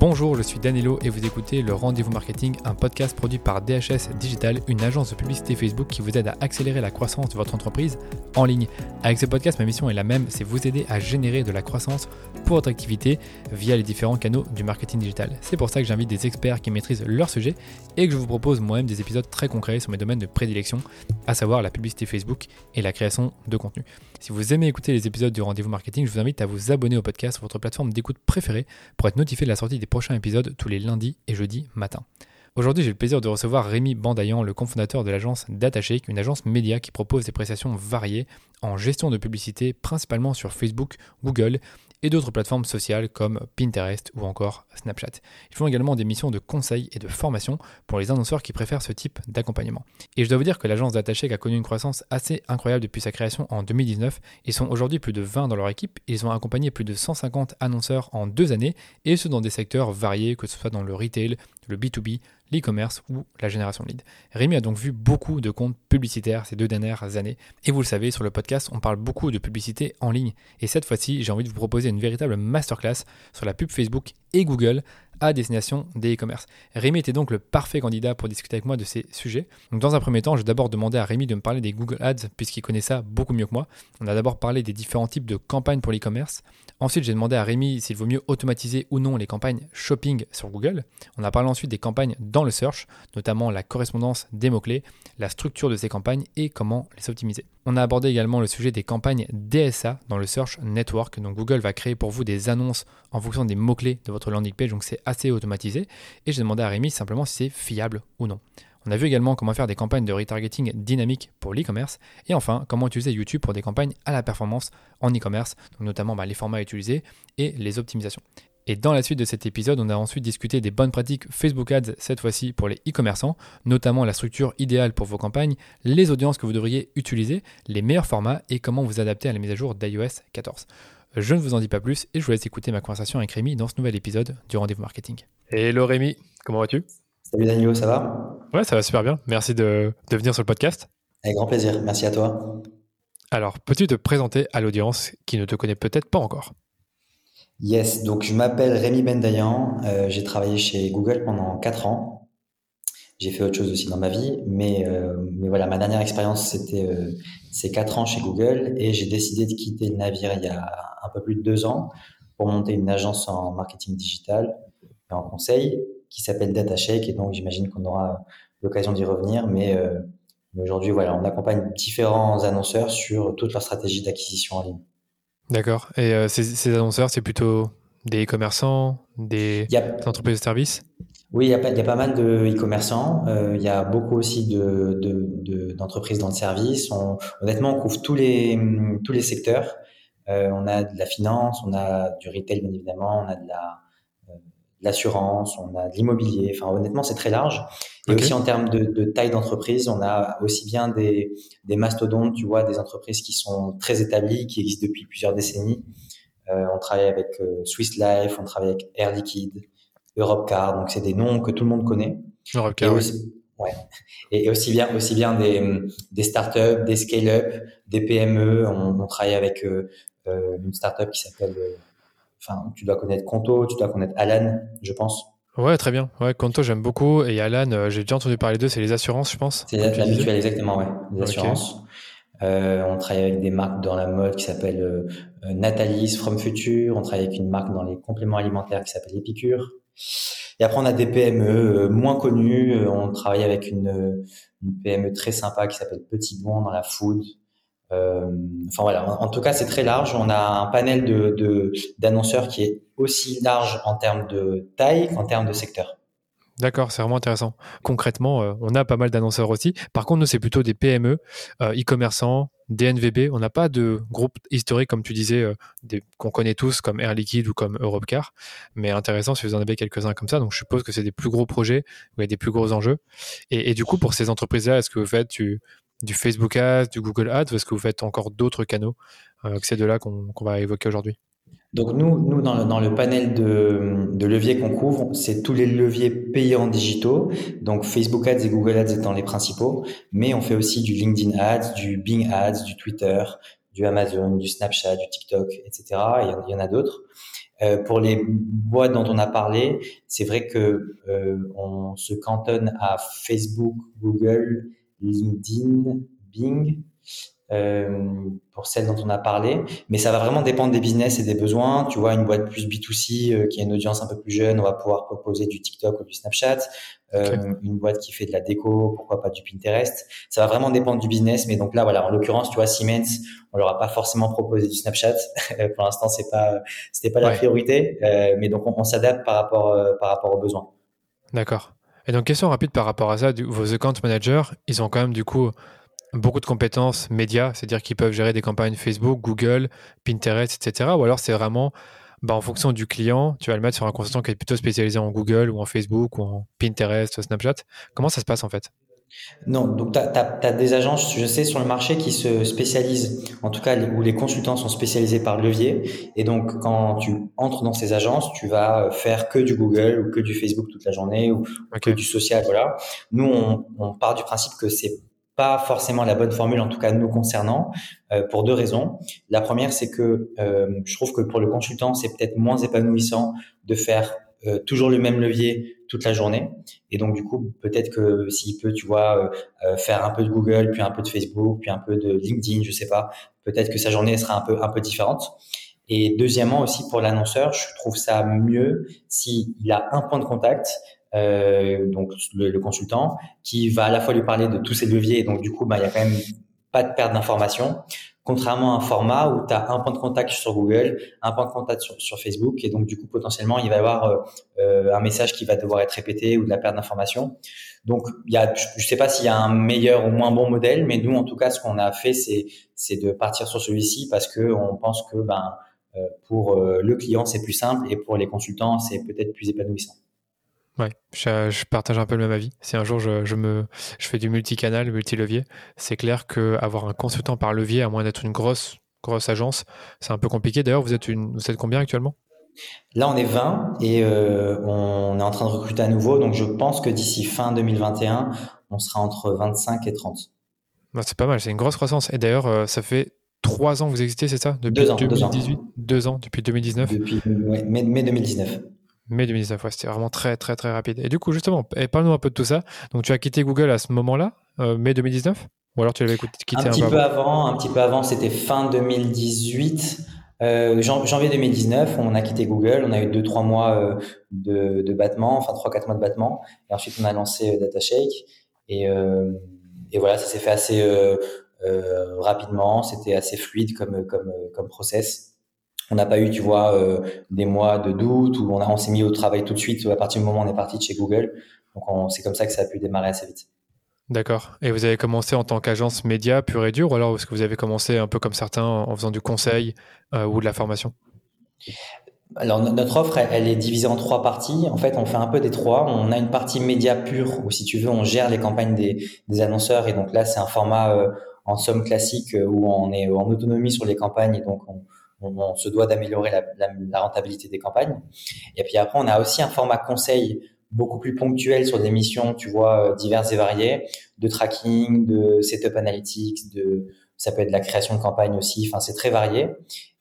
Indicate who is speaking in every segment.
Speaker 1: Bonjour, je suis Danilo et vous écoutez le Rendez-vous Marketing, un podcast produit par DHS Digital, une agence de publicité Facebook qui vous aide à accélérer la croissance de votre entreprise en ligne. Avec ce podcast, ma mission est la même, c'est vous aider à générer de la croissance pour votre activité via les différents canaux du marketing digital. C'est pour ça que j'invite des experts qui maîtrisent leur sujet et que je vous propose moi-même des épisodes très concrets sur mes domaines de prédilection, à savoir la publicité Facebook et la création de contenu. Si vous aimez écouter les épisodes du Rendez-vous Marketing, je vous invite à vous abonner au podcast sur votre plateforme d'écoute préférée pour être notifié de la sortie des prochains épisodes tous les lundis et jeudis matin. Aujourd'hui, j'ai le plaisir de recevoir Rémi Bandayan, le cofondateur de l'agence DataShake, une agence média qui propose des prestations variées en gestion de publicité, principalement sur Facebook, Google et d'autres plateformes sociales comme Pinterest ou encore Snapchat. Ils font également des missions de conseil et de formation pour les annonceurs qui préfèrent ce type d'accompagnement. Et je dois vous dire que l'agence DataCheck a connu une croissance assez incroyable depuis sa création en 2019. Ils sont aujourd'hui plus de 20 dans leur équipe. Ils ont accompagné plus de 150 annonceurs en deux années et ce dans des secteurs variés, que ce soit dans le retail, le B2B, l'e-commerce ou la génération lead. Rémi a donc vu beaucoup de comptes publicitaires ces deux dernières années. Et vous le savez, sur le podcast, on parle beaucoup de publicité en ligne. Et cette fois-ci, j'ai envie de vous proposer une véritable masterclass sur la pub Facebook et Google à destination des e-commerce. Rémi était donc le parfait candidat pour discuter avec moi de ces sujets. Donc dans un premier temps, je vais d'abord demander à Rémi de me parler des Google Ads puisqu'il connaît ça beaucoup mieux que moi. On a d'abord parlé des différents types de campagnes pour l'e-commerce. Ensuite, j'ai demandé à Rémi s'il vaut mieux automatiser ou non les campagnes shopping sur Google. On a parlé ensuite des campagnes dans le search, notamment la correspondance des mots-clés, la structure de ces campagnes et comment les optimiser. On a abordé également le sujet des campagnes DSA dans le Search Network. Donc Google va créer pour vous des annonces en fonction des mots-clés de votre landing page, donc c'est assez automatisé. Et j'ai demandé à Rémi simplement si c'est fiable ou non. On a vu également comment faire des campagnes de retargeting dynamique pour l'e-commerce. Et enfin, comment utiliser YouTube pour des campagnes à la performance en e-commerce, notamment bah, les formats utilisés et les optimisations. Et dans la suite de cet épisode, on a ensuite discuté des bonnes pratiques Facebook Ads, cette fois-ci pour les e-commerçants, notamment la structure idéale pour vos campagnes, les audiences que vous devriez utiliser, les meilleurs formats et comment vous adapter à la mise à jour d'iOS 14. Je ne vous en dis pas plus et je vous laisse écouter ma conversation avec Rémi dans ce nouvel épisode du Rendez-vous Marketing. Hello Rémi, comment vas-tu?
Speaker 2: Salut Daniel, ça va?
Speaker 1: Ouais, ça va super bien. Merci de, de venir sur le podcast.
Speaker 2: Avec grand plaisir, merci à toi.
Speaker 1: Alors, peux-tu te présenter à l'audience qui ne te connaît peut-être pas encore?
Speaker 2: Yes, donc je m'appelle Rémi Bendayan, euh, j'ai travaillé chez Google pendant 4 ans. J'ai fait autre chose aussi dans ma vie, mais, euh, mais voilà, ma dernière expérience, c'était euh, ces 4 ans chez Google et j'ai décidé de quitter le navire il y a un peu plus de 2 ans pour monter une agence en marketing digital et en conseil qui s'appelle DataShake et donc j'imagine qu'on aura l'occasion d'y revenir, mais, mais aujourd'hui, voilà, on accompagne différents annonceurs sur toute leur stratégie d'acquisition en ligne.
Speaker 1: D'accord. Et euh, ces, annonceurs, c'est plutôt des e-commerçants, des, entreprises de services?
Speaker 2: Oui, il y, a pas, y a pas mal de e-commerçants. Euh, il y a beaucoup aussi d'entreprises de, dans le service. honnêtement, on couvre tous les, tous les secteurs. Euh, on a de la finance, on a du retail, bien évidemment, on a de la l'assurance, on a de l'immobilier. Enfin, honnêtement, c'est très large. Et aussi en termes de, de taille d'entreprise, on a aussi bien des, des, mastodontes, tu vois, des entreprises qui sont très établies, qui existent depuis plusieurs décennies. Euh, on travaille avec euh, Swiss Life, on travaille avec Air Liquide, Europcar. Donc, c'est des noms que tout le monde connaît.
Speaker 1: Europcar,
Speaker 2: oui. Ouais. Et aussi bien, aussi bien des, des startups, des scale-up, des PME. On, on travaille avec euh, euh une startup qui s'appelle euh, Enfin, tu dois connaître Conto, tu dois connaître Alan, je pense.
Speaker 1: Ouais, très bien. Ouais, Conto, j'aime beaucoup. Et Alan, euh, j'ai déjà entendu parler d'eux, c'est les assurances, je pense.
Speaker 2: C'est la, mutuelle, exactement, ouais. Les assurances. Euh, on travaille avec des marques dans la mode qui s'appellent euh, Nathalie's From Future. On travaille avec une marque dans les compléments alimentaires qui s'appelle Epicure. Et après, on a des PME moins connues. On travaille avec une, PME très sympa qui s'appelle Petit Bon dans la food. Euh, enfin voilà, en, tout cas c'est très large. On a un panel de d'annonceurs qui est aussi large en termes de taille qu'en termes de secteur.
Speaker 1: D'accord, c'est vraiment intéressant. Concrètement, euh, on a pas mal d'annonceurs aussi. Par contre, nous, c'est plutôt des PME, euh, e-commerçants, DNVB. On n'a pas de groupe historique, comme tu disais, euh, qu'on connaît tous, comme Air Liquide ou comme Europcar. Mais intéressant si vous en avez quelques-uns comme ça. Donc, je suppose que c'est des plus gros projets où des plus gros enjeux. Et, du coup, pour ces entreprises-là, est-ce que vous faites du Facebook Ads, du Google Ads, ou est-ce que vous faites encore d'autres canaux que c'est de là qu'on va évoquer aujourd'hui?
Speaker 2: Donc nous, nous dans, le, dans le panel de, de leviers qu'on couvre, c'est tous les leviers payants digitaux, donc Facebook Ads et Google Ads étant les principaux, mais on fait aussi du LinkedIn Ads, du Bing Ads, du Twitter, du Amazon, du Snapchat, du TikTok, etc. il y en, a d'autres. pour les boîtes dont on a parlé, c'est vrai que on se cantonne à Facebook, Google, LinkedIn, Bing, euh, pour celles dont on a parlé, mais ça va vraiment dépendre des business et des besoins. Tu vois, une boîte plus B2C euh, qui a une audience un peu plus jeune, on va pouvoir proposer du TikTok ou du Snapchat. Euh, Une boîte qui fait de la déco, pourquoi pas du Pinterest. Ça va vraiment dépendre du business, mais donc là, voilà, en l'occurrence, tu vois, Siemens, on leur a pas forcément proposé du Snapchat. pour l'instant, c'est pas, c'était pas la priorité, euh, mais donc on, on s'adapte par rapport, par rapport aux besoins.
Speaker 1: D'accord. Et donc, question rapide par rapport à ça, vos account managers, ils ont quand même du coup beaucoup de compétences médias, c'est-à-dire qu'ils peuvent gérer des campagnes Facebook, Google, Pinterest, etc. Ou alors c'est vraiment bah, en fonction du client, tu vas le mettre sur un consultant qui est plutôt spécialisé en Google ou en Facebook ou en Pinterest, Snapchat. Comment ça se passe en fait?
Speaker 2: Non, donc tu as, des agences, je sais, sur le marché qui se spécialisent, en tout cas où les consultants sont spécialisés par levier. Et donc, quand tu entres dans ces agences, tu vas faire que du Google ou que du Facebook toute la journée ou que du social. Voilà. Nous, on, on part du principe que c'est pas forcément la bonne formule, en tout cas nous concernant, euh, pour deux raisons. La première, c'est que euh, je trouve que pour le consultant, c'est peut-être moins épanouissant de faire euh, toujours le même levier toute la journée. Et donc du coup, peut-être que s'il peut, tu vois, faire un peu de Google, puis un peu de Facebook, puis un peu de LinkedIn, je sais pas, peut-être que sa journée sera un peu un peu différente. Et deuxièmement aussi pour l'annonceur, je trouve ça mieux s'il a un point de contact euh, donc le, consultant, qui va à la fois lui parler de tous ces leviers, et donc du coup, bah, il y a quand même pas de perte d'information, contrairement à un format où tu as un point de contact sur Google, un point de contact sur, sur Facebook, et donc du coup, potentiellement, il va y avoir euh, euh un message qui va devoir être répété ou de la perte d'information. Donc, il y a, je sais pas s'il y a un meilleur ou moins bon modèle, mais nous, en tout cas, ce qu'on a fait, c'est, de partir sur celui-ci parce que on pense que ben, euh, pour le client, c'est plus simple et pour les consultants, c'est peut-être plus épanouissant.
Speaker 1: Ouais, je, partage un peu le même avis. Si un jour je, je me, je fais du multicanal, multi-levier, c'est clair qu'avoir un consultant par levier, à moins d'être une grosse, grosse agence, c'est un peu compliqué. D'ailleurs, vous êtes, une, vous êtes combien actuellement?
Speaker 2: Là, on est 20 et euh, on est en train de recruter à nouveau. Donc, je pense que d'ici fin 2021, on sera entre 25 et 30.
Speaker 1: Bah, c'est pas mal, c'est une grosse croissance. Et d'ailleurs, euh, ça fait trois ans que vous existez, c'est ça?
Speaker 2: Depuis deux ans,
Speaker 1: 2018 deux ans. depuis 2019
Speaker 2: Depuis mai, mai 2019.
Speaker 1: Mai 2019, ouais, c'était vraiment très, très, très rapide. Et du coup, justement, parle-nous un peu de tout ça. Donc, tu as quitté Google à ce moment-là, euh, mai 2019 Ou alors tu l'avais quitté
Speaker 2: un, un petit peu avant, Un petit peu avant, c'était fin 2018. Euh, janvier 2019, on a quitté Google, on a eu 2-3 mois euh, de, de, battement, enfin 3-4 mois de battement, et ensuite on a lancé DataShake, et, et voilà, ça s'est fait assez rapidement, c'était assez fluide comme, comme, comme process on n'a pas eu, tu vois, euh, des mois de doute où on, a, on s'est mis au travail tout de suite à partir du moment où on est parti de chez Google. Donc c'est comme ça que ça a pu démarrer assez vite.
Speaker 1: D'accord. Et vous avez commencé en tant qu'agence média pure et dure ou alors est-ce que vous avez commencé un peu comme certains en faisant du conseil euh, ou de la formation?
Speaker 2: Alors notre offre, elle, est divisée en trois parties. En fait, on fait un peu des trois. On a une partie média pure où, si tu veux, on gère les campagnes des, des annonceurs. Et donc là, c'est un format euh, en somme classique où on est en autonomie sur les campagnes. Et donc on, on, se doit d'améliorer la, rentabilité des campagnes. Et puis après, on a aussi un format conseil beaucoup plus ponctuel sur des missions, tu vois, euh, diverses et variées, de tracking, de setup analytics, de ça peut être de la création de campagne aussi. Enfin, c'est très varié.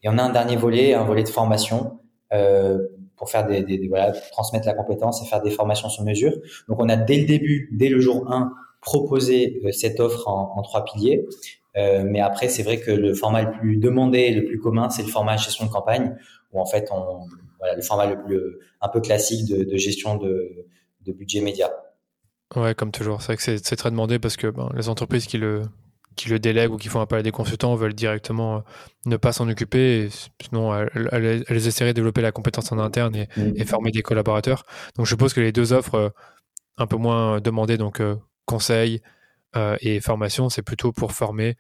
Speaker 2: Et on a un dernier volet, un volet de formation. Euh, pour faire des, des, voilà, transmettre la compétence et faire des formations sur mesure. Donc on a dès le début, dès le jour 1, proposé euh, cette offre en trois piliers. Euh, mais après, c'est vrai que le format le plus demandé, le plus commun, c'est le format gestion de campagne, où en fait, on, voilà, le format le plus, un peu classique de, de gestion de, de, budget média.
Speaker 1: Ouais, comme toujours. C'est vrai que c'est très demandé parce que ben, les entreprises qui le, qui le délèguent ou qui font appel à des consultants veulent directement euh, ne pas s'en occuper, et sinon elles, elles, essaieraient de développer la compétence en interne et, mm. et, former des collaborateurs. Donc je suppose que les deux offres euh, un peu moins demandées, donc conseil et formation, c'est plutôt pour former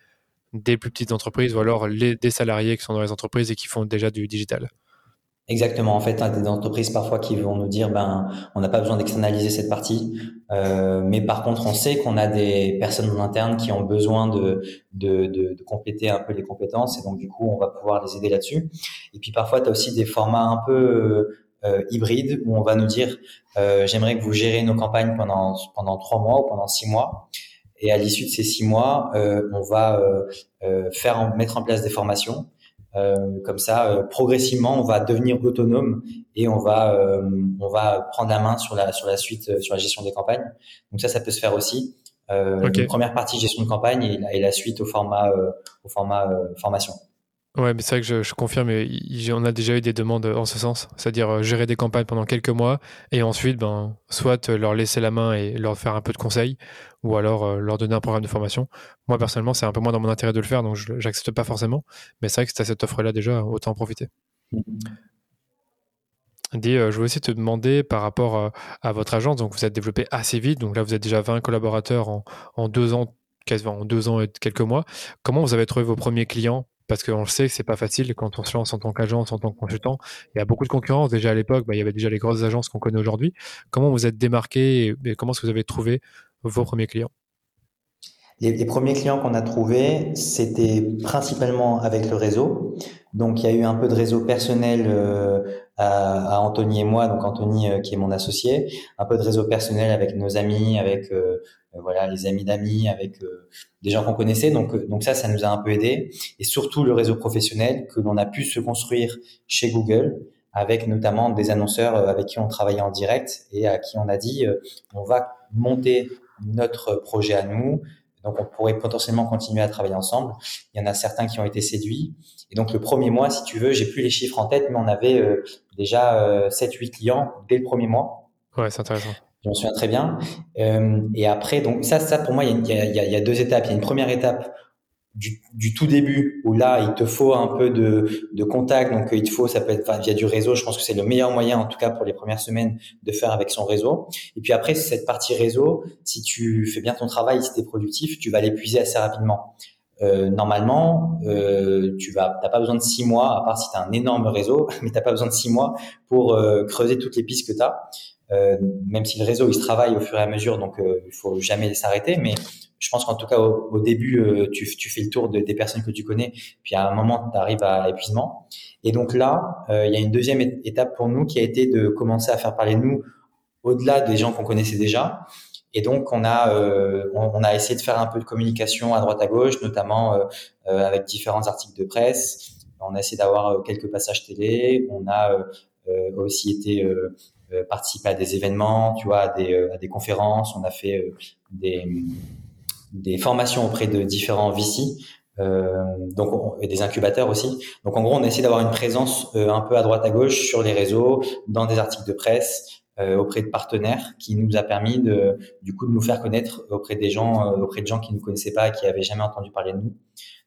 Speaker 1: des plus petites entreprises ou alors des salariés qui sont dans les entreprises et qui font déjà du digital.
Speaker 2: Exactement. En fait, a des entreprises parfois qui vont nous dire, ben, on n'a pas besoin d'externaliser cette partie, euh, mais par contre, on sait qu'on a des personnes en interne qui ont besoin de, compléter un peu les compétences, et donc du coup, on va pouvoir les aider là-dessus. Et puis parfois, tu as aussi des formats un peu euh, hybrides où on va nous dire, euh, j'aimerais que vous gérez nos campagnes pendant pendant trois mois ou pendant six mois. Et à l'issue de ces six mois, on va faire mettre en place des formations. comme ça, progressivement, on va devenir autonome et on va on va prendre la main sur la sur la suite sur la gestion des campagnes. Donc ça, ça peut se faire aussi. Euh, première partie gestion de campagne et la, et la suite au format, euh, au format euh, formation.
Speaker 1: Ouais, mais c'est vrai que je, je confirme, on a déjà eu des demandes en ce sens, c'est-à-dire euh, gérer des campagnes pendant quelques mois et ensuite, ben, soit leur laisser la main et leur faire un peu de conseils, ou alors leur donner un programme de formation. Moi, personnellement, c'est un peu moins dans mon intérêt de le faire, donc je n'accepte pas forcément. Mais c'est vrai que si tu cette offre-là déjà, autant en profiter. Mm-hmm. Euh, je voulais aussi te demander par rapport euh, à votre agence, donc vous êtes développé assez vite, donc là vous êtes déjà 20 collaborateurs en, deux ans, quasiment en deux ans et quelques mois. Comment vous avez trouvé vos premiers clients? Parce qu'on le sait que c'est pas facile quand on se lance en tant qu'agence, en tant que consultant. Il y a beaucoup de concurrence. Déjà à l'époque, bah, il y avait déjà les grosses agences qu'on connaît aujourd'hui. Comment vous êtes démarqué et comment est-ce que vous avez trouvé vos premiers clients
Speaker 2: les, premiers clients qu'on a trouvés, c'était principalement avec le réseau. Donc, il y a eu un peu de réseau personnel euh, à, Anthony et moi, donc Anthony euh, qui est mon associé, un peu de réseau personnel avec nos amis, avec euh, voilà les amis d'amis, avec des gens qu'on connaissait. Donc, donc ça, ça nous a un peu aidé. Et surtout le réseau professionnel que l'on a pu se construire chez Google avec notamment des annonceurs avec qui on travaillait en direct et à qui on a dit on va monter notre projet à nous, donc, on pourrait potentiellement continuer à travailler ensemble. Il y en a certains qui ont été séduits. Et donc, le premier mois, si tu veux, j'ai plus les chiffres en tête, mais on avait euh, déjà euh, 7-8 clients dès le premier mois.
Speaker 1: Ouais, c'est intéressant.
Speaker 2: Je m'en souviens très bien. Euh, et après, donc ça, ça pour moi, il y, a, il, y a, il y a deux étapes. Il y a une première étape du, du, tout début où là il te faut un peu de, de contact. Donc il te faut ça peut être via du réseau. Je pense que c'est le meilleur moyen en tout cas pour les premières semaines de faire avec son réseau. Et puis après cette partie réseau si tu fais bien ton travail si tu es productif tu vas l'épuiser assez rapidement. Euh, normalement euh, tu vas t'as pas besoin de six mois à part si tu as un énorme réseau mais t'as pas besoin de six mois pour euh, creuser toutes les pistes que tu as euh, même si le réseau il se travaille au fur et à mesure donc euh, il faut jamais s'arrêter mais je pense qu'en tout cas au, début, euh, tu, tu, fais le tour de, des personnes que tu connais, puis à un moment, tu arrives à épuisement. Et donc là, euh, il y a une deuxième étape pour nous qui a été de commencer à faire parler de nous au-delà des gens qu'on connaissait déjà. Et donc on a euh, on, a essayé de faire un peu de communication à droite à gauche, notamment avec différents articles de presse. On a essayé d'avoir quelques passages télé. On a aussi été participer à des événements, tu vois, à des, à des conférences. On a fait des des formations auprès de différents VC, euh, donc et des incubateurs aussi. Donc en gros, on essaie d'avoir une présence euh, un peu à droite à gauche sur les réseaux, dans des articles de presse, euh, auprès de partenaires, qui nous a permis de du coup de nous faire connaître auprès des gens, euh, auprès de gens qui ne connaissaient pas, qui avaient jamais entendu parler de nous.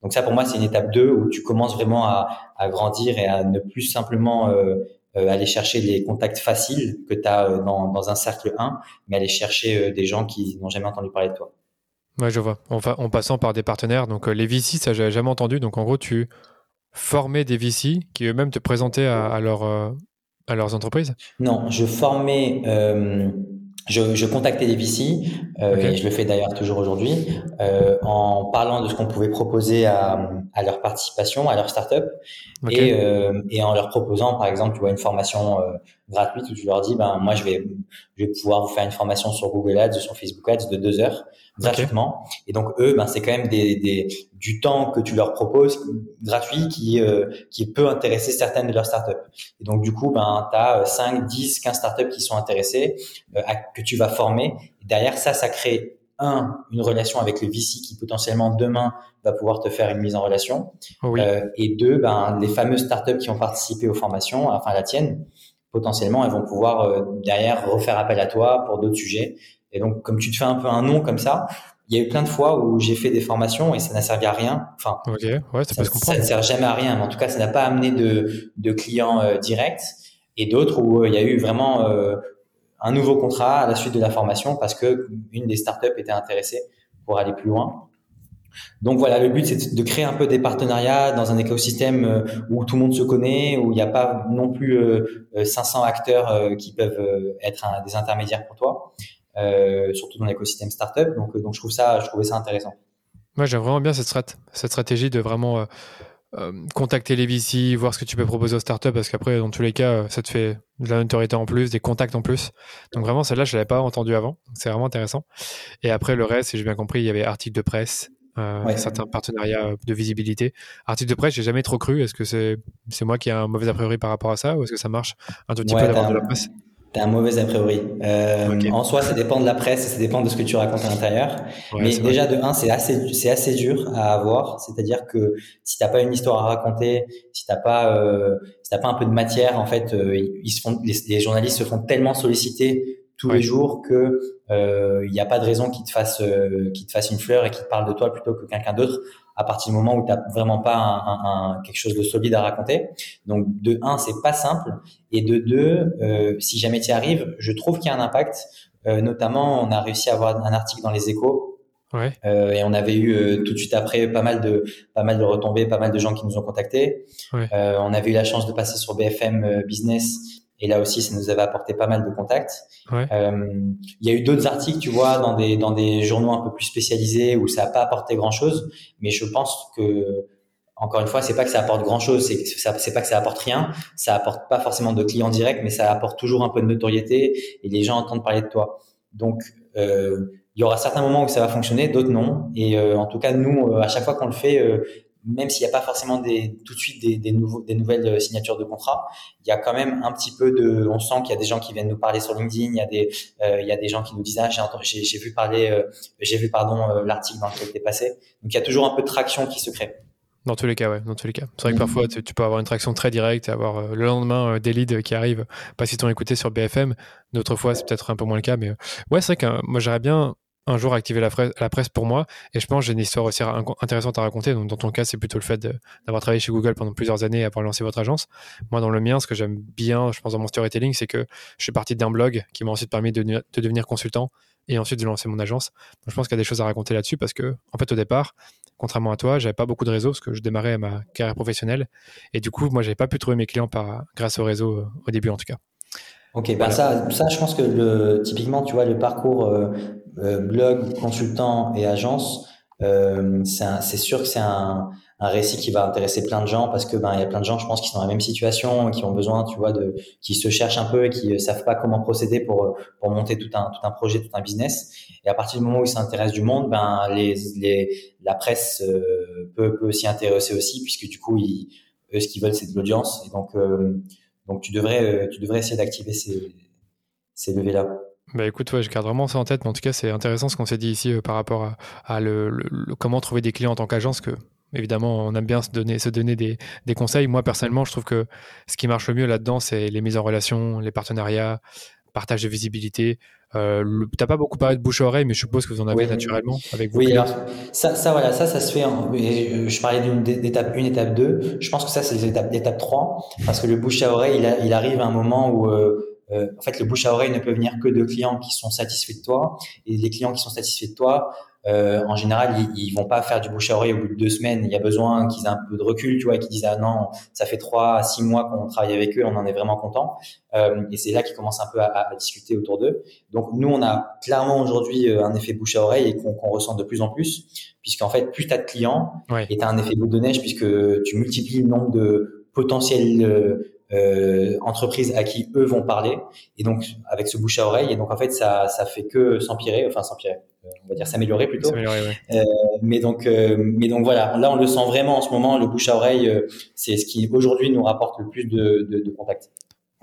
Speaker 2: Donc ça, pour moi, c'est une étape 2 où tu commences vraiment à, à, grandir et à ne plus simplement euh, aller chercher les contacts faciles que tu as dans, dans un cercle 1, mais aller chercher des gens qui n'ont jamais entendu parler de toi.
Speaker 1: Ouais, je vois. En, en passant par des partenaires. Donc, euh, les VC, ça, j'avais jamais entendu. Donc, en gros, tu formais des VC qui eux-mêmes te présentaient à, leur, euh, à leurs entreprises?
Speaker 2: Non, je formais. Euh, je, je, contactais des VC, et je le fais d'ailleurs toujours aujourd'hui, en parlant de ce qu'on pouvait proposer à, à, leur participation, à leur startup, et, et en leur proposant, par exemple, tu vois, une formation gratuite où je leur dis, ben moi, je vais, je vais pouvoir vous faire une formation sur Google Ads, sur Facebook Ads de deux heures gratuitement. Et donc eux, ben c'est quand même des, des, du temps que tu leur proposes gratuit qui euh, qui peut intéresser certaines de leurs startups. Et donc du coup, ben tu as 5, 10, 15 startups qui sont intéressées euh, à, que tu vas former. Et derrière ça, ça crée un une relation avec le VC qui potentiellement demain va pouvoir te faire une mise en relation. Euh, et deux, ben les fameuses startups qui ont participé aux formations, enfin la tienne, potentiellement elles vont pouvoir euh, derrière refaire appel à toi pour d'autres sujets et donc, comme tu te fais un peu un nom comme ça, il y a eu plein de fois où j'ai fait des formations et ça n'a servi à rien. Enfin,
Speaker 1: ouais, ça,
Speaker 2: ça, ne sert jamais à rien. Mais en tout cas, ça n'a pas amené de, de clients euh, directs. Et d'autres où euh, il y a eu vraiment euh, un nouveau contrat à la suite de la formation parce que une des startups était intéressée pour aller plus loin. Donc voilà, le but c'est de créer un peu des partenariats dans un écosystème où tout le monde se connaît, où il n'y a pas non plus 500 acteurs qui peuvent être des intermédiaires pour toi. Euh, surtout dans l'écosystème startup. Donc, euh, je trouve ça, je trouvais ça intéressant.
Speaker 1: Moi, j'aime vraiment bien cette, stratégie de vraiment contacter les VC, voir ce que tu peux proposer aux startups, parce qu'après, dans tous les cas, ça te fait de la notoriété en plus, des contacts en plus. Donc vraiment, celle-là, je l'avais pas entendu avant. C'est vraiment intéressant. Et après, le reste, si j'ai bien compris, il y avait articles de presse, certains partenariats de visibilité. Articles de presse, j'ai jamais trop cru. Est-ce que c'est moi qui ai un mauvais a priori par rapport à ça, ou est-ce que ça marche un tout petit peu d'avoir de la presse?
Speaker 2: T'as un mauvais a priori. Euh, En soi, ça dépend de la presse, ça dépend de ce que tu racontes à l'intérieur. Mais déjà, de un, c'est assez, c'est assez dur à avoir. C'est-à-dire que si t'as pas une histoire à raconter, si t'as pas, euh, si t'as pas un peu de matière, en fait, euh, ils se font, les, journalistes se font tellement solliciter tous les jours que euh, n'y a pas de raison qu'ils te fassent, euh, qu'ils te fassent une fleur et qu'ils te parlent de toi plutôt que quelqu'un d'autre à partir du moment où tu n'as vraiment pas un, un, quelque chose de solide à raconter. Donc de un, c'est pas simple, et de deux, euh, si jamais tu y arrives, je trouve qu'il y a un impact. Euh, notamment, on a réussi à avoir un article dans les Échos. Ouais. Euh, et on avait eu euh, tout de suite après pas mal de pas mal de retombées, pas mal de gens qui nous ont contactés. Ouais. Euh, on avait eu la chance de passer sur BFM Business et là aussi, ça nous avait apporté pas mal de contacts. Ouais. Euh, il y a eu d'autres articles, tu vois, dans des dans des journaux un peu plus spécialisés où ça n'a pas apporté grand chose. Mais je pense que encore une fois, c'est pas que ça apporte grand chose, c'est c'est pas que ça apporte rien. Ça apporte pas forcément de clients directs, mais ça apporte toujours un peu de notoriété et les gens entendent parler de toi. Donc euh, il y aura certains moments où ça va fonctionner, d'autres non. Et euh, en tout cas, nous, euh, à chaque fois qu'on le fait, euh, même s'il n'y a pas forcément des, tout de suite des, des, nouveaux, des nouvelles euh, signatures de contrat, il y a quand même un petit peu de, on sent qu'il y a des gens qui viennent nous parler sur LinkedIn, il y a des, euh, il y a des gens qui nous disent ah j'ai, j'ai vu parler, euh, j'ai vu pardon l'article dans lequel t'es passé. Donc il y a toujours un peu de traction qui se crée.
Speaker 1: Dans tous les cas, ouais. Dans tous les cas. C'est vrai que mm-hmm. parfois, tu, peux avoir une traction très directe et avoir le lendemain des leads qui arrivent parce qu'ils t'ont écouté sur BFM. D'autres fois, c'est peut-être un peu moins le cas, mais ouais, c'est vrai que moi, j'aurais bien un jour activer la, la, presse pour moi. Et je pense que j'ai une histoire aussi intéressante à raconter. Donc, dans ton cas, c'est plutôt le fait d'avoir travaillé chez Google pendant plusieurs années et avoir lancé votre agence. Moi, dans le mien, ce que j'aime bien, je pense, dans mon storytelling, c'est que je suis parti d'un blog qui m'a ensuite permis de, de, devenir consultant et ensuite de lancer mon agence. Donc, je pense qu'il y a des choses à raconter là-dessus parce que, en fait, au départ, contrairement à toi, j'avais pas beaucoup de réseaux parce que je démarrais ma carrière professionnelle. Et du coup, moi, j'avais pas pu trouver mes clients par, grâce au réseau, euh, au début en tout cas.
Speaker 2: Ok, ben ça, ça, je pense que le, typiquement, tu vois, le parcours euh, blog, consultant et agence, euh, c'est sûr que c'est un, un, récit qui va intéresser plein de gens parce que ben il y a plein de gens, je pense, qui sont dans la même situation, qui ont besoin, tu vois, de, qui se cherchent un peu et qui savent pas comment procéder pour pour monter tout un tout un projet, tout un business. Et à partir du moment où ils s'intéressent du monde, ben les, les la presse peut peut s'y intéresser aussi puisque du coup ils eux ce qu'ils veulent c'est de l'audience et donc donc tu devrais, euh, tu devrais essayer d'activer ces, ces levées-là.
Speaker 1: Bah écoute, ouais, je garde vraiment ça en tête, mais en tout cas, c'est intéressant ce qu'on s'est dit ici euh, par rapport à, le, comment trouver des clients en tant qu'agence, que évidemment, on aime bien se donner, se donner des, des, conseils. Moi, personnellement, je trouve que ce qui marche le mieux là-dedans, c'est les mises en relation, les partenariats, partage de visibilité. Euh, T'as pas beaucoup parlé de bouche à oreille, mais je suppose que vous en avez naturellement avec vous.
Speaker 2: Oui, alors ça, ça, voilà, ça, ça se fait. je parlais d'une étape 1, étape 2. Je pense que ça, c'est l'étape 3, parce que le bouche à oreille, il, il arrive à un moment où euh, euh, en fait, le bouche à oreille ne peut venir que de clients qui sont satisfaits de toi. Et les clients qui sont satisfaits de toi, euh, en général, ils, ils, vont pas faire du bouche à oreille au bout de deux semaines. Il y a besoin qu'ils aient un peu de recul, tu vois, et qu'ils disent ah non, ça fait trois à six mois qu'on travaille avec eux, on en est vraiment content. Euh, et c'est là qu'ils commencent un peu à, à, discuter autour d'eux. Donc nous, on a clairement aujourd'hui euh, un effet bouche à oreille et qu'on ressent de plus en plus, puisqu'en fait, plus tu as de clients, et tu as un effet boule de neige puisque tu multiplies le nombre de potentiels euh, euh, entreprises à qui eux vont parler. Et donc avec ce bouche à oreille et donc en fait ça ça fait que s'empirer enfin s'empirer euh, on va dire s'améliorer plutôt. Euh, mais donc euh, mais donc voilà. Là on le sent vraiment en ce moment le bouche à oreille c'est ce qui aujourd'hui nous rapporte le plus de, de, de contacts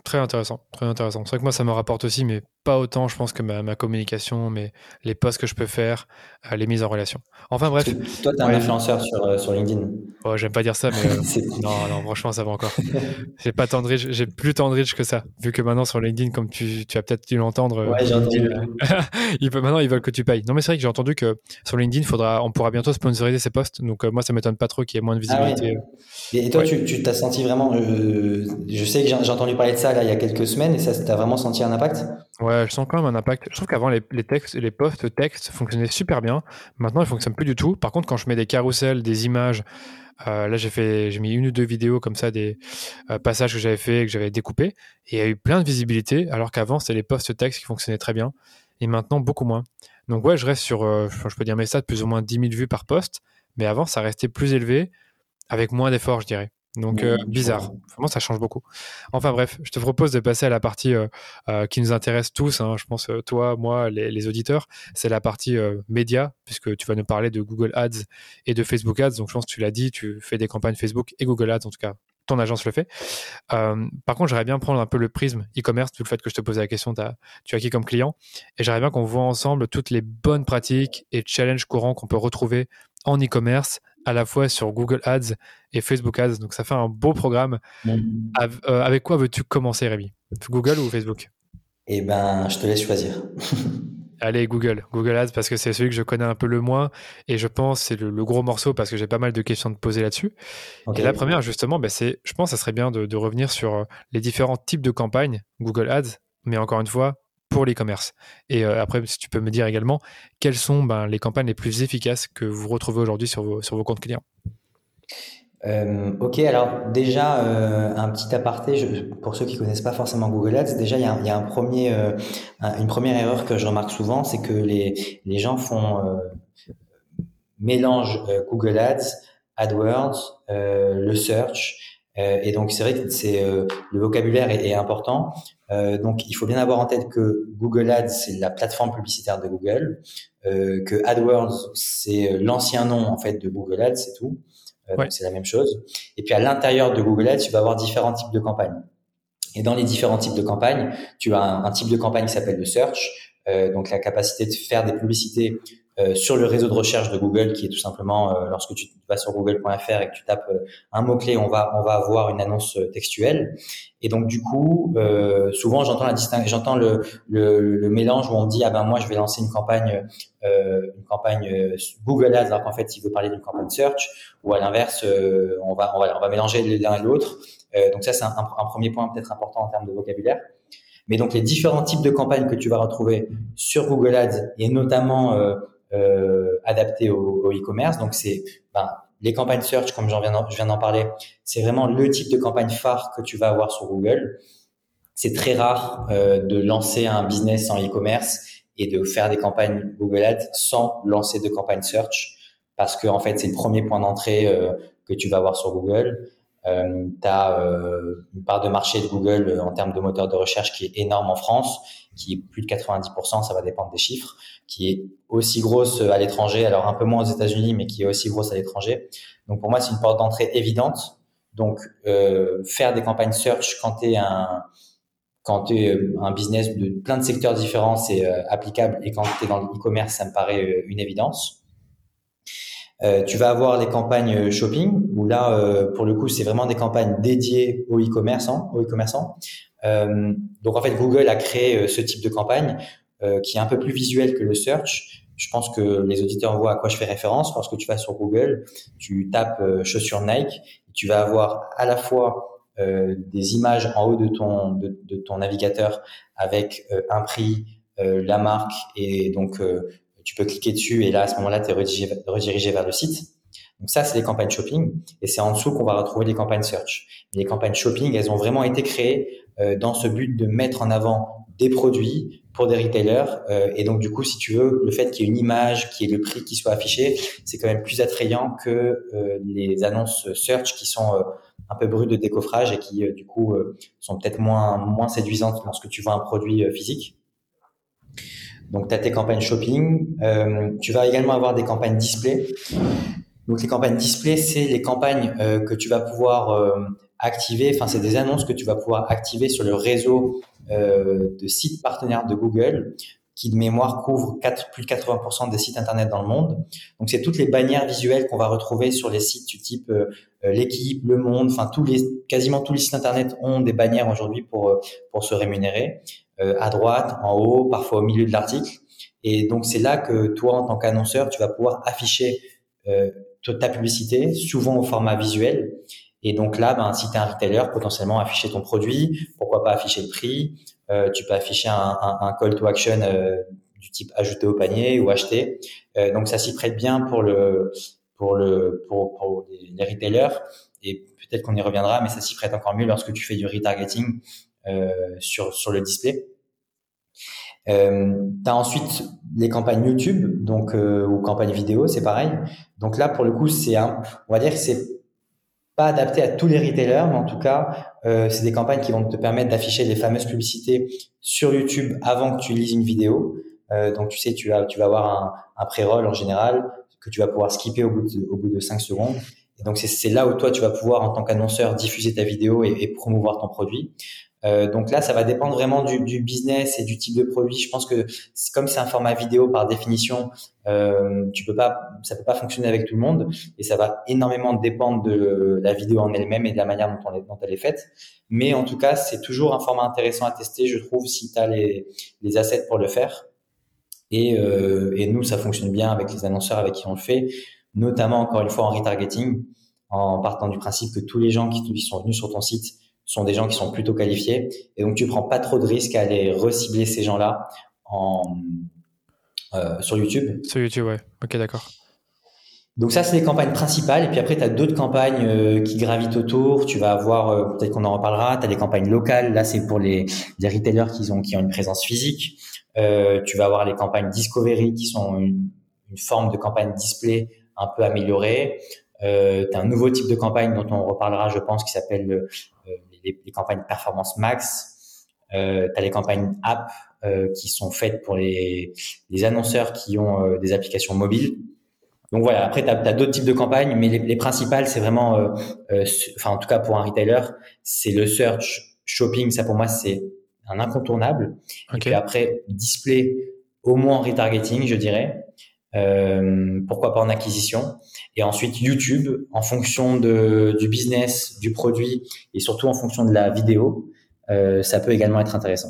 Speaker 1: Très intéressant, très intéressant. C'est vrai que moi, ça me rapporte aussi, mais pas autant, je pense, que ma, communication, mais les posts que je peux faire, euh, les mises en relation. Enfin bref.
Speaker 2: Toi, tu es un influenceur sur, euh, sur LinkedIn.
Speaker 1: Oh, j'aime pas dire ça, mais euh, non, non, franchement, ça va encore. j'ai pas tant de riche, j'ai plus tant de riche que ça. Vu que maintenant, sur LinkedIn, comme tu, tu as peut-être dû l'entendre,
Speaker 2: ouais, j'ai entendu.
Speaker 1: il peut, maintenant, ils veulent que tu payes. Non, mais c'est vrai que j'ai entendu que sur LinkedIn, faudra, on pourra bientôt sponsoriser ces posts. Donc, moi, ça m'étonne pas trop qu'il y ait moins de ah visibilité.
Speaker 2: Et toi, tu t'as senti vraiment, je sais que j'ai entendu parler de ça il y a quelques semaines et ça, t'as vraiment senti un impact?
Speaker 1: Ouais, je sens quand même un impact. Je trouve qu'avant, les, textes, les posts textes fonctionnaient super bien. Maintenant, ils fonctionnent plus du tout. Par contre, quand je mets des carousels, des images, euh, là, j'ai fait, j'ai mis une ou deux vidéos comme ça, des euh, passages que j'avais fait, que j'avais découpés, et il y a eu plein de visibilité, alors qu'avant, c'était les posts textes qui fonctionnaient très bien, et maintenant, beaucoup moins. Donc, ouais, je reste sur, euh, je peux dire mes stats, plus ou moins 10 000 vues par post, mais avant, ça restait plus élevé. avec moins d'efforts, je dirais. Donc euh, bizarre, vraiment ça change beaucoup. Enfin bref, je te propose de passer à la partie euh, euh, qui nous intéresse tous, hein. je pense toi, moi, les, auditeurs, c'est la partie média, puisque tu vas nous parler de Google Ads et de Facebook Ads, donc je pense que tu l'as dit, tu fais des campagnes Facebook et Google Ads, en tout cas ton agence le fait. par contre, j'aimerais bien prendre un peu le prisme e-commerce, tout le fait que je te posais la question, tu as qui comme client, et j'aimerais bien qu'on voit ensemble toutes les bonnes pratiques et challenges courants qu'on peut retrouver en e-commerce à la fois sur Google Ads et Facebook Ads. Donc ça fait un beau programme. Euh, avec quoi veux-tu commencer, Rémi? Google ou Facebook?
Speaker 2: Eh ben, je te laisse choisir.
Speaker 1: Allez, Google. Google Ads parce que c'est celui que je connais un peu le moins et je pense c'est le, gros morceau parce que j'ai pas mal de questions de poser là-dessus. Et la première, justement, ben, c'est, je pense que ça serait bien de, de revenir sur euh, les différents types de campagnes Google Ads, mais encore une fois, pour l'e-commerce. Et euh, après, si tu peux me dire également, quelles sont ben, les campagnes les plus efficaces que vous retrouvez aujourd'hui sur vos, comptes clients?
Speaker 2: Euh, ok, alors déjà euh, un petit aparté pour ceux qui connaissent pas forcément Google Ads. Déjà, il y a, un premier, une première erreur que je remarque souvent, c'est que les, les gens font mélange Google Ads, AdWords, le search, et donc c'est vrai que c'est le vocabulaire est important. Euh, donc, il faut bien avoir en tête que Google Ads, c'est la plateforme publicitaire de Google, euh, que AdWords, c'est l'ancien nom en fait de Google Ads, c'est tout. Euh, C'est la même chose. Et puis à l'intérieur de Google Ads, tu vas avoir différents types de campagnes. Et dans les différents types de campagnes, tu as un, un type de campagne qui s'appelle le search, euh, donc la capacité de faire des publicités euh, sur le réseau de recherche de Google, qui est tout simplement euh, lorsque tu vas sur google.fr et que tu tapes euh, un mot clé, on va on va avoir une annonce textuelle. Et donc du coup, souvent j'entends la j'entends le, le, le mélange où on dit ah ben moi je vais lancer une campagne une campagne Google Ads alors qu'en fait il veut parler d'une campagne search ou à l'inverse on va on va on va mélanger l'un et l'autre. donc ça c'est un, un premier point peut-être important en termes de vocabulaire. Mais donc les différents types de campagnes que tu vas retrouver sur Google Ads et notamment euh, adapté au, e-commerce. Donc c'est ben, les campagnes search, comme j'en viens, je viens d'en parler, c'est vraiment le type de campagne phare que tu vas avoir sur Google. C'est très rare euh, de lancer un business en e-commerce et de faire des campagnes Google Ads sans lancer de campagne search parce que en fait c'est le premier point d'entrée euh, que tu vas avoir sur Google. Euh, tu as euh, une part de marché de Google euh, en termes de moteur de recherche qui est énorme en France, qui est plus de 90%, ça va dépendre des chiffres, qui est aussi grosse à l'étranger, alors un peu moins aux États-Unis, mais qui est aussi grosse à l'étranger. Donc pour moi, c'est une porte d'entrée évidente. Donc euh, faire des campagnes search quand tu es un quand tu es un business de plein de secteurs différents, c'est applicable. Et quand tu es dans le e-commerce, ça me paraît une évidence. Euh, tu vas avoir les campagnes shopping où là, euh, pour le coup, c'est vraiment des campagnes dédiées aux e-commerçants. Aux e-commerçants. Euh, donc en fait, Google a créé ce type de campagne qui est un peu plus visuel que le search. Je pense que les auditeurs voient à quoi je fais référence. Lorsque tu vas sur Google, tu tapes chaussures Nike, tu vas avoir à la fois des images en haut de ton de, de ton navigateur avec un prix, la marque et donc tu peux cliquer dessus et là, à ce moment-là, tu es redirigé, vers le site. Donc ça, c'est les campagnes shopping et c'est en dessous qu'on va retrouver les campagnes search. les campagnes shopping, elles ont vraiment été créées euh, dans ce but de mettre en avant des produits pour des retailers. Euh, et donc, du coup, si tu veux, le fait qu'il y ait une image, qu'il y ait le prix qui soit affiché, c'est quand même plus attrayant que euh, les annonces search qui sont un peu brutes de décoffrage et qui, du coup, sont peut-être moins, moins séduisantes lorsque tu vois un produit physique. Donc, tu as tes campagnes shopping. Euh, tu vas également avoir des campagnes display. Donc, les campagnes display, c'est les campagnes euh, que tu vas pouvoir euh, activer. Enfin, c'est des annonces que tu vas pouvoir activer sur le réseau euh, de sites partenaires de Google qui de mémoire couvre 4, plus de 80% des sites internet dans le monde. Donc c'est toutes les bannières visuelles qu'on va retrouver sur les sites du type euh, l'équipe, le monde, enfin tous les quasiment tous les sites internet ont des bannières aujourd'hui pour pour se rémunérer. Euh, à droite, en haut, parfois au milieu de l'article. Et donc c'est là que toi, en tant qu'annonceur, tu vas pouvoir afficher euh, ta publicité, souvent au format visuel. Et donc là, ben, si tu es un retailer, potentiellement afficher ton produit, pourquoi pas afficher le prix. Euh, tu peux afficher un, call to action euh, du type ajouter au panier ou acheter. Euh, donc ça s'y prête bien pour le pour le pour, pour les, retailers. Et peut-être qu'on y reviendra, mais ça s'y prête encore mieux lorsque tu fais du retargeting sur, le display. Euh, tu as ensuite les campagnes YouTube, donc ou campagnes vidéo, c'est pareil. Donc là, pour le coup, c'est un, on va dire que c'est pas adapté à tous les retailers, mais en tout cas, euh, c'est des campagnes qui vont te permettre d'afficher les fameuses publicités sur YouTube avant que tu lises une vidéo. Euh, donc, tu sais, tu vas, tu vas avoir un, pré-roll en général que tu vas pouvoir skipper au bout de, au bout de 5 secondes. Et donc, c'est là où toi, tu vas pouvoir, en tant qu'annonceur, diffuser ta vidéo et promouvoir ton produit. Euh, donc là, ça va dépendre vraiment du, du, business et du type de produit. Je pense que comme c'est un format vidéo par définition, euh, tu peux pas, ça peut pas fonctionner avec tout le monde et ça va énormément dépendre de la vidéo en elle-même et de la manière dont, on dont elle est faite. Mais en tout cas, c'est toujours un format intéressant à tester, je trouve, si tu as les, les assets pour le faire. Et, euh, et nous, ça fonctionne bien avec les annonceurs avec qui on le fait, notamment encore une fois en retargeting, en partant du principe que tous les gens qui sont venus sur ton site sont des gens qui sont plutôt qualifiés. Et donc, tu prends pas trop de risques à aller recibler ces gens-là en, euh, sur YouTube.
Speaker 1: Sur YouTube, ouais. Ok, d'accord.
Speaker 2: Donc ça, c'est les campagnes principales. Et puis après, tu as d'autres campagnes euh, qui gravitent autour. Tu vas avoir, euh, peut-être qu'on en reparlera, tu as des campagnes locales. Là, c'est pour les, les retailers qui ont, qui ont une présence physique. Euh, tu vas avoir les campagnes Discovery qui sont une, une forme de campagne display un peu améliorée. Euh, tu as un nouveau type de campagne dont on reparlera, je pense, qui s'appelle les, campagnes performance max. Euh, tu as les campagnes app euh, qui sont faites pour les, les annonceurs qui ont euh, des applications mobiles. Donc voilà, après, tu as, d'autres types de campagnes, mais les, les principales, c'est vraiment, euh, enfin en tout cas pour un retailer, c'est le search, shopping, ça pour moi, c'est un incontournable. Et puis après, display, au moins en retargeting, je dirais. Euh, pourquoi pas en acquisition et ensuite YouTube en fonction de, du business, du produit et surtout en fonction de la vidéo, euh, ça peut également être intéressant.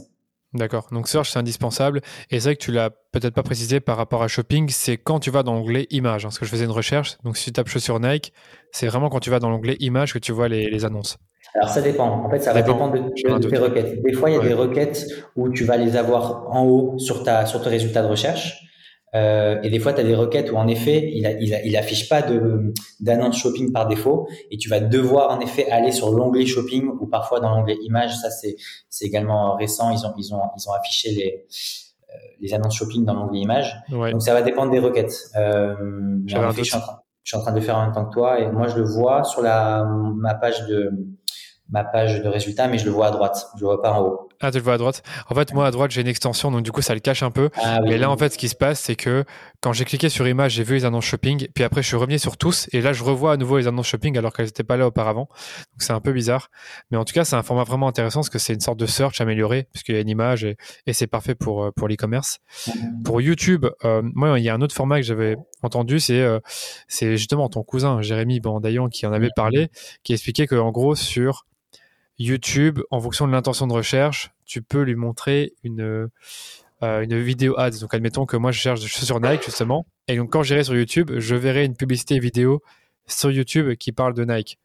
Speaker 1: D'accord. Donc search c'est indispensable et c'est vrai que tu l'as peut-être pas précisé par rapport à shopping, c'est quand tu vas dans l'onglet images. Parce que je faisais une recherche, donc si tu tapes chaussures Nike, c'est vraiment quand tu vas dans l'onglet images que tu vois les, les annonces.
Speaker 2: Alors ça dépend. En fait, ça, va dépendre de, tes requêtes. Des fois, il y a des requêtes où tu vas les avoir en haut sur ta sur tes résultats de recherche. Euh, et des fois, tu as des requêtes où en effet, il, a, il, a, il affiche pas de d'annonce shopping par défaut, et tu vas devoir en effet aller sur l'onglet shopping ou parfois dans l'onglet images. Ça, c'est c'est également récent. Ils ont ils ont ils ont affiché les euh, les annonces shopping dans l'onglet images. Donc ça va dépendre des requêtes. Euh, en fait, je, suis en train, je suis en train de le faire en même temps que toi, et moi je le vois sur la ma page de ma page de résultats, mais je le vois à droite, je le vois pas en haut.
Speaker 1: Ah, tu le vois à droite. En fait, moi à droite, j'ai une extension, donc du coup, ça le cache un peu. Ah, mais là, en fait, ce qui se passe, c'est que quand j'ai cliqué sur image, j'ai vu les annonces shopping, puis après, je suis revenu sur tous, et là, je revois à nouveau les annonces shopping alors qu'elles n'étaient pas là auparavant. Donc, c'est un peu bizarre. Mais en tout cas, c'est un format vraiment intéressant parce que c'est une sorte de search amélioré, puisqu'il y a une image et, et c'est parfait pour, euh, pour l'e-commerce. Pour YouTube, euh, moi, il y a un autre format que j'avais entendu, c'est euh, c'est justement ton cousin, Jérémy Bandaillon, qui en avait parlé, qui expliquait qu'en gros, sur YouTube, en fonction de l'intention de recherche, tu peux lui montrer une, euh, une vidéo ads. Donc, admettons que moi, je cherche des Nike, justement. Et donc, quand j'irai sur YouTube, je verrai une publicité vidéo sur YouTube qui parle de Nike.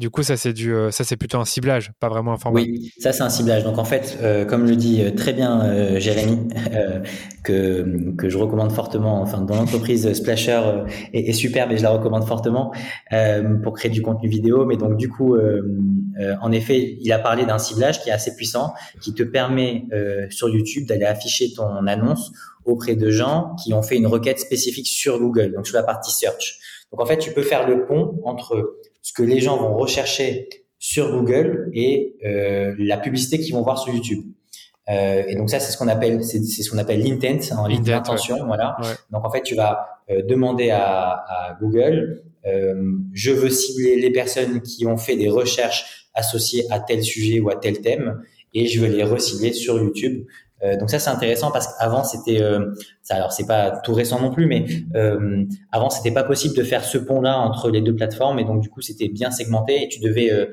Speaker 1: Du coup, ça c'est du, euh, ça c'est plutôt un ciblage, pas vraiment un format.
Speaker 2: Oui, ça c'est un ciblage. Donc en fait, euh, comme le dit euh, très bien Jérémy, que que je recommande fortement, enfin dans l'entreprise Splasher est, est, superbe et je la recommande fortement pour créer du contenu vidéo. Mais donc du coup, en effet, il a parlé d'un ciblage qui est assez puissant, qui te permet sur YouTube d'aller afficher ton annonce auprès de gens qui ont fait une requête spécifique sur Google, donc sur la partie search. Donc en fait, tu peux faire le pont entre ce que les gens vont rechercher sur Google et euh, la publicité qu'ils vont voir sur YouTube. Euh, et donc ça, c'est ce qu'on appelle, c'est ce qu'on appelle l'intent, en ligne d'intention, voilà. Donc en fait, tu vas euh, demander à, à Google, euh, je veux cibler les personnes qui ont fait des recherches associées à tel sujet ou à tel thème, et je veux les recibler sur YouTube. Euh, donc ça c'est intéressant parce qu'avant c'était euh, alors c'est pas tout récent non plus mais euh, avant c'était pas possible de faire ce pont là entre les deux plateformes et donc du coup c'était bien segmenté et tu devais euh,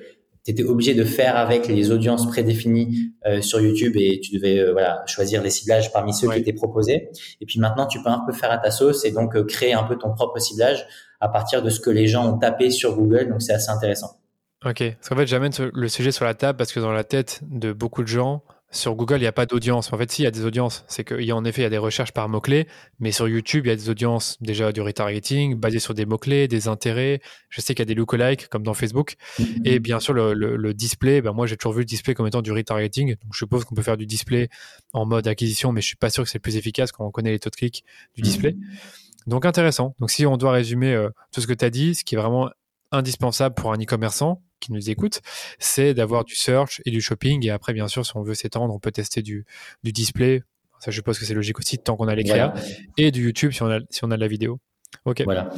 Speaker 2: étais obligé de faire avec les audiences prédéfinies euh, sur YouTube et tu devais voilà choisir les ciblages parmi ceux qui étaient proposés. Et puis maintenant tu peux un peu faire à ta sauce et donc créer un peu ton propre ciblage à partir de ce que les gens ont tapé sur Google. Donc c'est assez intéressant.
Speaker 1: Ok, parce qu'en fait j'amène le sujet sur la table parce que dans la tête de beaucoup de gens sur Google, il n'y a pas d'audience. En fait, si, il y a des audiences. C'est qu'il y a en effet, il y a des recherches par mots-clés, mais sur YouTube, il y a des audiences déjà du retargeting basées sur des mots-clés, des intérêts. Je sais qu'il y a des lookalikes comme dans Facebook. Mm-hmm. Et bien sûr, le, display, ben moi, j'ai toujours vu le display comme étant du retargeting. Donc, je suppose qu'on peut faire du display en mode acquisition, mais je suis pas sûr que c'est le plus efficace quand on connaît les taux de clic du display. Mm-hmm. Donc, intéressant. Donc, si on doit résumer euh, tout ce que tu as dit, ce qui est vraiment indispensable pour un e-commerçant qui nous écoute, c'est d'avoir du search et du shopping. Et après, bien sûr, si on veut s'étendre, on peut tester du, du display. Ça, je suppose que c'est logique aussi, tant qu'on a les créas. Et du YouTube si on a, si on a de la vidéo. OK.
Speaker 2: Voilà.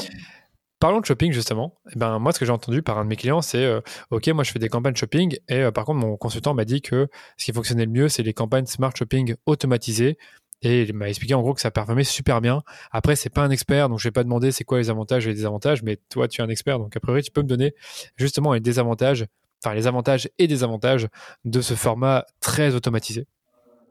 Speaker 1: Parlons de shopping justement. Eh ben, moi, ce que j'ai entendu par un de mes clients, c'est euh, OK, moi je fais des campagnes shopping et euh, par contre, mon consultant m'a dit que ce qui fonctionnait le mieux, c'est les campagnes smart shopping automatisées. Et il m'a expliqué en gros que ça performait super bien. Après, c'est pas un expert, donc je vais pas demander c'est quoi les avantages et les désavantages, mais toi, tu es un expert, donc a priori, tu peux me donner justement les désavantages, enfin les avantages et désavantages de ce format très automatisé.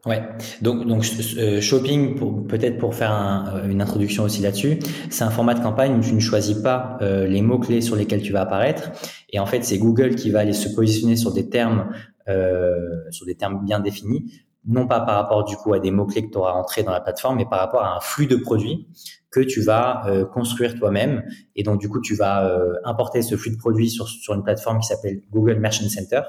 Speaker 2: Ouais, donc donc euh, shopping peut-être pour faire euh, une introduction aussi là-dessus, c'est un format de campagne où tu ne choisis pas euh, les mots clés sur lesquels tu vas apparaître et en fait c'est Google qui va aller se positionner sur des termes sur des termes bien définis, non pas par rapport du coup à des mots clés que tu auras rentrés dans la plateforme, mais par rapport à un flux de produits que tu vas construire toi-même. Et donc du coup tu vas importer ce flux de produits sur sur une plateforme qui s'appelle Google Merchant Center.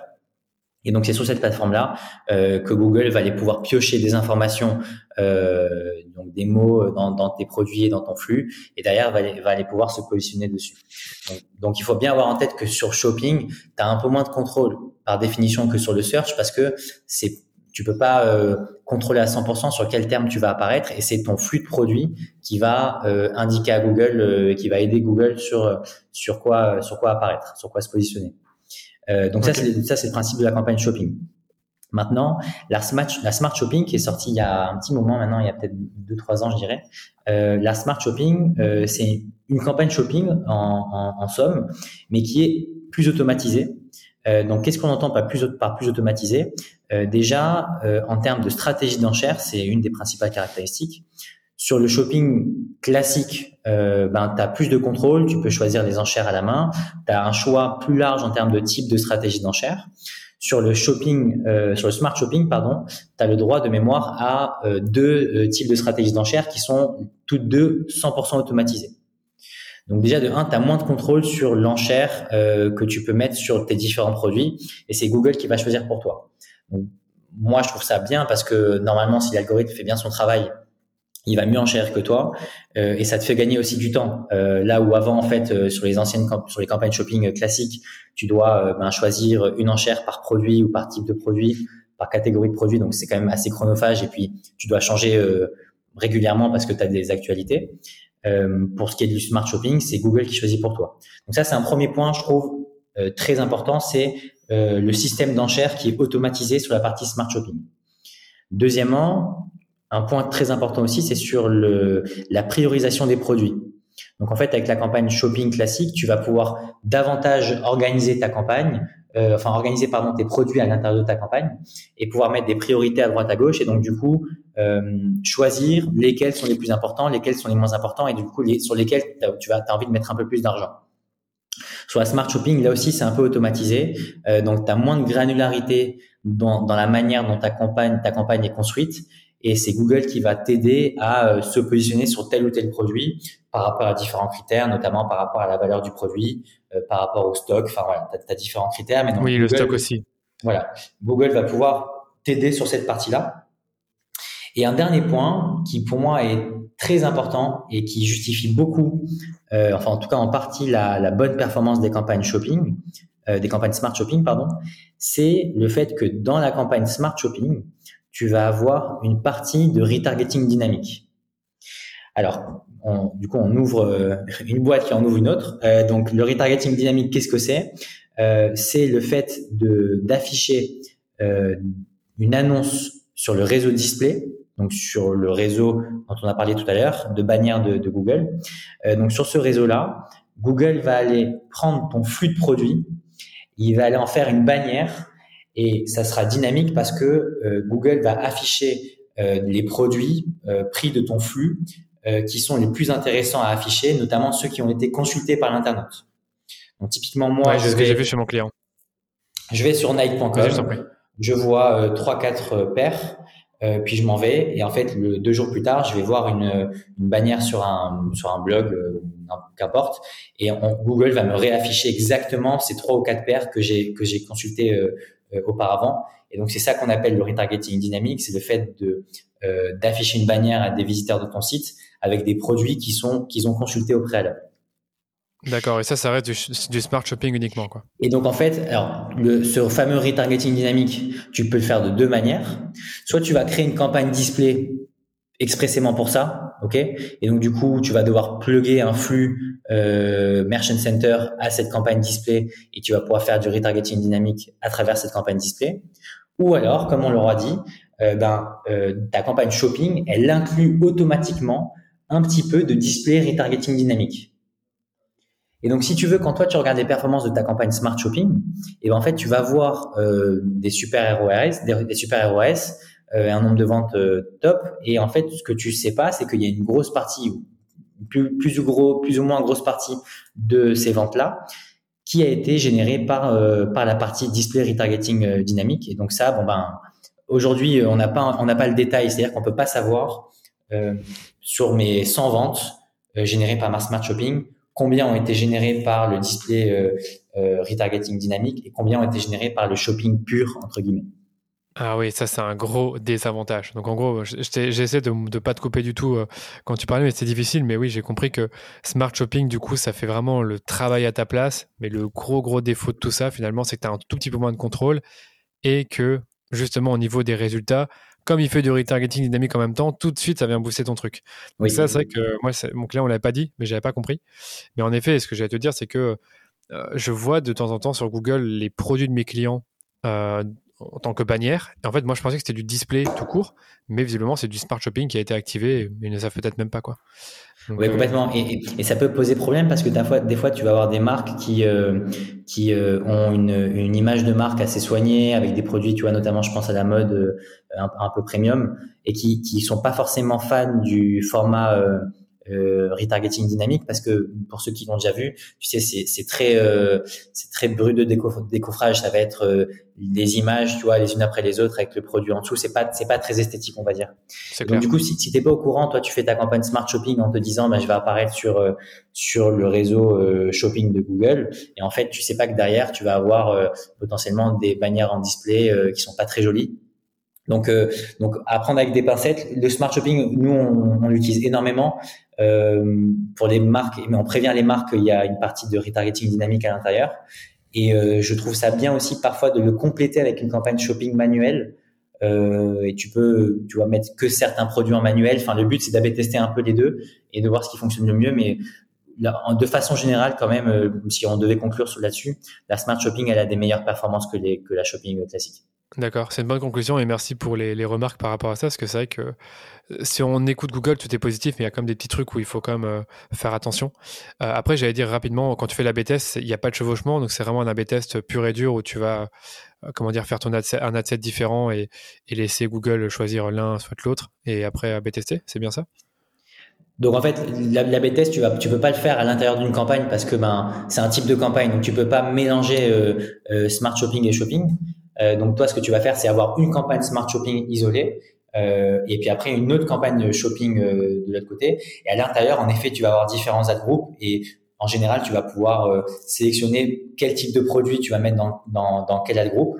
Speaker 2: Et donc c'est sur cette plateforme-là euh, que Google va aller pouvoir piocher des informations, euh, donc des mots dans, dans, tes produits et dans ton flux, et derrière va va aller pouvoir se positionner dessus. Donc, il faut bien avoir en tête que sur Shopping, tu as un peu moins de contrôle par définition que sur le search parce que c'est tu peux pas euh, contrôler à 100% sur quel terme tu vas apparaître et c'est ton flux de produits qui va euh, indiquer à Google, euh, qui va aider Google sur sur quoi sur quoi apparaître, sur quoi se positionner. Euh, donc ça, c'est ça, c'est le principe de la campagne shopping. Maintenant, la smart, la smart shopping qui est sortie il y a un petit moment maintenant, il y a peut-être deux trois ans, je dirais. Euh, la smart shopping, euh, c'est une campagne shopping en, en, en, somme, mais qui est plus automatisée. Euh, donc, qu'est-ce qu'on entend par plus, par plus automatisé? Euh, Déjà, euh, en termes de stratégie d'enchère, c'est une des principales caractéristiques. Sur le shopping classique, ben, tu as plus de contrôle, tu peux choisir les enchères à la main, tu as un choix plus large en termes de type de stratégie d'enchère. Sur le shopping, sur le smart shopping, pardon, tu as le droit de mémoire à deux types de stratégies d'enchères qui sont toutes deux 100% automatisées. Donc déjà de un, tu as moins de contrôle sur l'enchère euh, que tu peux mettre sur tes différents produits et c'est Google qui va choisir pour toi. Moi, je trouve ça bien parce que normalement, si l'algorithme fait bien son travail, il va mieux en cher que toi euh, et ça te fait gagner aussi du temps. Euh, là où avant en fait sur les anciennes sur les campagnes shopping classiques, tu dois ben, choisir une enchère par produit ou par type de produit, par catégorie de produit, donc c'est quand même assez chronophage et puis tu dois changer régulièrement parce que tu as des actualités. Pour ce qui est du smart shopping, c'est Google qui choisit pour toi. Donc ça c'est un premier point je trouve très important, c'est le système d'enchères qui est automatisé sur la partie smart shopping. Deuxièmement, un point très important aussi, c'est sur le, la priorisation des produits. Donc en fait, avec la campagne shopping classique, tu vas pouvoir davantage organiser ta campagne, euh, enfin organiser pardon tes produits à l'intérieur de ta campagne et pouvoir mettre des priorités à droite à gauche et donc du coup euh, choisir lesquels sont les plus importants, lesquels sont les moins importants et du coup les, sur lesquels tu vas as envie de mettre un peu plus d'argent. Sur la smart shopping, là aussi c'est un peu automatisé, euh, donc tu as moins de granularité dans, dans la manière dont ta campagne ta campagne est construite et c'est Google qui va t'aider à se positionner sur tel ou tel produit par rapport à différents critères, notamment par rapport à la valeur du produit, par rapport au stock. Enfin voilà, tu as, différents critères.
Speaker 1: Mais oui, le stock aussi.
Speaker 2: Voilà, Google va pouvoir t'aider sur cette partie-là. Et un dernier point qui pour moi est très important et qui justifie beaucoup, euh, enfin en tout cas en partie la, la bonne performance des campagnes shopping, euh, des campagnes smart shopping, pardon, c'est le fait que dans la campagne smart shopping, tu vas avoir une partie de retargeting dynamique. Alors, du coup, on ouvre euh, une boîte qui en ouvre une autre. Euh, donc, le retargeting dynamique, qu'est-ce que c'est? Euh, C'est le fait de d'afficher une annonce sur le réseau display, donc sur le réseau dont on a parlé tout à l'heure, de bannière de, Google. donc, sur ce réseau-là, Google va aller prendre ton flux de produits, il va aller en faire une bannière et ça sera dynamique parce que Google va afficher les produits pris de ton flux qui sont les plus intéressants à afficher, notamment ceux qui ont été consultés par l'internet.
Speaker 1: Donc typiquement moi, je vais, j'ai vu chez mon client.
Speaker 2: Je vais sur Nike.com, je vois trois quatre paires, puis je m'en vais et en fait le, deux jours plus tard, je vais voir une, une bannière sur un sur un blog, qu'importe, et Google va me réafficher exactement ces trois ou quatre paires que j'ai que j'ai consulté euh, auparavant. Et donc c'est ça qu'on appelle le retargeting dynamique, c'est le fait de euh, d'afficher une bannière à des visiteurs de ton site avec des produits qui sont qu'ils ont consultés au préalable.
Speaker 1: D'accord, et ça, ça reste du, smart shopping uniquement. Quoi.
Speaker 2: Et donc, en fait, alors, le, ce fameux retargeting dynamique, tu peux le faire de deux manières. Soit tu vas créer une campagne display expressément pour ça, ok? Et donc, du coup, tu vas devoir plugger un flux euh, Merchant Center à cette campagne display et tu vas pouvoir faire du retargeting dynamique à travers cette campagne display. Ou alors, comme on l'aura dit, euh, ben, euh, ta campagne shopping, elle inclut automatiquement un petit peu de display retargeting dynamique. Et donc, si tu veux, quand toi tu regardes les performances de ta campagne Smart Shopping, et ben en fait, tu vas voir euh, des super ROS, des, super ROS, euh, un nombre de ventes euh, top. Et en fait, ce que tu sais pas, c'est qu'il y a une grosse partie, plus, plus ou gros, plus ou moins grosse partie de ces ventes-là, qui a été générée par euh, par la partie display retargeting dynamique. Et donc ça, bon ben, aujourd'hui, on n'a pas on n'a pas le détail, c'est-à-dire qu'on peut pas savoir sur mes 100 ventes générées par ma Smart Shopping combien ont été générés par le display euh, euh, retargeting dynamique et combien ont été générés par le shopping pur, entre guillemets.
Speaker 1: Ah oui, ça c'est un gros désavantage. Donc en gros, j'essaie de ne pas te couper du tout euh, quand tu parlais, mais c'est difficile. Mais oui, j'ai compris que Smart Shopping, du coup, ça fait vraiment le travail à ta place. Mais le gros, gros défaut de tout ça, finalement, c'est que tu as un tout petit peu moins de contrôle et que justement au niveau des résultats, comme il fait du retargeting dynamique en même temps, tout de suite, ça vient booster ton truc. Donc ça, c'est vrai que moi, mon client, on l'avait pas dit, mais j'avais pas compris. Mais en effet, ce que j'allais te dire, c'est que euh, je vois de temps en temps sur Google les produits de mes clients euh, en tant que bannière. Et en fait, moi, je pensais que c'était du display tout court, mais visiblement, c'est du smart shopping qui a été activé, mais ils ne savent peut-être même pas quoi.
Speaker 2: oui, euh, complètement. Et, et, ça peut poser problème parce que des fois, des fois tu vas avoir des marques qui euh, qui euh, ont une, une image de marque assez soignée avec des produits, tu vois, notamment, je pense à la mode un, un peu premium et qui qui sont pas forcément fans du format euh, retargeting dynamique parce que pour ceux qui l'ont déjà vu, tu sais, c'est, c'est très euh, c'est très brut de décoffrage. Ça va être euh, des images, tu vois, les unes après les autres avec le produit en dessous. C'est pas c'est pas très esthétique, on va dire. Donc du coup, si, si t'es pas au courant, toi, tu fais ta campagne smart shopping en te disant, bah, je vais apparaître sur euh, sur le réseau shopping de Google, et en fait, tu sais pas que derrière, tu vas avoir potentiellement des bannières en display qui sont pas très jolies donc, euh, donc apprendre avec des pincettes. Le smart shopping, nous, on, on l'utilise énormément euh, pour les marques, mais on prévient les marques qu'il y a une partie de retargeting dynamique à l'intérieur. Et euh, je trouve ça bien aussi parfois de le compléter avec une campagne shopping manuelle. Euh, et tu peux, tu vois, mettre que certains produits en manuel. Enfin, le but c'est d'aller tester un peu les deux et de voir ce qui fonctionne le mieux. Mais de façon générale, quand même, euh, si on devait conclure là-dessus, la smart shopping elle a des meilleures performances que la shopping classique.
Speaker 1: D'accord, c'est une bonne conclusion et merci pour les, remarques par rapport à ça, parce que c'est vrai que euh, si on écoute Google, tout est positif, mais il y a quand des petits trucs où il faut quand même euh, faire attention. Euh, après, j'allais dire rapidement, quand tu fais l'AB test, il n'y a pas de chevauchement, donc c'est vraiment un AB test pur et dur où tu vas, comment dire, faire ton un ad set différent et, laisser Google choisir l'un soit l'autre et après AB tester, c'est bien ça?
Speaker 2: Donc en fait, l'AB test, tu vas, tu peux pas le faire à l'intérieur d'une campagne parce que ben c'est un type de campagne, donc tu peux pas mélanger smart shopping et shopping. Euh, donc toi, ce que tu vas faire, c'est avoir une campagne smart shopping isolée euh, et puis après une autre campagne shopping euh, de l'autre côté. Et à l'intérieur, en effet, tu vas avoir différents ad groupes et en général, tu vas pouvoir euh, sélectionner quel type de produit tu vas mettre dans, dans, dans quel ad groupe.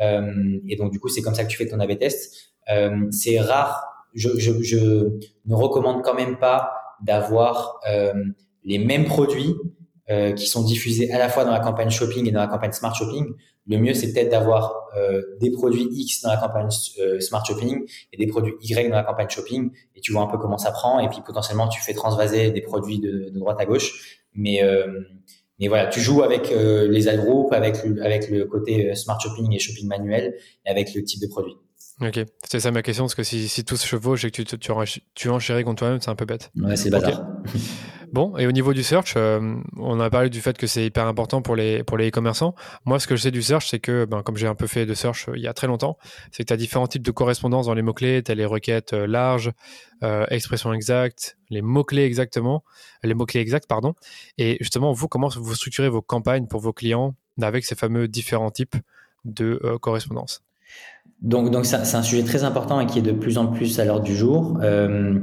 Speaker 2: Euh, et donc du coup, c'est comme ça que tu fais ton A/B test. c'est rare. Je, je, je, ne recommande quand même pas d'avoir les mêmes produits qui sont diffusés à la fois dans la campagne shopping et dans la campagne smart shopping le mieux, c'est peut-être d'avoir euh, des produits X dans la campagne euh, Smart Shopping et des produits Y dans la campagne Shopping, et tu vois un peu comment ça prend, et puis potentiellement tu fais transvaser des produits de, de droite à gauche. Mais, euh, mais voilà, tu joues avec euh, les ad groups, avec, avec le côté Smart Shopping et Shopping manuel, et avec le type de produit.
Speaker 1: Ok, c'est ça ma question, parce que si, si tout se chevauche et que tu, tu, tu, enchéris contre toi-même, c'est un peu bête.
Speaker 2: Ouais, c'est bazar.
Speaker 1: Bon, et au niveau du search, euh, on a parlé du fait que c'est hyper important pour les pour les e-commerçants. Moi, ce que je sais du search, c'est que, ben, comme j'ai un peu fait de search euh, il y a très longtemps, c'est que tu as différents types de correspondances dans les mots-clés. Tu as les requêtes euh, larges, expressions exactes, les mots-clés exactement, les mots-clés exacts, pardon. Et justement, vous, comment vous structurez vos campagnes pour vos clients avec ces fameux différents types de correspondances?
Speaker 2: Donc, donc c'est un sujet très important et qui est de plus en plus à l'ordre du jour. Euh,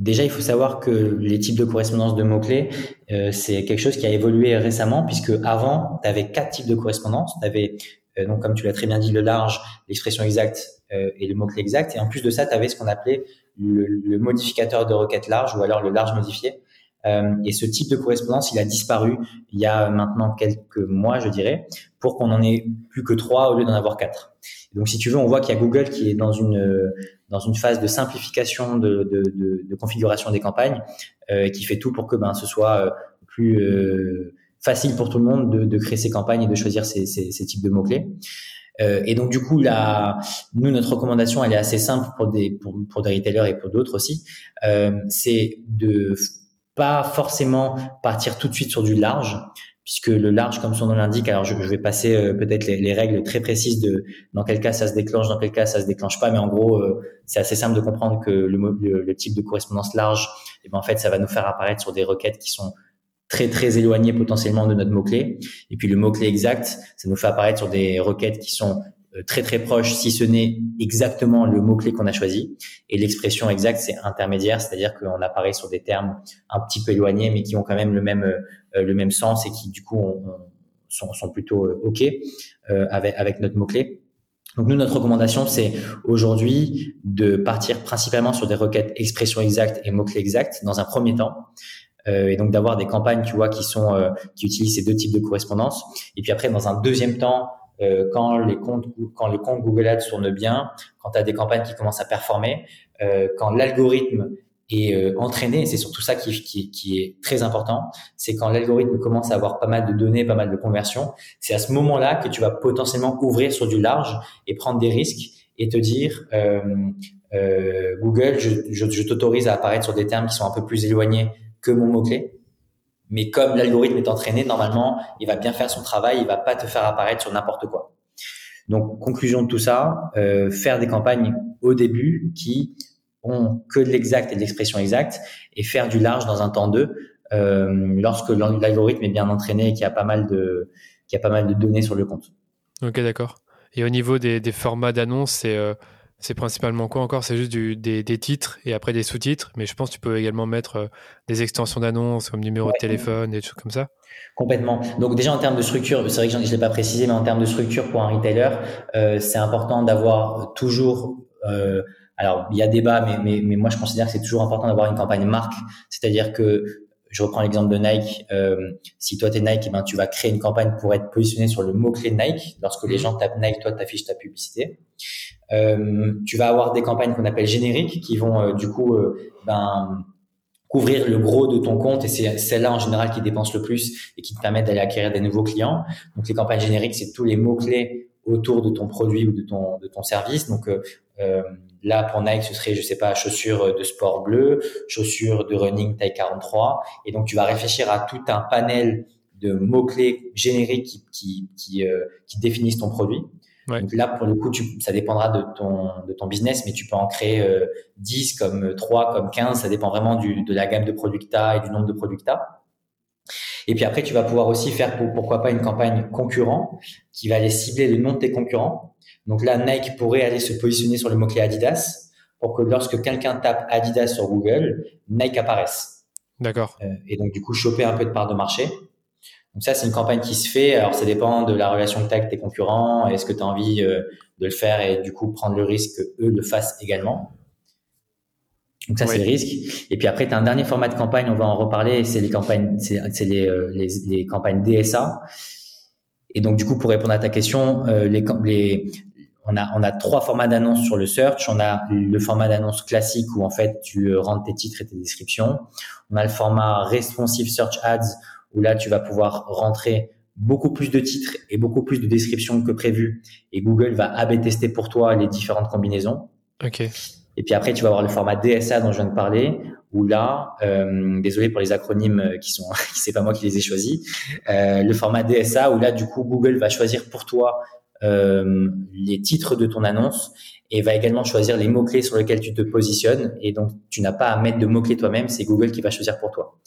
Speaker 2: déjà, il faut savoir que les types de correspondance de mots-clés, euh, c'est quelque chose qui a évolué récemment, puisque avant, tu avais quatre types de correspondance. Tu avais, euh, donc, comme tu l'as très bien dit, le large, l'expression exacte euh, et le mot-clé exact. Et en plus de ça, tu avais ce qu'on appelait le, le, modificateur de requête large ou alors le large modifié. Euh, et ce type de correspondance, il a disparu il y a maintenant quelques mois, je dirais, pour qu'on en ait plus que trois au lieu d'en avoir quatre. Donc, si tu veux, on voit qu'il y a Google qui est dans une dans une phase de simplification de, de, de, de configuration des campagnes, euh, qui fait tout pour que ben ce soit euh, plus euh, facile pour tout le monde de, de, créer ses campagnes et de choisir ces, ces, ces types de mots clés. Euh, et donc du coup là, nous notre recommandation elle est assez simple pour des pour, pour des retailers et pour d'autres aussi, euh, c'est de pas forcément partir tout de suite sur du large, puisque le large, comme son nom l'indique, alors je, vais passer euh, peut-être les, les, règles très précises de dans quel cas ça se déclenche, dans quel cas ça se déclenche pas, mais en gros, euh, c'est assez simple de comprendre que le, type de correspondance large, et eh ben en fait, ça va nous faire apparaître sur des requêtes qui sont très très éloignées potentiellement de notre mot clé, et puis le mot clé exact, ça nous fait apparaître sur des requêtes qui sont très très proche, si ce n'est exactement le mot-clé qu'on a choisi. Et l'expression exacte, c'est intermédiaire, c'est-à-dire qu'on apparaît sur des termes un petit peu éloignés, mais qui ont quand même le même euh, le même sens et qui du coup on, sont, sont, plutôt euh, ok euh, avec avec notre mot-clé. Donc nous, notre recommandation, c'est aujourd'hui de partir principalement sur des requêtes expression exacte et mots-clés exacts dans un premier temps. Euh, et donc d'avoir des campagnes, tu vois, qui sont euh, qui utilisent ces deux types de correspondance. Et puis après, dans un deuxième temps, euh, quand les comptes quand les comptes Google Ads tournent bien, quand tu as des campagnes qui commencent à performer, euh, quand l'algorithme est euh, entraîné, et c'est surtout ça qui, qui, qui, est très important, c'est quand l'algorithme commence à avoir pas mal de données, pas mal de conversions, c'est à ce moment-là que tu vas potentiellement ouvrir sur du large et prendre des risques et te dire euh, euh, Google, je, je t'autorise à apparaître sur des termes qui sont un peu plus éloignés que mon mot-clé. Mais comme l'algorithme est entraîné, normalement, il va bien faire son travail, il va pas te faire apparaître sur n'importe quoi. Donc, conclusion de tout ça, euh, faire des campagnes au début qui ont que de l'exact et de l'expression exacte et faire du large dans un temps 2 euh, lorsque l'algorithme est bien entraîné et qu'il y a pas mal de, qu'il y a pas mal de données sur le compte.
Speaker 1: Ok, d'accord. Et au niveau des, des formats d'annonces, c'est euh, c'est principalement quoi encore? C'est juste du, des, des, titres et après des sous-titres, mais je pense que tu peux également mettre euh, des extensions d'annonces comme numéro ouais. de téléphone, des choses comme ça.
Speaker 2: Complètement. Donc déjà en termes de structure, c'est vrai que je ne l'ai pas précisé, mais en termes de structure pour un retailer, euh, c'est important d'avoir toujours euh, alors, il y a débat, mais, mais, mais moi, je considère que c'est toujours important d'avoir une campagne marque. C'est-à-dire que, je reprends l'exemple de Nike. Euh, si toi, tu es Nike, eh ben, tu vas créer une campagne pour être positionné sur le mot-clé Nike. Lorsque les gens tapent Nike, toi, tu affiches ta publicité. Euh, tu vas avoir des campagnes qu'on appelle génériques qui vont euh, du coup euh, ben, couvrir le gros de ton compte et c'est celle-là en général qui dépense le plus et qui te permettent d'aller acquérir des nouveaux clients. Donc les campagnes génériques, c'est tous les mots-clés autour de ton produit ou de ton, service. Donc là, pour Nike, ce serait, je sais pas, chaussures de sport bleu, chaussures de running taille 43. Et donc tu vas réfléchir à tout un panel de mots-clés génériques qui définissent ton produit. Ouais. Donc là, pour le coup, tu, ça dépendra de ton, de ton business, mais tu peux en créer euh, 10 comme 3, comme 15. Ça dépend vraiment du, de la gamme de produits que tu as et du nombre de produits que tu as. Et puis après, tu vas pouvoir aussi faire, pour, pourquoi pas, une campagne concurrent qui va aller cibler le nom de tes concurrents. Donc là, Nike pourrait aller se positionner sur le mot-clé Adidas pour que lorsque quelqu'un tape Adidas sur Google, Nike apparaisse.
Speaker 1: D'accord.
Speaker 2: Euh, et donc, du coup, choper un peu de part de marché. Donc ça, c'est une campagne qui se fait. Alors, ça dépend de la relation que tu as avec tes concurrents. Est-ce que tu as envie euh, de le faire et du coup prendre le risque qu'eux le fassent également? Donc ça, oui. c'est le risque. Et puis après, tu as un dernier format de campagne, on va en reparler, c'est les campagnes, c'est les, euh, les, les, campagnes DSA. Et donc, du coup, pour répondre à ta question, euh, les, les, on, a, on a trois formats d'annonce sur le search. On a le format d'annonce classique où, en fait, tu rentres tes titres et tes descriptions. On a le format responsive search ads où là, tu vas pouvoir rentrer beaucoup plus de titres et beaucoup plus de descriptions que prévu. Et Google va AB tester pour toi les différentes combinaisons.
Speaker 1: OK.
Speaker 2: Et puis après, tu vas avoir le format DSA dont je viens de parler, où là, euh, désolé pour les acronymes qui sont, c'est pas moi qui les ai choisis, euh, le format DSA où là, du coup, Google va choisir pour toi euh, les titres de ton annonce et va également choisir les mots clés sur lesquels tu te positionnes. Et donc, tu n'as pas à mettre de mots clés toi-même, c'est Google qui va choisir pour toi.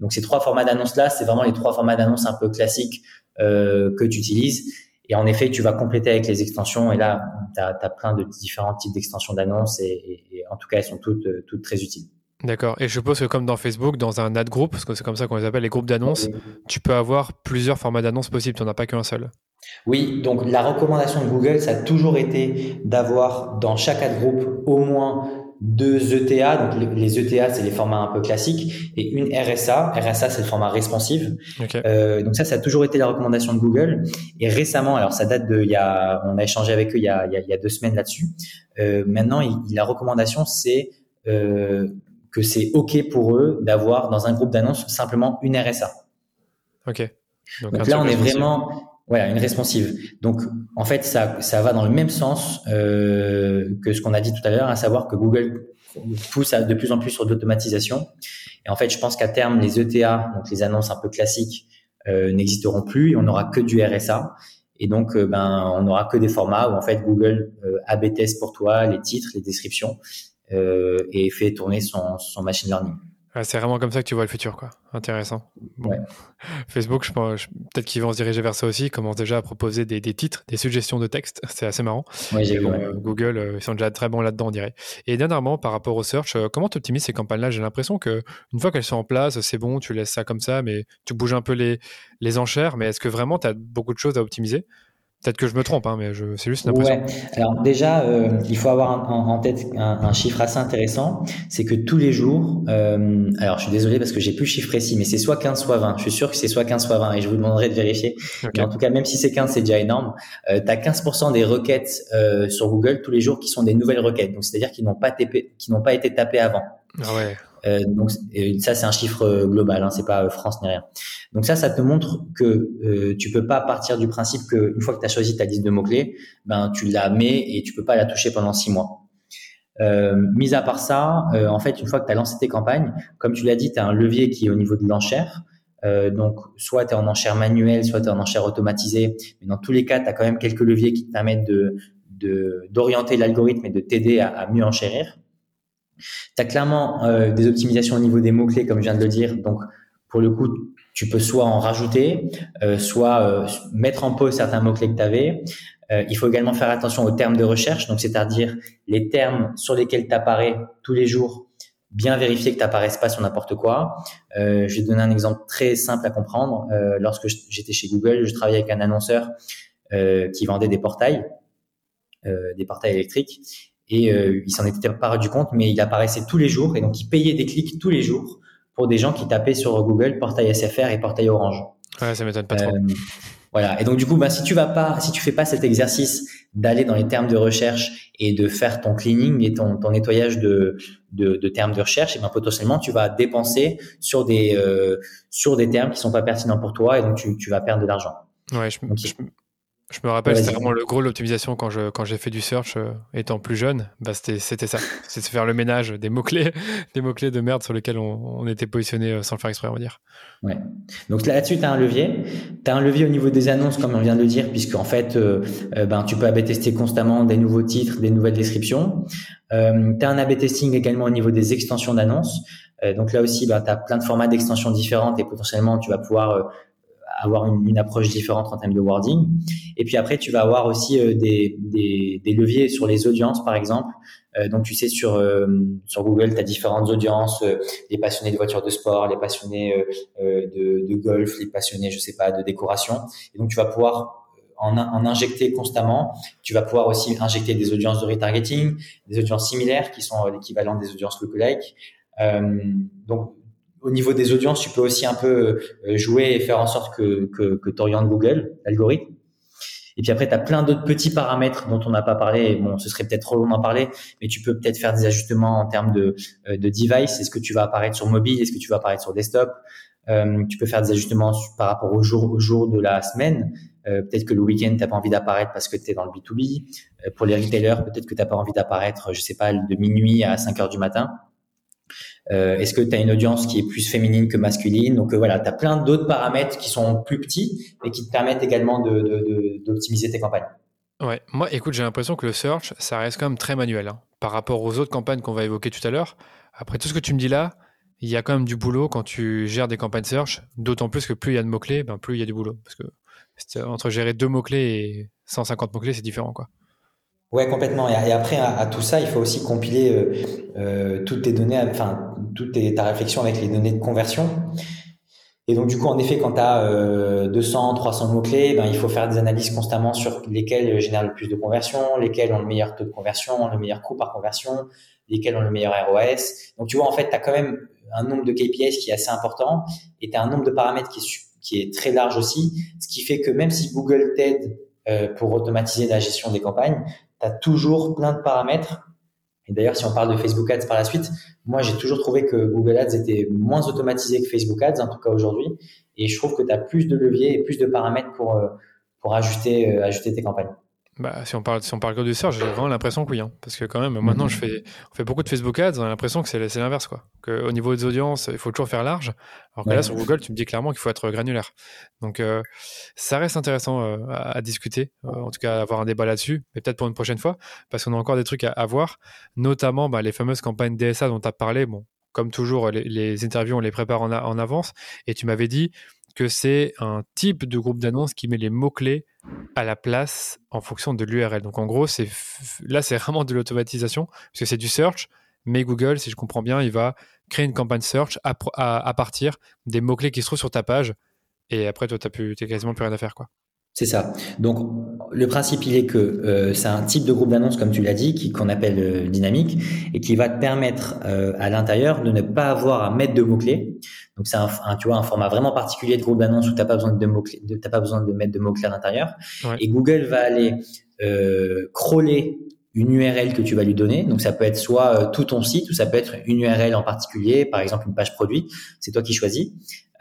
Speaker 2: Donc, ces trois formats d'annonce là, c'est vraiment les trois formats d'annonce un peu classiques euh, que tu utilises. Et en effet, tu vas compléter avec les extensions. Et là, tu as, as, plein de différents types d'extensions d'annonces. Et, et, et, en tout cas, elles sont toutes, toutes très utiles.
Speaker 1: D'accord. Et je suppose que comme dans Facebook, dans un ad group, parce que c'est comme ça qu'on les appelle, les groupes d'annonces, oui. tu peux avoir plusieurs formats d'annonces possibles. Tu n'en as pas qu'un seul.
Speaker 2: Oui. Donc, la recommandation de Google, ça a toujours été d'avoir dans chaque ad group au moins deux ETA. Donc les, ETA, c'est les formats un peu classiques, et une RSA. RSA, c'est le format responsive. Euh, donc ça, ça a toujours été la recommandation de Google. Et récemment, alors ça date de, il y a, on a échangé avec eux il y a, il y a, deux semaines là-dessus. Euh, maintenant, la recommandation, c'est euh, que c'est OK pour eux d'avoir dans un groupe d'annonces simplement une RSA.
Speaker 1: OK.
Speaker 2: Donc, là, on est vraiment voilà, une responsive. Donc, en fait, ça, ça va dans le même sens euh, que ce qu'on a dit tout à l'heure, à savoir que Google pousse de plus en plus sur l'automatisation. Et en fait, je pense qu'à terme, les ETA, donc les annonces un peu classiques, euh, n'existeront plus et on n'aura que du RSA. Et donc, euh, ben, on n'aura que des formats où en fait Google AB test pour toi les titres, les descriptions et fait tourner son machine learning
Speaker 1: c'est vraiment comme ça que tu vois le futur, quoi. Intéressant. Facebook, je pense, peut-être qu'ils vont se diriger vers ça aussi. Ils commencent déjà à proposer des, titres, des suggestions de texte. C'est assez marrant. Euh, Google, euh, ils sont déjà très bons là-dedans, on dirait. Et dernièrement, par rapport au search, euh, comment tu optimises ces campagnes-là? J'ai l'impression que une fois qu'elles sont en place, c'est bon, tu laisses ça comme ça, mais tu bouges un peu les, les enchères. Mais est-ce que vraiment tu as beaucoup de choses à optimiser? Peut-être que je me trompe, hein, mais c'est juste une impression.
Speaker 2: Ouais. Alors déjà, euh, il faut avoir en, tête un, chiffre assez intéressant, c'est que tous les jours, euh, alors je suis désolé parce que j'ai plus le chiffre précis, mais c'est soit 15 soit 20. Je suis sûr que c'est soit 15 soit 20 et je vous demanderai de vérifier. Mais en tout cas, même si c'est 15, c'est déjà énorme. Euh, tu as 15% des requêtes euh, sur Google tous les jours qui sont des nouvelles requêtes, donc c'est-à-dire qui n'ont pas, qui n'ont pas été tapées avant.
Speaker 1: Ah ouais.
Speaker 2: Euh, donc ça c'est un chiffre euh, global, hein, c'est pas euh, France ni rien. Donc ça, ça te montre que euh, tu peux pas partir du principe que une fois que tu as choisi ta liste de mots clés, ben tu la mets et tu peux pas la toucher pendant six mois. Euh, mis à part ça, en fait, une fois que tu as lancé tes campagnes, comme tu l'as dit, tu as un levier qui est au niveau de l'enchère. donc, soit tu es en enchère manuelle, soit tu es en enchère automatisée. Mais dans tous les cas, tu as quand même quelques leviers qui te permettent de d'orienter l'algorithme et de t'aider à mieux enchérir. Tu as clairement euh, des optimisations au niveau des mots-clés, comme je viens de le dire. Donc, pour le coup, tu peux soit en rajouter, euh, soit euh, mettre en pause certains mots-clés que tu avais. il faut également faire attention aux termes de recherche, donc c'est-à-dire les termes sur lesquels tu apparais tous les jours, bien vérifier que tu n'apparaisses pas sur n'importe quoi. je vais donner un exemple très simple à comprendre. lorsque j'étais chez Google, je travaillais avec un annonceur qui vendait des portails, des portails électriques, et euh, il s'en était pas rendu compte, mais il apparaissait tous les jours et donc il payait des clics tous les jours pour des gens qui tapaient sur Google portail SFR et portail Orange.
Speaker 1: Ouais, ça m'étonne pas trop. Euh,
Speaker 2: voilà. Et donc du coup, bah, si tu vas pas, si tu fais pas cet exercice d'aller dans les termes de recherche et de faire ton cleaning et ton, ton nettoyage de, de, de, termes de recherche, et ben potentiellement tu vas dépenser sur des euh, sur des termes qui sont pas pertinents pour toi et donc tu, tu vas perdre de l'argent.
Speaker 1: Ouais, je, je, je me rappelle, c'était vraiment le gros l'optimisation quand je quand j'ai fait du search euh, étant plus jeune. Bah c'était ça, c'est de faire le ménage des mots clés, des mots clés de merde sur lesquels on, on était positionné euh, sans le faire exprès, on va dire.
Speaker 2: Ouais. Donc là-dessus, tu as un levier. Tu as un levier au niveau des annonces, comme on vient de le dire, puisque en fait, euh, ben tu peux AB tester constamment des nouveaux titres, des nouvelles descriptions. Tu as un AB testing également au niveau des extensions d'annonces. donc là aussi, ben, tu as plein de formats d'extensions différentes et potentiellement, tu vas pouvoir avoir une, une, approche différente en termes de wording. Et puis après, tu vas avoir aussi euh, des, des, des, leviers sur les audiences, par exemple. Euh, donc, tu sais, sur, euh, sur Google, tu as différentes audiences, les passionnés de voitures de sport, les passionnés de, de, golf, les passionnés, je sais pas, de décoration. Et donc, tu vas pouvoir en, en, injecter constamment. Tu vas pouvoir aussi injecter des audiences de retargeting, des audiences similaires qui sont l'équivalent des audiences lookalike. Euh, donc, au niveau des audiences, tu peux aussi un peu euh, jouer et faire en sorte que, que, que tu Google, l'algorithme. Et puis après, tu as plein d'autres petits paramètres dont on n'a pas parlé. Bon, ce serait peut-être trop long d'en parler, mais tu peux peut-être faire des ajustements en termes de, euh, de device. Est-ce que tu vas apparaître sur mobile? Est-ce que tu vas apparaître sur desktop? Euh, Tu peux faire des ajustements par rapport au jour, au jour de la semaine. Euh, peut-être que le week-end, tu pas envie d'apparaître parce que tu es dans le B2B. Euh, pour les retailers, peut-être que tu pas envie d'apparaître, je sais pas, de minuit à 5 heures du matin. Euh, est-ce que tu as une audience qui est plus féminine que masculine? Donc euh, voilà, tu as plein d'autres paramètres qui sont plus petits et qui te permettent également d'optimiser tes campagnes.
Speaker 1: Ouais, moi écoute, j'ai l'impression que le search, ça reste quand même très manuel hein, par rapport aux autres campagnes qu'on va évoquer tout à l'heure. Après tout ce que tu me dis là, il y a quand même du boulot quand tu gères des campagnes search, d'autant plus que plus il y a de mots-clés, ben plus il y a du boulot. Parce que entre gérer deux mots-clés et 150 mots-clés, c'est différent. quoi.
Speaker 2: Ouais, complètement. Et, après, à, tout ça, il faut aussi compiler euh, euh toutes tes données, enfin, toute ta réflexion avec les données de conversion. Et donc, du coup, en effet, quand tu as 200, 300 mots-clés, ben, il faut faire des analyses constamment sur lesquels génèrent le plus de conversion, lesquels ont le meilleur taux de conversion, le meilleur coût par conversion, lesquels ont le meilleur ROS. Donc, tu vois, en fait, tu as quand même un nombre de KPIs qui est assez important et tu as un nombre de paramètres qui est, qui est très large aussi, ce qui fait que même si Google t'aide euh, pour automatiser la gestion des campagnes, tu as toujours plein de paramètres et d'ailleurs, si on parle de Facebook Ads par la suite, moi, j'ai toujours trouvé que Google Ads était moins automatisé que Facebook Ads, en tout cas aujourd'hui. Et je trouve que tu as plus de leviers et plus de paramètres pour, euh, pour ajuster, euh, ajuster tes campagnes.
Speaker 1: Bah, si on parle si on parle que du search, j'ai vraiment l'impression que oui, hein. parce que quand même maintenant je mhm. fais on fait beaucoup de Facebook Ads, on a l'impression que c'est l'inverse quoi. Que au niveau des audiences, il faut toujours faire large. Alors que là sur Google, tu me dis clairement qu'il faut être granulaire. Donc euh, ça reste intéressant euh, à, discuter, euh, en tout cas avoir un débat là-dessus, mais peut-être pour une prochaine fois, parce qu'on a encore des trucs à, voir, notamment bah, les fameuses campagnes DSA dont tu as parlé. Bon, comme toujours, les, interviews on les prépare en, en avance, et tu m'avais dit que c'est un type de groupe d'annonces qui met les mots-clés à la place en fonction de l'URL. Donc en gros, c'est là, c'est vraiment de l'automatisation, parce que c'est du search, mais Google, si je comprends bien, il va créer une campagne search à, partir des mots-clés qui se trouvent sur ta page, et après, toi, tu n'as quasiment plus rien à faire. quoi.
Speaker 2: C'est ça. Donc le principe il est que euh, c'est un type de groupe d'annonces comme tu l'as dit qu'on appelle euh, dynamique et qui va te permettre euh, à l'intérieur de ne pas avoir à mettre de mots clés. Donc c'est un, tu vois un format vraiment particulier de groupe d'annonces où t'as pas besoin de mots clés, t'as pas besoin de mettre de mots clés à l'intérieur. Et Google va aller crawler une URL que tu vas lui donner. Donc ça peut être soit tout ton site ou ça peut être une URL en particulier, par exemple une page produit. C'est toi qui choisis.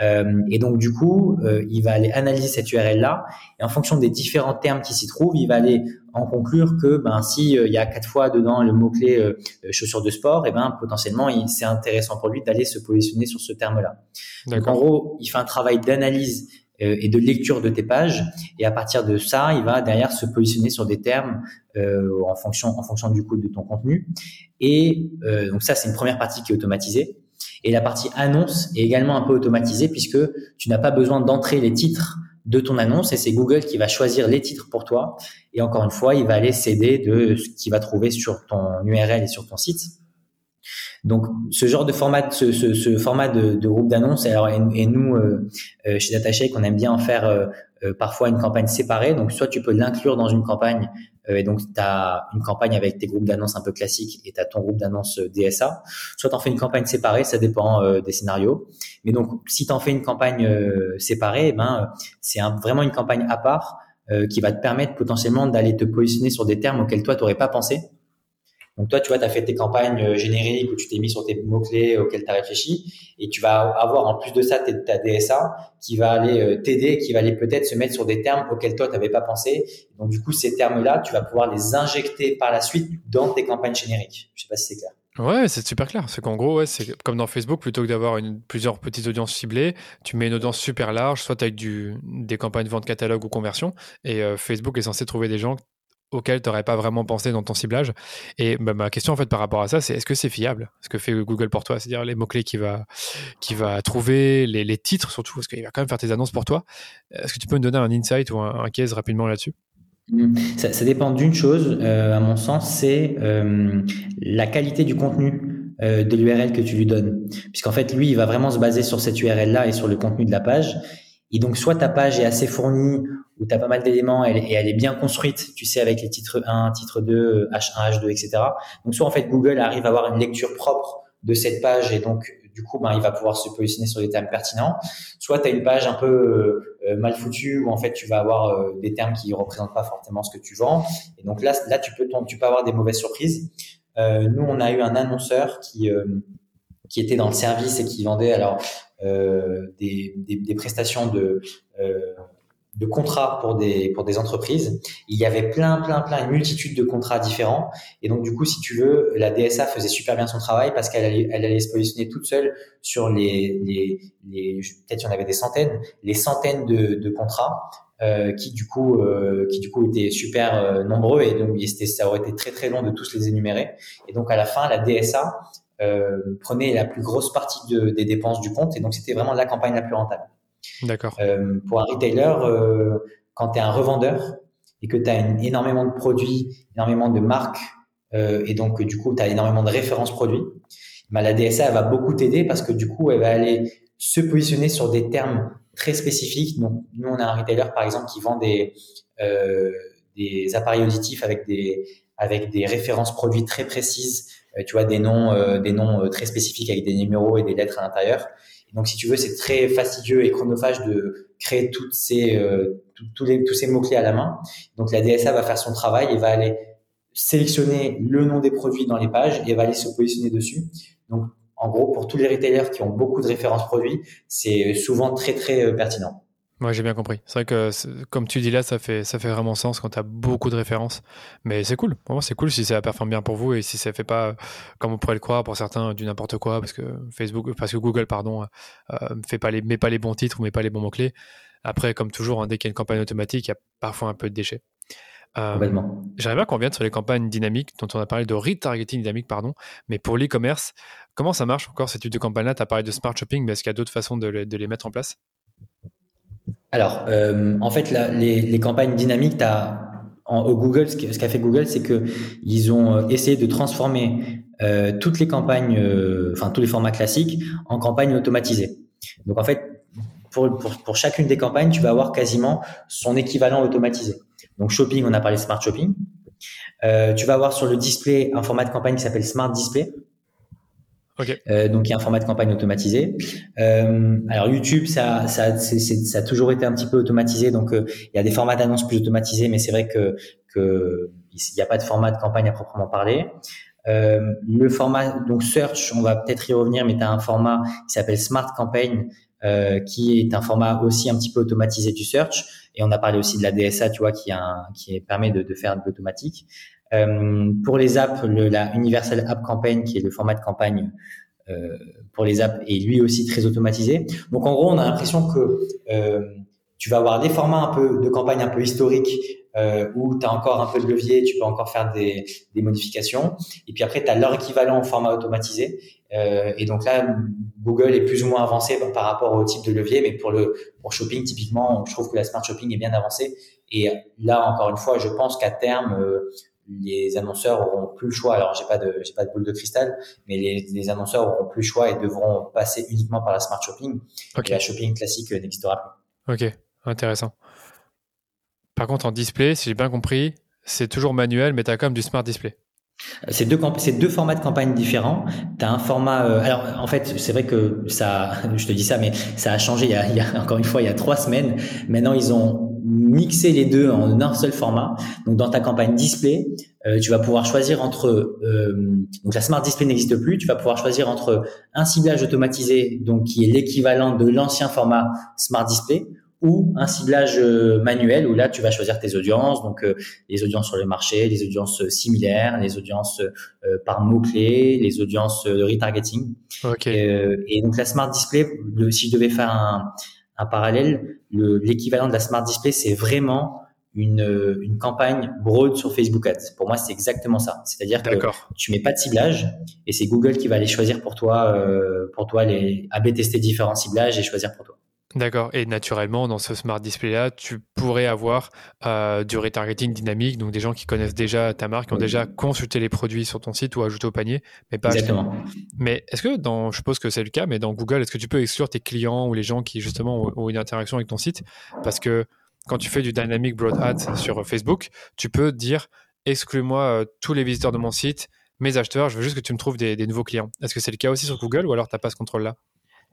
Speaker 2: Euh, et donc du coup, euh, il va aller analyser cette URL là, et en fonction des différents termes qui s'y trouvent, il va aller en conclure que ben si euh, il y a quatre fois dedans le mot clé euh, chaussures de sport, et ben potentiellement c'est intéressant pour lui d'aller se positionner sur ce terme là. Donc en gros, il fait un travail d'analyse et de lecture de tes pages, et à partir de ça, il va derrière se positionner sur des termes en fonction en fonction du coup de ton contenu. Et donc ça, c'est une première partie qui est automatisée. Et la partie annonce est également un peu automatisée puisque tu n'as pas besoin d'entrer les titres de ton annonce et c'est Google qui va choisir les titres pour toi. Et encore une fois, il va aller s'aider de ce qu'il va trouver sur ton URL et sur ton site. Donc, ce genre de format, ce, format de, groupe d'annonces, alors et, nous euh, euh, chez DataShake, on aime bien en faire euh, parfois une campagne séparée. Donc, soit tu peux l'inclure dans une campagne et donc, tu as une campagne avec tes groupes d'annonces un peu classiques et tu as ton groupe d'annonces DSA. Soit tu en fais une campagne séparée, ça dépend des scénarios. Mais donc, si tu en fais une campagne séparée, eh ben, c'est vraiment une campagne à part qui va te permettre potentiellement d'aller te positionner sur des termes auxquels toi, tu n'aurais pas pensé donc toi, tu vois, tu as fait tes campagnes euh, génériques où tu t'es mis sur tes mots-clés auxquels tu as réfléchi et tu vas avoir en plus de ça ta DSA qui va aller euh, t'aider, qui va aller peut-être se mettre sur des termes auxquels toi, tu n'avais pas pensé. Donc du coup, ces termes-là, tu vas pouvoir les injecter par la suite dans tes campagnes génériques. Je sais pas si c'est clair.
Speaker 1: Ouais, c'est super clair. C'est qu'en gros, c'est comme dans Facebook, plutôt que d'avoir une, plusieurs petites audiences ciblées, tu mets une audience super large, soit avec des campagnes de vente catalogue ou conversion, et euh, Facebook est censé trouver des gens auquel tu n'aurais pas vraiment pensé dans ton ciblage. Et bah, ma question en fait par rapport à ça, c'est est-ce que c'est fiable? Ce que fait Google pour toi, c'est-à-dire les mots-clés qu'il va, qui va trouver, les, titres surtout, parce qu'il va quand même faire tes annonces pour toi. Est-ce que tu peux me donner un insight ou un, case rapidement là-dessus?
Speaker 2: Mmh. ça, dépend d'une chose, euh, à mon sens, c'est euh, la qualité du contenu euh, de l'URL que tu lui donnes. Puisqu'en fait, lui, il va vraiment se baser sur cette URL-là et sur le contenu de la page. Et donc, soit ta page est assez fournie où tu as pas mal d'éléments et, elle est bien construite, tu sais, avec les titres 1, titre 2, H1, H2, etc. Donc, soit en fait, Google arrive à avoir une lecture propre de cette page et donc, du coup, ben, il va pouvoir se positionner sur des termes pertinents. Soit tu as une page un peu euh, mal foutue où en fait, tu vas avoir euh, des termes qui représentent pas forcément ce que tu vends. Et donc là, là tu, peux, tu peux avoir des mauvaises surprises. Euh, nous, on a eu un annonceur qui, euh, qui était dans le service et qui vendait alors des, des, des, prestations de de contrats pour des pour des entreprises. Il y avait plein plein plein une multitude de contrats différents et donc du coup si tu veux la DSA faisait super bien son travail parce qu'elle allait elle allait se positionner toute seule sur les les, les peut-être y en avait des centaines les centaines de, de contrats euh, qui du coup euh, qui du coup étaient super euh, nombreux et donc ça aurait été très très long de tous les énumérer et donc à la fin la DSA euh, prenait la plus grosse partie de, des dépenses du compte et donc c'était vraiment la campagne la plus rentable.
Speaker 1: D'accord.
Speaker 2: Euh, pour un retailer, euh, quand tu es un revendeur et que tu as énormément de produits, énormément de marques, euh, et donc du coup, tu as énormément de références produits, bah, la DSA va beaucoup t'aider parce que du coup, elle va aller se positionner sur des termes très spécifiques. Donc, nous, on a un retailer, par exemple, qui vend des, des appareils auditifs avec des, avec des références produits très précises, tu vois, des noms, des noms très spécifiques avec des numéros et des lettres à l'intérieur. Donc, si tu veux, c'est très fastidieux et chronophage de créer toutes ces, les, tous ces mots-clés à la main. Donc, la DSA va faire son travail et va aller sélectionner le nom des produits dans les pages et va aller se positionner dessus. Donc, en gros, pour tous les retailers qui ont beaucoup de références produits, c'est souvent très, très pertinent.
Speaker 1: Moi, j'ai bien compris. C'est vrai que, comme tu dis là, ça fait, ça fait vraiment sens quand tu as beaucoup de références. Mais c'est cool. Vraiment, c'est cool si ça performe bien pour vous et si ça fait pas, comme on pourrait le croire pour certains, du n'importe quoi parce que Facebook, parce que Google, pardon, euh, fait pas les, met pas les bons titres ou met pas les bons mots-clés. Après, comme toujours, hein, dès qu'il y a une campagne automatique, il y a parfois un peu de déchets.
Speaker 2: Euh,
Speaker 1: J'aimerais bien qu'on revienne sur les campagnes dynamiques dont on a parlé de retargeting dynamique, pardon. Mais pour l'e-commerce, comment ça marche encore cette type de campagne-là Tu as parlé de smart shopping, mais est-ce qu'il y a d'autres façons de, de les mettre en place?
Speaker 2: Alors, euh, en fait, les, campagnes dynamiques, as, au Google, ce qu'a fait Google, c'est que ils ont euh, essayé de transformer euh, toutes les campagnes, enfin tous les formats classiques, en campagnes automatisées. Donc, en fait, pour, pour, chacune des campagnes, tu vas avoir quasiment son équivalent automatisé. Donc, shopping, on a parlé smart shopping. tu vas avoir sur le display un format de campagne qui s'appelle Smart Display. Euh, donc il y a un format de campagne automatisé. Euh, alors YouTube, ça, ça, a toujours été un petit peu automatisé, donc euh, il y a des formats d'annonces plus automatisés, mais c'est vrai que que il n'y a pas de format de campagne à proprement parler. Le format donc search, on va peut-être y revenir, mais tu as un format qui s'appelle Smart Campaign, qui est un format aussi un petit peu automatisé du search. Et on a parlé aussi de la DSA, tu vois, qui, a qui permet de, de faire de l'automatique. Euh, pour les apps, le, la Universal App Campaign, qui est le format de campagne euh, pour les apps, est lui aussi très automatisé. Donc en gros, on a l'impression que euh, tu vas avoir des formats un peu de campagne un peu historiques euh, où tu as encore un peu de levier, tu peux encore faire des, des modifications. Et puis après, tu as leur équivalent au format automatisé. Euh, et donc là, Google est plus ou moins avancé par rapport au type de levier, mais pour le pour shopping, typiquement, je trouve que la smart shopping est bien avancée. Et là, encore une fois, je pense qu'à terme, les annonceurs auront plus le choix. Alors, j'ai pas de, j'ai pas de boule de cristal, mais les, les, annonceurs auront plus le choix et devront passer uniquement par la smart shopping. Et la shopping classique n'existera
Speaker 1: plus. Ok, intéressant. Par contre, en display, si j'ai bien compris, c'est toujours manuel, mais tu as quand même du smart display.
Speaker 2: C'est deux, c'est deux formats de campagne différents. Tu as un format. Euh, alors, en fait, c'est vrai que ça, je te dis ça, mais ça a changé il y a, il y a, encore une fois, il y a trois semaines. Maintenant, ils ont mixer les deux en un seul format. Donc dans ta campagne display, euh, tu vas pouvoir choisir entre euh, donc la smart display n'existe plus, tu vas pouvoir choisir entre un ciblage automatisé donc qui est l'équivalent de l'ancien format smart display ou un ciblage euh, manuel où là tu vas choisir tes audiences donc les audiences sur le marché, les audiences similaires, les audiences par mots clés, les audiences de retargeting. et donc la smart display, si je devais faire un un parallèle, l'équivalent de la Smart Display, c'est vraiment une, une, campagne broad sur Facebook Ads. Pour moi, c'est exactement ça. C'est-à-dire que tu mets pas de ciblage et c'est Google qui va aller choisir pour toi, euh, pour toi les AB tester différents ciblages et choisir pour toi.
Speaker 1: D'accord. Et naturellement, dans ce smart display-là, tu pourrais avoir euh, du retargeting dynamique, donc des gens qui connaissent déjà ta marque, qui ont déjà consulté les produits sur ton site ou ajouté au panier, mais pas
Speaker 2: Exactement.
Speaker 1: Mais est-ce que dans, je suppose que c'est le cas, mais dans Google, est-ce que tu peux exclure tes clients ou les gens qui justement ont, une interaction avec ton site? Parce que quand tu fais du dynamic broad ads sur Facebook, tu peux dire exclue-moi euh, tous les visiteurs de mon site, mes acheteurs, je veux juste que tu me trouves des, des nouveaux clients. Est-ce que c'est le cas aussi sur Google ou alors tu n'as pas ce contrôle-là?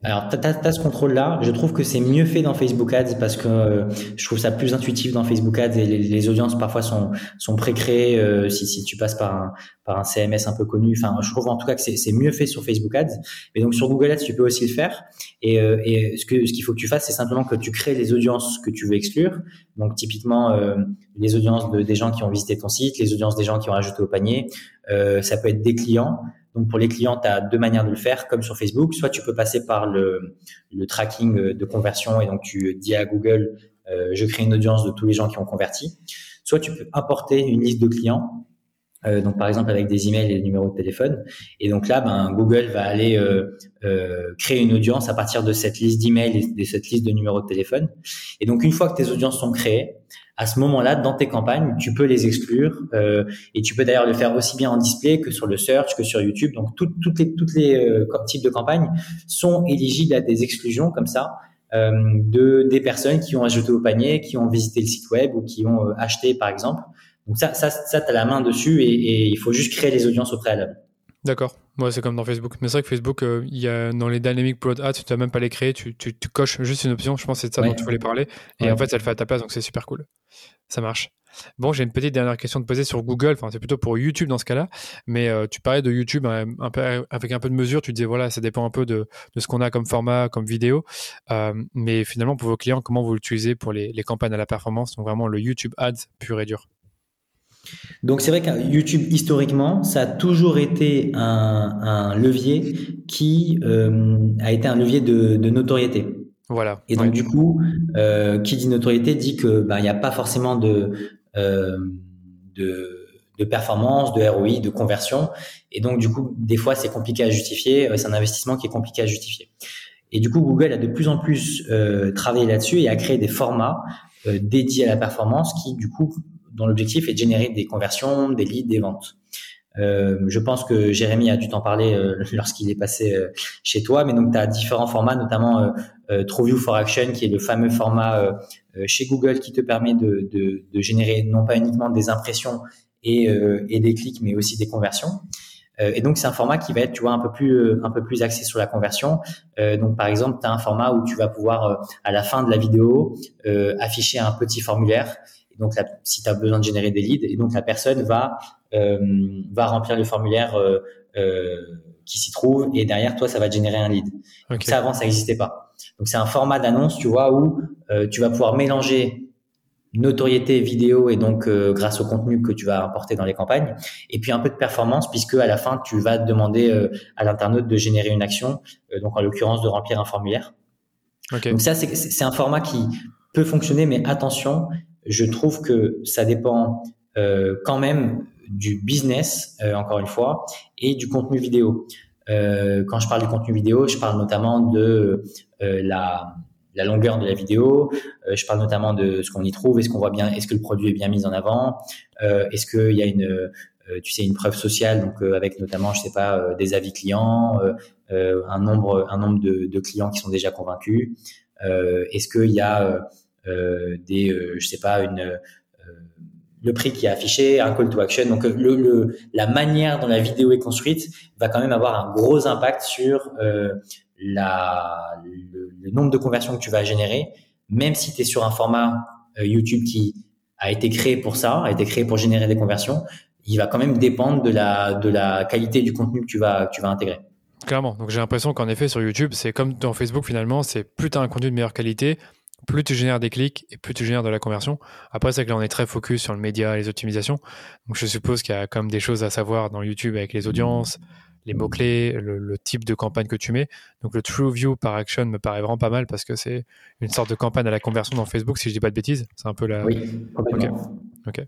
Speaker 2: Alors, tu as, ce contrôle-là. Je trouve que c'est mieux fait dans Facebook Ads parce que euh, je trouve ça plus intuitif dans Facebook Ads et les, audiences parfois sont, sont pré-créées euh, si, si tu passes par un, par un CMS un peu connu. Enfin, je trouve en tout cas que c'est mieux fait sur Facebook Ads. Et donc, sur Google Ads, tu peux aussi le faire. Et, euh, et ce que ce qu'il faut que tu fasses, c'est simplement que tu crées les audiences que tu veux exclure. Donc, typiquement, les audiences de, des gens qui ont visité ton site, les audiences des gens qui ont ajouté au panier. ça peut être des clients. Donc pour les clients, tu as deux manières de le faire, comme sur Facebook. Soit tu peux passer par le, tracking de conversion et donc tu dis à Google, euh, je crée une audience de tous les gens qui ont converti. Soit tu peux importer une liste de clients, euh, donc par exemple avec des emails et des numéros de téléphone. Et donc là, ben, Google va aller euh, créer une audience à partir de cette liste d'emails et de cette liste de numéros de téléphone. Et donc une fois que tes audiences sont créées, À ce moment-là, dans tes campagnes, tu peux les exclure euh, et tu peux d'ailleurs le faire aussi bien en display que sur le search, que sur YouTube. Donc toutes les les euh, types de campagnes sont éligibles à des exclusions comme ça euh, de des personnes qui ont ajouté au panier, qui ont visité le site web ou qui ont acheté par exemple. Donc ça ça ça as la main dessus et, et il faut juste créer les audiences au préalable.
Speaker 1: D'accord. Ouais, c'est comme dans Facebook. Mais c'est vrai que Facebook, euh, il y a dans les Dynamic Broad Ads, tu dois même pas les créer, tu, tu, tu, coches juste une option. Je pense que c'est de ça dont tu voulais parler. Et en fait, ça le fait à ta place, donc c'est super cool. Ça marche. Bon, j'ai une petite dernière question de poser sur Google. Enfin, c'est plutôt pour YouTube dans ce cas-là. Mais euh, tu parlais de YouTube hein, un peu, avec un peu de mesure. Tu disais, voilà, ça dépend un peu de, de ce qu'on a comme format, comme vidéo. Euh, mais finalement, pour vos clients, comment vous l'utilisez pour les, les campagnes à la performance? Donc vraiment le YouTube Ads pur et dur.
Speaker 2: Donc c'est vrai que YouTube historiquement, ça a toujours été un, levier qui euh, a été un levier de, notoriété.
Speaker 1: Voilà.
Speaker 2: Et donc du coup, euh, qui dit notoriété dit que ben il n'y a pas forcément de, euh, de de performance, de ROI, de conversion. Et donc du coup, des fois c'est compliqué à justifier. C'est un investissement qui est compliqué à justifier. Et du coup, Google a de plus en plus travaillé là-dessus et a créé des formats dédiés à la performance qui du coup dont l'objectif est de générer des conversions, des leads, des ventes. Euh, je pense que Jérémy a dû t'en parler euh, lorsqu'il est passé euh, chez toi, mais donc tu as différents formats, notamment euh, TrueView for Action, qui est le fameux format chez Google qui te permet de, de, de, générer non pas uniquement des impressions et, et des clics, mais aussi des conversions. et donc c'est un format qui va être, tu vois, un peu plus un peu plus axé sur la conversion. donc par exemple, tu as un format où tu vas pouvoir à la fin de la vidéo afficher un petit formulaire donc, si tu as besoin de générer des leads, et donc la personne va euh, va remplir le formulaire euh, euh, qui s'y trouve, et derrière toi, ça va générer un lead. ça avant, ça n'existait pas. Donc, c'est un format d'annonce, tu vois, où tu vas pouvoir mélanger notoriété vidéo et donc grâce au contenu que tu vas apporter dans les campagnes et puis un peu de performance puisque à la fin tu vas demander à l'internaute de générer une action donc en l'occurrence de remplir un formulaire donc ça c'est un format qui peut fonctionner mais attention je trouve que ça dépend euh, quand même du business, euh, encore une fois, et du contenu vidéo. Euh, quand je parle du contenu vidéo, je parle notamment de la, la, longueur de la vidéo, je parle notamment de ce qu'on y trouve, est-ce qu'on voit bien, est-ce que le produit est bien mis en avant, est-ce qu'il y a une tu sais une preuve sociale donc avec notamment je sais pas des avis clients un nombre un nombre de, de, clients qui sont déjà convaincus est-ce qu'il y a euh, des, euh, je sais pas, une euh, le prix qui est affiché, un call to action. Donc le, la manière dont la vidéo est construite va quand même avoir un gros impact sur euh, la, le, nombre de conversions que tu vas générer, même si tu es sur un format YouTube qui a été créé pour ça, a été créé pour générer des conversions, il va quand même dépendre de la, de la qualité du contenu que tu vas, que tu vas intégrer.
Speaker 1: Clairement. Donc j'ai l'impression qu'en effet sur YouTube, c'est comme dans Facebook finalement, c'est plus tu as un contenu de meilleure qualité, plus tu génères des clics et plus tu génères de la conversion. Après, c'est que là, on est très focus sur le média et les optimisations. Donc, je suppose qu'il y a quand même des choses à savoir dans YouTube avec les audiences, les mots-clés, le, type de campagne que tu mets. Donc, le True View par Action me paraît vraiment pas mal parce que c'est une sorte de campagne à la conversion dans Facebook, si je dis pas de bêtises. C'est un peu la.
Speaker 2: Oui,
Speaker 1: Ok.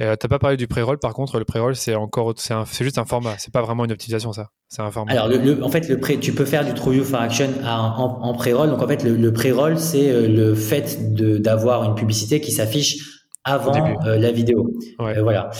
Speaker 1: Et euh, t'as pas parlé du pré-roll, par contre, le pré-roll, c'est encore, c'est juste un format, c'est pas vraiment une optimisation, ça. C'est un format.
Speaker 2: Alors, le, en fait, le pré, tu peux faire du True View for Action en, en pré-roll. Donc, en fait, le, le pré-roll, c'est euh, le fait d'avoir une publicité qui s'affiche avant euh, la vidéo. voilà.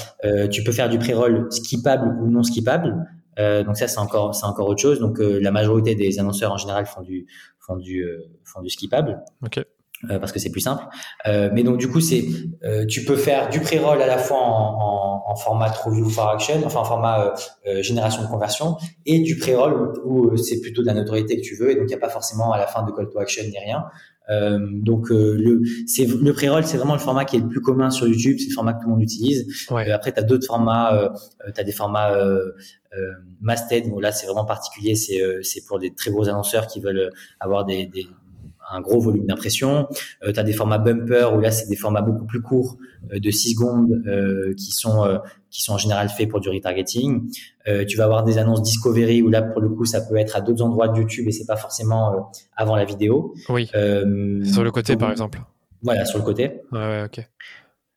Speaker 2: tu peux faire du pré-roll skippable ou non skippable. Donc ça, c'est encore, c'est encore autre chose. Donc, la majorité des annonceurs en général font du, font du, font du skippable.
Speaker 1: Ok.
Speaker 2: Euh, parce que c'est plus simple. Euh, mais donc du coup, c'est euh, tu peux faire du pré-roll à la fois en, en, en format True View for Action, enfin en format euh, génération de conversion, et du pré-roll où, c'est plutôt de la notoriété que tu veux, et donc il n'y a pas forcément à la fin de call to action ni rien. donc le c'est le pré-roll, c'est vraiment le format qui est le plus commun sur YouTube, c'est le format que tout le monde utilise. après, tu as d'autres formats, tu as des formats euh, masthead, où là c'est vraiment particulier, c'est c'est pour des très gros annonceurs qui veulent avoir des, des un gros volume d'impression. Euh, tu as des formats bumper où là c'est des formats beaucoup plus courts euh, de 6 secondes euh, qui sont euh, qui sont en général faits pour du retargeting. tu vas avoir des annonces discovery où là pour le coup ça peut être à d'autres endroits de YouTube et c'est pas forcément avant la vidéo.
Speaker 1: Oui. sur le côté par exemple.
Speaker 2: Voilà sur le côté.
Speaker 1: Ouais, ouais ok.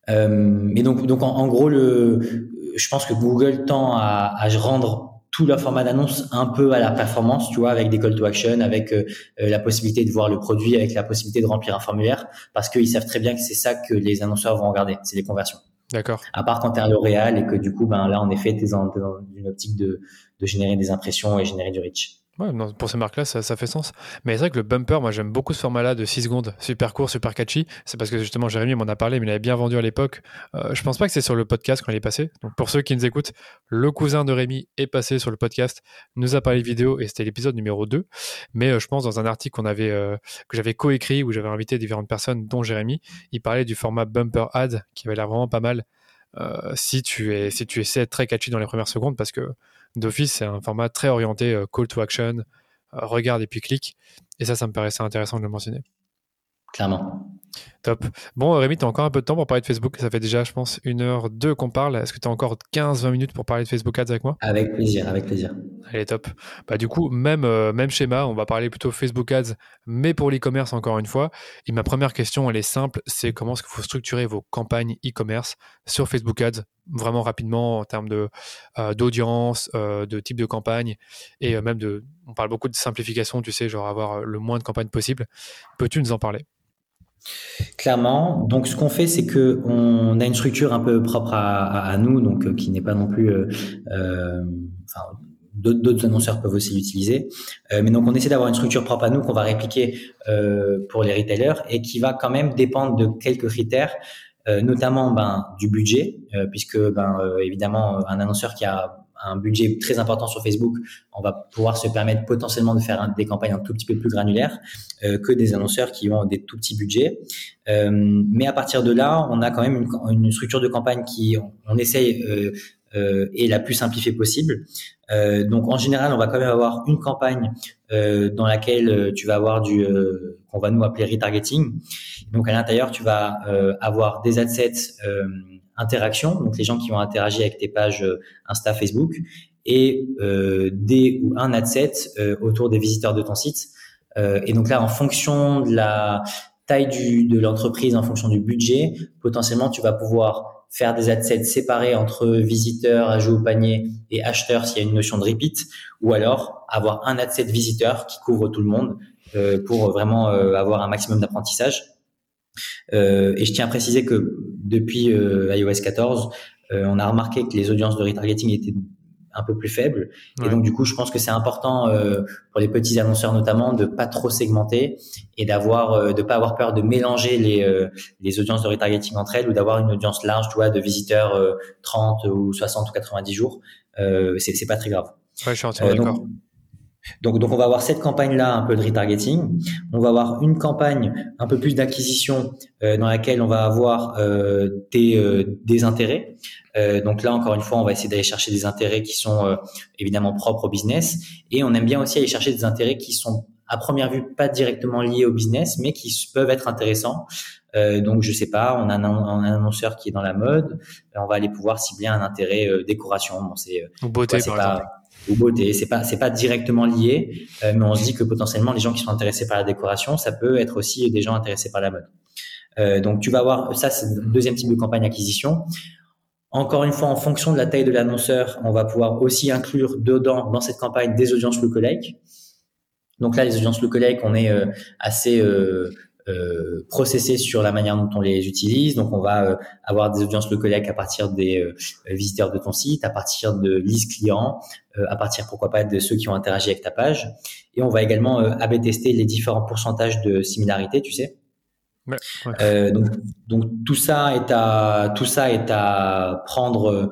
Speaker 2: Euh, et donc, donc en, gros, le, je pense que Google tend à, à rendre tout leur format d'annonce un peu à la performance, tu vois, avec des call to action, avec euh, euh, la possibilité de voir le produit, avec la possibilité de remplir un formulaire, parce qu'ils savent très bien que c'est ça que les annonceurs vont regarder, c'est les conversions.
Speaker 1: D'accord.
Speaker 2: À part quand tu es à L'Oréal et que du coup, ben là, en effet, tu es, dans une optique de, de générer des impressions et générer du reach.
Speaker 1: Pour ces marques-là, ça, fait sens. Mais c'est vrai que le bumper, moi j'aime beaucoup ce format-là de 6 secondes, super court, super catchy. C'est parce que justement Jérémy m'en a parlé, mais il avait bien vendu à l'époque. Euh, je pense pas que c'est sur le podcast quand est passé. Donc pour ceux qui nous écoutent, le cousin de Rémi est passé sur le podcast, nous a parlé vidéo et c'était l'épisode numéro 2. Mais euh, je pense dans un article qu'on avait, euh, que j'avais coécrit où j'avais invité différentes personnes, dont Jérémy, il parlait du format bumper ad qui avait l'air vraiment pas mal. Euh, si tu es si tu essaies d'être très catchy dans les premières secondes parce que d'office, c'est un format très orienté euh, call to action, euh, regarde et puis clique. Et ça, ça me paraissait intéressant de le mentionner.
Speaker 2: Clairement.
Speaker 1: Top. Bon, Rémi, tu as encore un peu de temps pour parler de Facebook. Ça fait déjà, je pense, une heure, deux qu'on parle. Est-ce que tu as encore 15-20 minutes pour parler de Facebook Ads avec moi?
Speaker 2: Avec plaisir, avec plaisir.
Speaker 1: Allez, top. Bah, du coup, même, euh, même schéma, on va parler plutôt Facebook Ads, mais pour l'e-commerce encore une fois. Et ma première question, elle est simple c'est comment est-ce qu'il faut structurer vos campagnes e-commerce sur Facebook Ads, vraiment rapidement en termes de, euh, d'audience, euh, de type de campagne, et même de. On parle beaucoup de simplification, tu sais, genre avoir le moins de campagnes possible. Peux-tu nous en parler?
Speaker 2: Clairement. Donc, ce qu'on fait, c'est que on a une structure un peu propre à, nous, donc euh, qui n'est pas non plus. Euh, euh, enfin, d'autres annonceurs peuvent aussi l'utiliser. mais donc, on essaie d'avoir une structure propre à nous qu'on va répliquer pour les retailers et qui va quand même dépendre de quelques critères. notamment ben, du budget, puisque ben, évidemment un annonceur qui a un budget très important sur Facebook, on va pouvoir se permettre potentiellement de faire des campagnes un tout petit peu plus granulaires euh, que des annonceurs qui ont des tout petits budgets. Euh, mais à partir de là, on a quand même une, structure de campagne qui, on, essaye, euh, est la plus simplifiée possible. Euh, donc en général, on va quand même avoir une campagne euh, dans laquelle tu vas avoir du qu'on va nous appeler retargeting. Donc à l'intérieur, tu vas avoir des adsets interaction, donc les gens qui vont interagir avec tes pages Insta, Facebook, et euh, des ou un adset euh, autour des visiteurs de ton site. Euh, et donc là, en fonction de la taille du, de l'entreprise, en fonction du budget, potentiellement, tu vas pouvoir faire des adsets séparés entre visiteurs, ajout au panier et acheteurs s'il y a une notion de repeat, ou alors avoir un adset visiteur qui couvre tout le monde euh, pour vraiment avoir un maximum d'apprentissage. Euh, et je tiens à préciser que depuis euh, iOS 14, euh, on a remarqué que les audiences de retargeting étaient un peu plus faibles. Et donc, du coup, je pense que c'est important pour les petits annonceurs notamment de pas trop segmenter et d'avoir, de pas avoir peur de mélanger les, les audiences de retargeting entre elles ou d'avoir une audience large, tu vois, de visiteurs 30 ou 60 ou 90 jours. Euh, c'est pas très grave.
Speaker 1: Ouais, je suis entièrement d'accord.
Speaker 2: Donc, donc on va avoir cette campagne-là, un peu de retargeting. On va avoir une campagne un peu plus d'acquisition euh, dans laquelle on va avoir euh, des, euh, des intérêts. Euh, donc là, encore une fois, on va essayer d'aller chercher des intérêts qui sont euh, évidemment propres au business. Et on aime bien aussi aller chercher des intérêts qui sont à première vue pas directement liés au business, mais qui peuvent être intéressants. donc je sais pas, on a un, un, annonceur qui est dans la mode, on va aller pouvoir cibler un intérêt décoration.
Speaker 1: Bon, c'est beauté par exemple
Speaker 2: ou beauté. C'est pas c'est pas directement lié, euh, mais on se dit que potentiellement les gens qui sont intéressés par la décoration, ça peut être aussi des gens intéressés par la mode. Euh, donc tu vas avoir ça c'est le deuxième type de campagne acquisition. Encore une fois, en fonction de la taille de l'annonceur, on va pouvoir aussi inclure dedans dans cette campagne des audiences lookalike. Donc là, les audiences lookalike, on est euh, assez euh, euh, processés sur la manière dont on les utilise. Donc, on va euh, avoir des audiences lookalike à partir des visiteurs de ton site, à partir de listes clients, à partir pourquoi pas de ceux qui ont interagi avec ta page. Et on va également AB tester les différents pourcentages de similarité, tu sais. Donc, donc tout ça est à tout ça est à prendre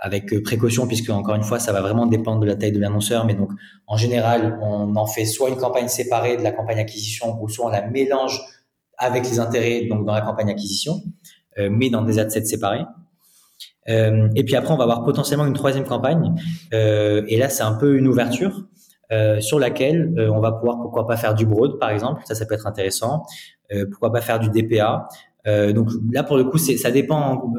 Speaker 2: avec euh, précaution puisque encore une fois ça va vraiment dépendre de la taille de l'annonceur mais donc en général on en fait soit une campagne séparée de la campagne acquisition ou soit on la mélange avec les intérêts donc dans la campagne acquisition euh, mais dans des adsets séparés. Euh, et puis après on va avoir potentiellement une troisième campagne. Euh, et là c'est un peu une ouverture euh, sur laquelle on va pouvoir pourquoi pas faire du broad par exemple ça ça peut être intéressant pourquoi pas faire du DPA donc là pour le coup c'est ça dépend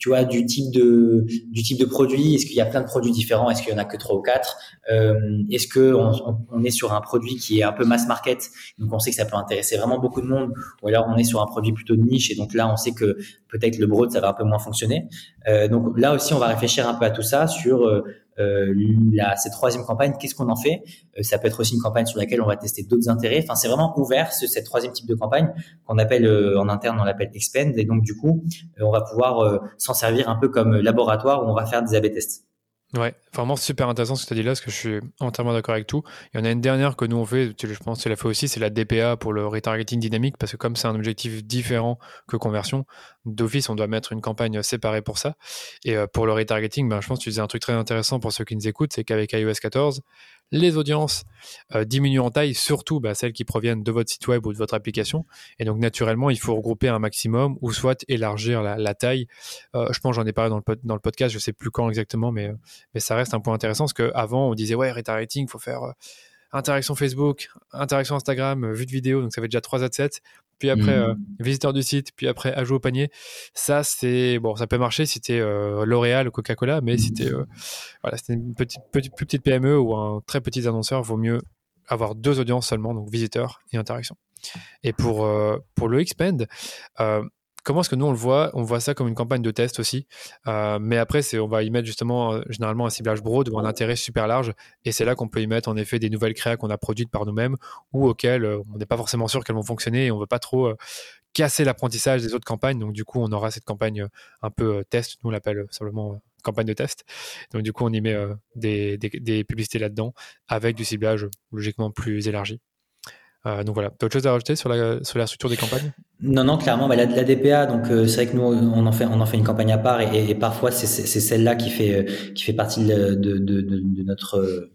Speaker 2: tu vois, du type de du type de produit. Est-ce qu'il y a plein de produits différents? Est-ce qu'il y en a que trois ou quatre? Euh, Est-ce que on, on, est sur un produit qui est un peu mass market? Donc on sait que ça peut intéresser vraiment beaucoup de monde. Ou alors on est sur un produit plutôt de niche et donc là on sait que peut-être le broad ça va un peu moins fonctionner. Euh, donc là aussi on va réfléchir un peu à tout ça sur euh, cette troisième campagne, qu'est-ce qu'on en fait? Euh, Ça peut être aussi une campagne sur laquelle on va tester d'autres intérêts. Enfin, c'est vraiment ouvert ce, cette troisième type de campagne qu'on appelle euh, en interne, on l'appelle expand. Et donc du coup, on va pouvoir s'en servir un peu comme laboratoire où on va faire des A/B tests.
Speaker 1: Ouais, vraiment super intéressant ce que tu as dit là, parce que je suis entièrement d'accord avec tout. Il y en a une dernière que nous on fait, je pense que tu l'as fait aussi, c'est la DPA pour le retargeting dynamique, parce que comme c'est un objectif différent que conversion, d'office on doit mettre une campagne séparée pour ça. Et pour le retargeting, ben, je pense que tu disais un truc très intéressant pour ceux qui nous écoutent, c'est qu'avec iOS 14, les audiences euh, diminuent en taille, surtout bah, celles qui proviennent de votre site web ou de votre application. Et donc naturellement, il faut regrouper un maximum ou soit élargir la, taille. Euh, je pense, j'en ai parlé dans le, podcast, je sais plus quand exactement, mais, mais ça reste un point intéressant parce qu'avant, on disait ouais, retargeting, il faut faire euh, interaction Facebook, interaction Instagram, vue de vidéo, donc ça fait déjà trois adsets puis après mmh. euh, visiteur du site, puis après ajout au panier. Ça, c'est bon, ça peut marcher si c'était euh, L'Oréal ou Coca-Cola, mais si c'était euh, voilà, une petite, petite, plus petite PME ou un très petit annonceur, vaut mieux avoir deux audiences seulement, donc visiteurs et interaction. Et pour, pour le Expand, comment est-ce que nous on le voit On voit ça comme une campagne de test aussi, euh, mais après c'est on va y mettre justement euh, généralement un ciblage broad ou un intérêt super large, et c'est là qu'on peut y mettre en effet des nouvelles créas qu'on a produites par nous-mêmes ou auxquelles euh, on n'est pas forcément sûr qu'elles vont fonctionner et on veut pas trop casser l'apprentissage des autres campagnes, donc du coup on aura cette campagne un peu test, nous on l'appelle simplement campagne de test. Donc du coup on y met des, des publicités là-dedans avec du ciblage logiquement plus élargi. Euh, donc voilà, tu as autre chose à rajouter sur la, sur la structure des campagnes?
Speaker 2: Non, non, clairement, bah, la, la, DPA, donc euh, c'est vrai que nous on en fait, on en fait une campagne à part et, et, parfois c'est celle-là qui fait, euh, qui fait partie de, de, de, de notre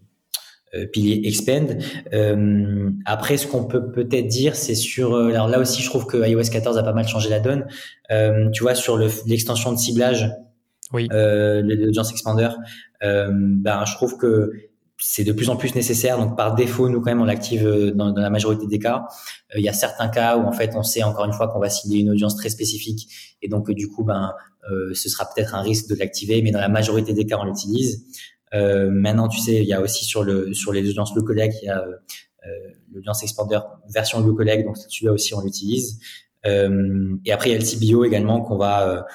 Speaker 2: pilier expand. Euh, après, ce qu'on peut peut-être dire, c'est sur, alors là aussi, je trouve que iOS 14 a pas mal changé la donne. Euh, tu vois, sur l'extension de ciblage, oui. euh, l'audience expander, ben, je trouve que c'est de plus en plus nécessaire. Donc par défaut, nous quand même on l'active euh, dans, la majorité des cas. Euh, il y a certains cas où en fait on sait encore une fois qu'on va cibler une audience très spécifique et donc du coup ben euh, ce sera peut-être un risque de l'activer, mais dans la majorité des cas on l'utilise. Euh, maintenant tu sais il y a aussi sur le sur les audiences locales il y a l'audience expander version locale donc celui-là aussi on l'utilise. et après il y a le CBO également qu'on va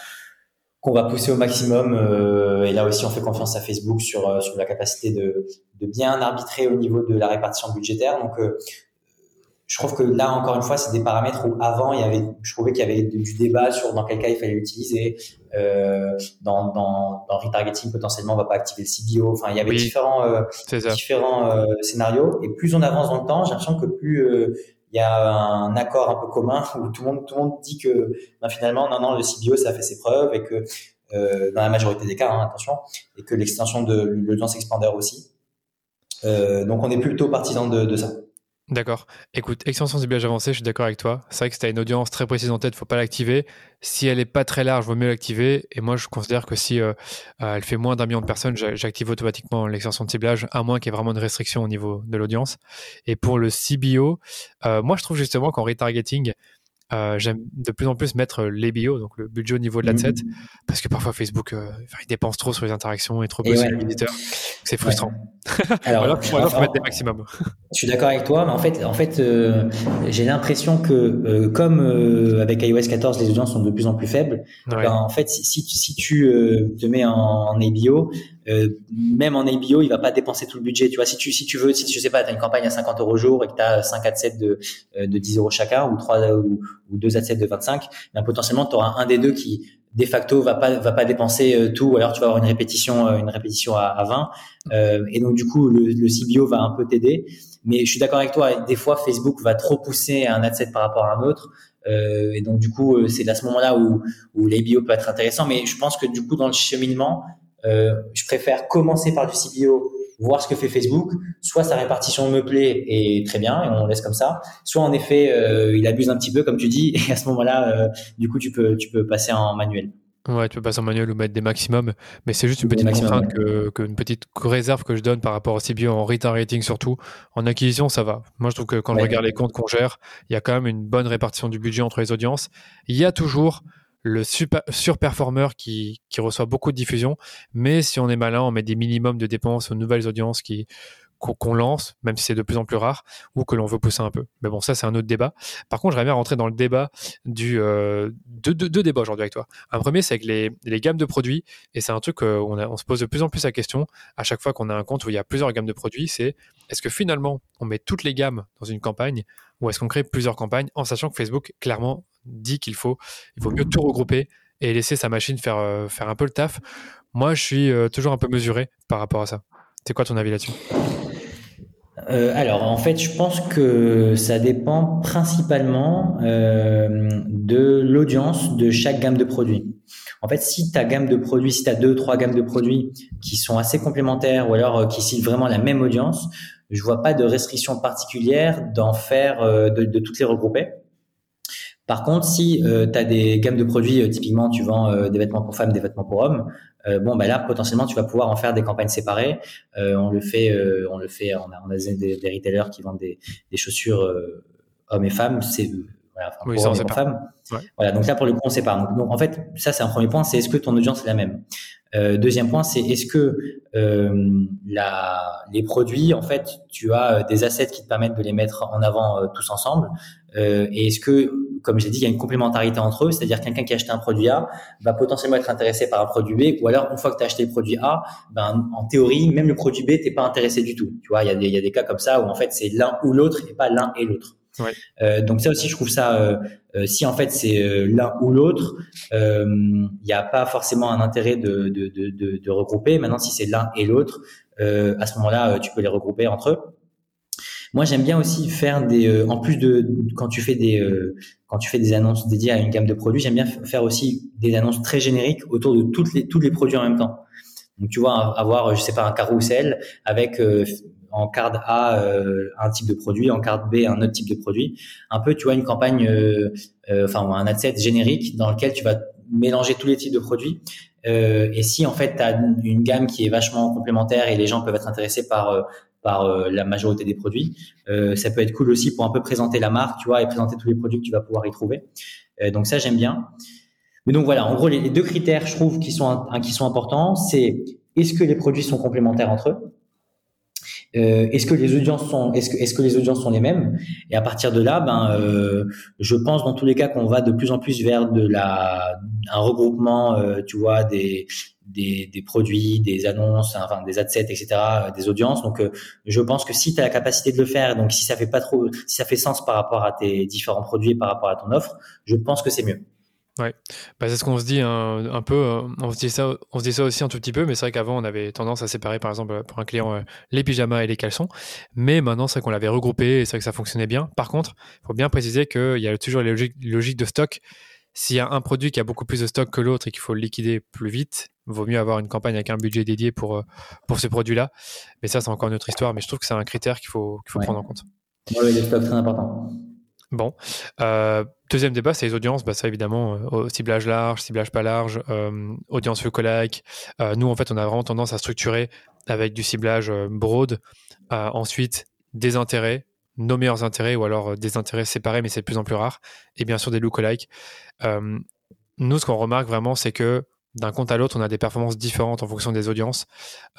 Speaker 2: qu'on va pousser au maximum. Euh, et là aussi, on fait confiance à Facebook sur, euh, sur la capacité de, de bien arbitrer au niveau de la répartition budgétaire. Donc, euh, je trouve que là, encore une fois, c'est des paramètres où avant, il y avait, je trouvais qu'il y avait du débat sur dans quel cas il fallait l'utiliser. Euh, dans, dans, dans retargeting, potentiellement, on va pas activer le CBO. Enfin, il y avait différents, euh, différents scénarios. Et plus on avance dans le temps, j'ai l'impression que plus il y a un accord un peu commun où tout le monde, tout le monde dit que ben, finalement, non, non, le CBO, ça a fait ses preuves et que euh, dans la majorité des cas, hein, attention, et que l'extension de l'audience expander aussi. Euh, donc, on est plutôt partisan de, de ça.
Speaker 1: D'accord. Écoute, extension ciblage avancé, je suis d'accord avec toi. C'est vrai que si tu as une audience très précise en tête, faut pas l'activer. Si elle est pas très large, vaut mieux l'activer. Et moi, je considère que si euh, euh, elle fait moins d'un million de personnes, j'active automatiquement l'extension de ciblage, à moins qu'il y ait vraiment une restriction au niveau de l'audience. Et pour le CBO, euh, moi, je trouve justement qu'en retargeting, euh, j'aime de plus en plus mettre les bio, donc le budget au niveau de l'adset, mmh. parce que parfois Facebook, euh, il dépense trop sur les interactions et trop peu sur les visiteurs. C'est frustrant. Alors, Alors faut mettre des maximums.
Speaker 2: Je suis d'accord avec toi, mais en fait, en fait, euh, j'ai l'impression que euh, comme euh, avec iOS 14, les audiences sont de plus en plus faibles. Ben, en fait, si, si, si tu te mets en, en ABO, même en ABO, il va pas dépenser tout le budget. Tu vois, si tu si tu veux, si je sais pas, tu as une campagne à 50 euros jour et que tu as 5 adsets de de 10 euros chacun ou trois ou, ou deux adsets de 25, ben potentiellement tu auras un des deux qui de facto va pas va pas dépenser euh, tout. Ou alors tu vas avoir une répétition euh, une répétition à, à 20 euh, et donc du coup le, le CBO va un peu t'aider. Mais je suis d'accord avec toi. Des fois Facebook va trop pousser un adset par rapport à un autre. Euh, et donc du coup c'est à ce moment-là où où l'ABO peut être intéressant. Mais je pense que du coup dans le cheminement je préfère commencer par du CBO voir ce que fait Facebook. Soit sa répartition me plaît et très bien, et on laisse comme ça. Soit en effet, euh, il abuse un petit peu, comme tu dis, et à ce moment-là, euh, du coup, tu peux, tu peux passer en manuel.
Speaker 1: Ouais, tu peux passer en manuel ou mettre des maximums, mais c'est juste une petite contrainte, que, que, une petite réserve que je donne par rapport au CBO en retargeting surtout. En acquisition, ça va. Moi, je trouve que quand je regarde les comptes qu'on gère, il y a quand même une bonne répartition du budget entre les audiences. Il y a toujours le super, surperformeur qui, qui reçoit beaucoup de diffusion. Mais si on est malin, on met des minimums de dépenses aux nouvelles audiences qui, qu'on lance, même si c'est de plus en plus rare, ou que l'on veut pousser un peu. Mais bon, ça c'est un autre débat. Par contre, j'aimerais bien rentrer dans le débat du euh, deux, débats aujourd'hui avec toi. Un premier, c'est avec les, gammes de produits, et c'est un truc qu'on on se pose de plus en plus la question à chaque fois qu'on a un compte où il y a plusieurs gammes de produits. C'est est-ce que finalement on met toutes les gammes dans une campagne, ou est-ce qu'on crée plusieurs campagnes, en sachant que Facebook clairement dit qu'il faut, il faut mieux tout regrouper et laisser sa machine faire, euh, faire un peu le taf. Moi, je suis euh, toujours un peu mesuré par rapport à ça. C'est quoi ton avis là-dessus?
Speaker 2: Euh, alors, en fait, je pense que ça dépend principalement euh, de l'audience de chaque gamme de produits. En fait, si ta gamme de produits, si tu as deux, trois gammes de produits qui sont assez complémentaires ou alors euh, qui ciblent vraiment la même audience, je vois pas de restriction particulière d'en faire, de, de toutes les regrouper. Par contre, si euh, tu as des gammes de produits, euh, typiquement tu vends euh, des vêtements pour femmes, des vêtements pour hommes, bon bah là potentiellement tu vas pouvoir en faire des campagnes séparées. on le fait, on le fait, on a, on a des, des, retailers qui vendent des, des chaussures hommes et femmes. C'est voilà, pour hommes et pour femmes. Voilà, donc là pour le coup on sépare. Donc, donc en fait ça c'est un premier point, c'est est-ce que ton audience est la même? Euh, deuxième point, c'est est-ce que euh, la, les produits, en fait, tu as euh, des assets qui te permettent de les mettre en avant euh, tous ensemble, euh, et est-ce que, comme j'ai dit, il y a une complémentarité entre eux, c'est-à-dire quelqu'un qui a acheté un produit A va potentiellement être intéressé par un produit B, ou alors une fois que tu as acheté le produit A, ben en théorie, même le produit B, t'es pas intéressé du tout. Tu vois, il y a des, il y a des cas comme ça où en fait c'est l'un ou l'autre et pas l'un et l'autre. Ouais. Euh, donc ça aussi, je trouve ça. Euh, euh si en fait c'est euh, l'un ou l'autre, il n'y a pas forcément un intérêt de, de, de, de regrouper. Maintenant, si c'est l'un et l'autre, à ce moment-là, tu peux les regrouper entre eux. Moi, j'aime bien aussi faire des, en plus de quand tu fais des, quand tu fais des annonces dédiées à une gamme de produits, j'aime bien faire aussi des annonces très génériques autour de toutes les tous les produits en même temps. Donc, tu vois, avoir, je sais pas, un carrousel avec en carte A euh, un type de produit, en carte B un autre type de produit. Un peu, tu vois, une campagne, euh, euh, enfin un adset générique dans lequel tu vas mélanger tous les types de produits. et si en fait tu as une gamme qui est vachement complémentaire et les gens peuvent être intéressés par par la majorité des produits, ça peut être cool aussi pour un peu présenter la marque, tu vois, et présenter tous les produits que tu vas pouvoir y trouver. donc ça j'aime bien. Mais donc voilà, en gros les, deux critères, je trouve, qui sont sont importants, c'est est-ce que les produits sont complémentaires entre eux? Euh, est-ce que les audiences sont les mêmes? Et à partir de là ben euh, je pense dans tous les cas qu'on va de plus en plus vers de la un regroupement euh, tu vois des des, produits, des annonces, enfin des adsets, etc., euh, des audiences. Donc, euh, je pense que si tu as la capacité de le faire, donc si ça fait pas trop, si ça fait sens par rapport à tes différents produits, par rapport à ton offre, je pense que c'est mieux.
Speaker 1: Ouais, bah, c'est ce qu'on se dit un, peu. Euh, on se dit ça, on se dit ça aussi un tout petit peu, mais c'est vrai qu'avant on avait tendance à séparer, par exemple, pour un client, les pyjamas et les caleçons. Mais maintenant, c'est vrai qu'on l'avait regroupé et c'est vrai que ça fonctionnait bien. Par contre, il faut bien préciser qu'il y a toujours les logiques, de stock. S'il y a un produit qui a beaucoup plus de stock que l'autre et qu'il faut le liquider plus vite, vaut mieux avoir une campagne avec un budget dédié pour, euh, pour ce produit-là. Mais ça, c'est encore une autre histoire. Mais je trouve que c'est un critère qu'il faut, qu'il faut prendre en compte.
Speaker 2: Oui, les stocks, très important.
Speaker 1: Bon. Euh, deuxième débat, c'est les audiences. Bah, ça, évidemment, euh, ciblage large, ciblage pas large, euh, audience lookalike. Nous, en fait, on a vraiment tendance à structurer avec du ciblage broad. ensuite, des intérêts, nos meilleurs intérêts, ou alors des intérêts séparés, mais c'est de plus en plus rare. Et bien sûr, des lookalike. nous, ce qu'on remarque vraiment, c'est que d'un compte à l'autre, on a des performances différentes en fonction des audiences.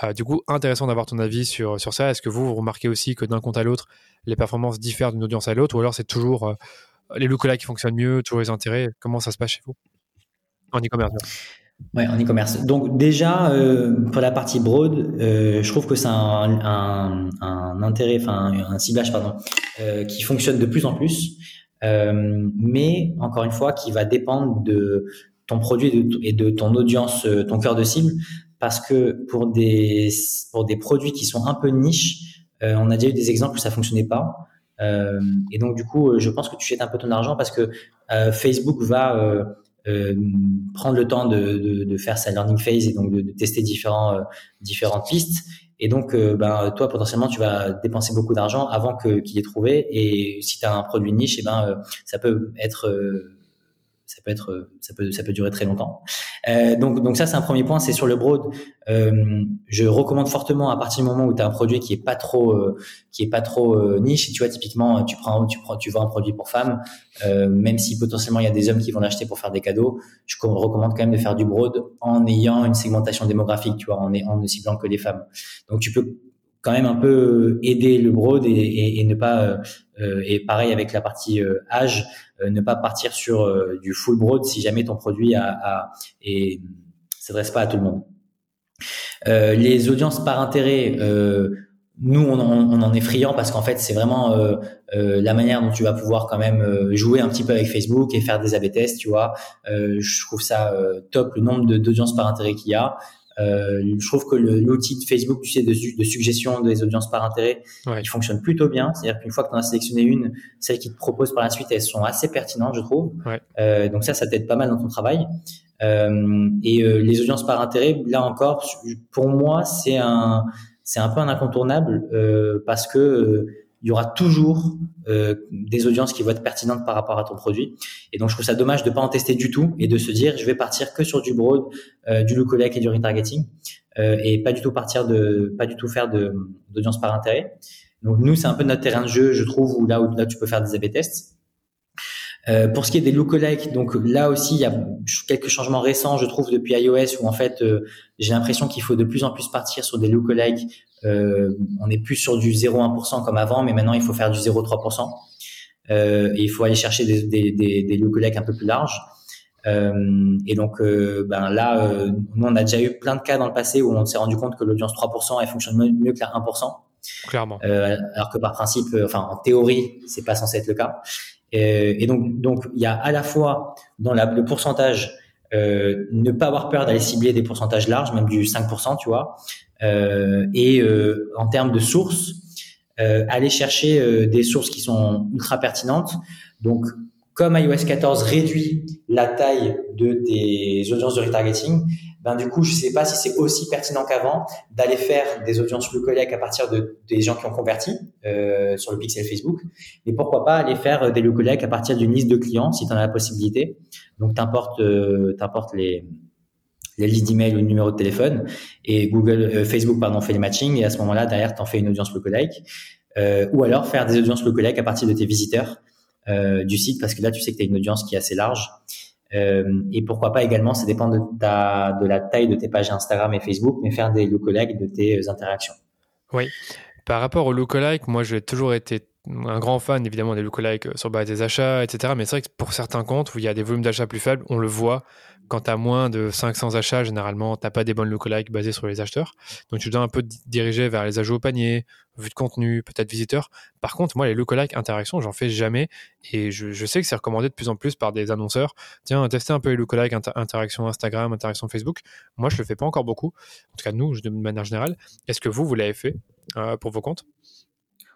Speaker 1: Euh, du coup, intéressant d'avoir ton avis sur, sur ça. Est-ce que vous, vous remarquez aussi que d'un compte à l'autre, les performances diffèrent d'une audience à l'autre, ou alors c'est toujours euh, les lookalikes qui fonctionnent mieux, toujours les intérêts? Comment ça se passe chez vous? En e-commerce
Speaker 2: Ouais, en e-commerce. Donc déjà, euh, pour la partie broad, je trouve que c'est un, un, un, intérêt, enfin un ciblage, pardon, qui fonctionne de plus en plus. mais encore une fois, qui va dépendre de ton produit et de, ton audience, euh, ton cœur de cible, parce que pour des pour des produits qui sont un peu niches, euh, on a déjà eu des exemples où ça fonctionnait pas. Euh, et donc du coup, je pense que tu jettes un peu ton argent parce que Facebook va prendre le temps de, de, faire sa learning phase et donc de, tester différents différentes pistes. Et donc, ben, toi, potentiellement, tu vas dépenser beaucoup d'argent avant qu'il ait trouvé. Et si tu as un produit niche, et eh ben, ça peut être ça peut être, ça peut, ça peut durer très longtemps. Euh, donc, donc ça, c'est un premier point, c'est sur le broad. Euh, je recommande fortement à partir du moment où tu as un produit qui est pas trop, euh, qui est pas trop euh, niche. Tu vois, typiquement, tu prends, tu prends, tu vends un produit pour femmes, euh, même si potentiellement il y a des hommes qui vont l'acheter pour faire des cadeaux. Je recommande quand même de faire du broad en ayant une segmentation démographique, tu vois, en, en ne ciblant que les femmes. Donc tu peux quand même un peu aider le broad et, et, et ne pas euh, et pareil avec la partie âge euh, ne pas partir sur euh, du full broad si jamais ton produit a, s'adresse pas à tout le monde. Euh, les audiences par intérêt, nous on, on, en est friand parce qu'en fait c'est vraiment la manière dont tu vas pouvoir quand même jouer un petit peu avec Facebook et faire des A/B tests, tu vois. je trouve ça top le nombre d'audiences par intérêt qu'il y a. Euh, je trouve que l'outil de Facebook, tu sais, de, de, suggestion des audiences par intérêt, il fonctionne plutôt bien. C'est-à-dire qu'une fois que tu en as sélectionné une, celles qui te proposent par la suite, elles sont assez pertinentes, je trouve. Euh, donc ça, ça t'aide pas mal dans ton travail. Euh, et euh, les audiences par intérêt, là encore, pour moi, c'est un, c'est un peu un incontournable euh, parce que il y aura toujours euh, des audiences qui vont être pertinentes par rapport à ton produit. Et donc, je trouve ça dommage de pas en tester du tout et de se dire, je vais partir que sur du broad, euh, du lookalike et du retargeting, euh, et pas du tout partir de, pas du tout faire de d'audience par intérêt. Donc, nous, c'est un peu notre terrain de jeu, je trouve, où là où là tu peux faire des A/B tests. Euh, pour ce qui est des lookalike, donc là aussi il y a quelques changements récents, je trouve, depuis iOS où en fait j'ai l'impression qu'il faut de plus en plus partir sur des lookalike. Euh, on n'est plus sur du 0,1% comme avant, mais maintenant il faut faire du 0,3%. Euh, et il faut aller chercher des, des, des, des lookalike un peu plus larges. Euh, et donc, euh, ben là, euh, nous, on a déjà eu plein de cas dans le passé où on s'est rendu compte que l'audience 3%, elle fonctionne mieux que la 1%.
Speaker 1: Clairement.
Speaker 2: alors que par principe, enfin en théorie, c'est pas censé être le cas. Euh, et donc, donc, il y a à la fois dans la, le pourcentage euh, ne pas avoir peur d'aller cibler des pourcentages larges, même du 5%, tu vois, euh, et euh, en termes de sources, euh, aller chercher euh, des sources qui sont ultra pertinentes. Donc, comme iOS 14 réduit la taille de tes audiences de retargeting, ben du coup, je sais pas si c'est aussi pertinent qu'avant d'aller faire des audiences lookalike à partir de des gens qui ont converti euh, sur le pixel Facebook, mais pourquoi pas aller faire des lookalike à partir d'une liste de clients si tu en as la possibilité. Donc t'importes euh, les les listes d'email ou le numéro de téléphone et Google euh, Facebook pardon fait les matchings et à ce moment-là derrière tu en fais une audience lookalike euh, ou alors faire des audiences lookalike à partir de tes visiteurs euh, du site parce que là tu sais que tu as une audience qui est assez large et pourquoi pas également, ça dépend de, ta, de la taille de tes pages Instagram et Facebook, mais faire des lookalikes de tes interactions.
Speaker 1: Oui. Par rapport aux lookalikes, moi j'ai toujours été un grand fan évidemment des lookalikes sur base des achats, etc. Mais c'est vrai que pour certains comptes où il y a des volumes d'achats plus faibles, on le voit quand tu as moins de 500 achats, généralement, tu pas des bonnes lookalikes basées sur les acheteurs. Donc, tu dois un peu diriger vers les ajouts au panier, vue de contenu, peut-être visiteurs. Par contre, moi, les lookalikes interactions, j'en fais jamais. Et je, sais que c'est recommandé de plus en plus par des annonceurs. Tiens, tester un peu les lookalikes interactions Instagram, interactions Facebook. Moi, je le fais pas encore beaucoup. En tout cas, nous, de manière générale. Est-ce que vous, vous l'avez fait euh, pour vos comptes?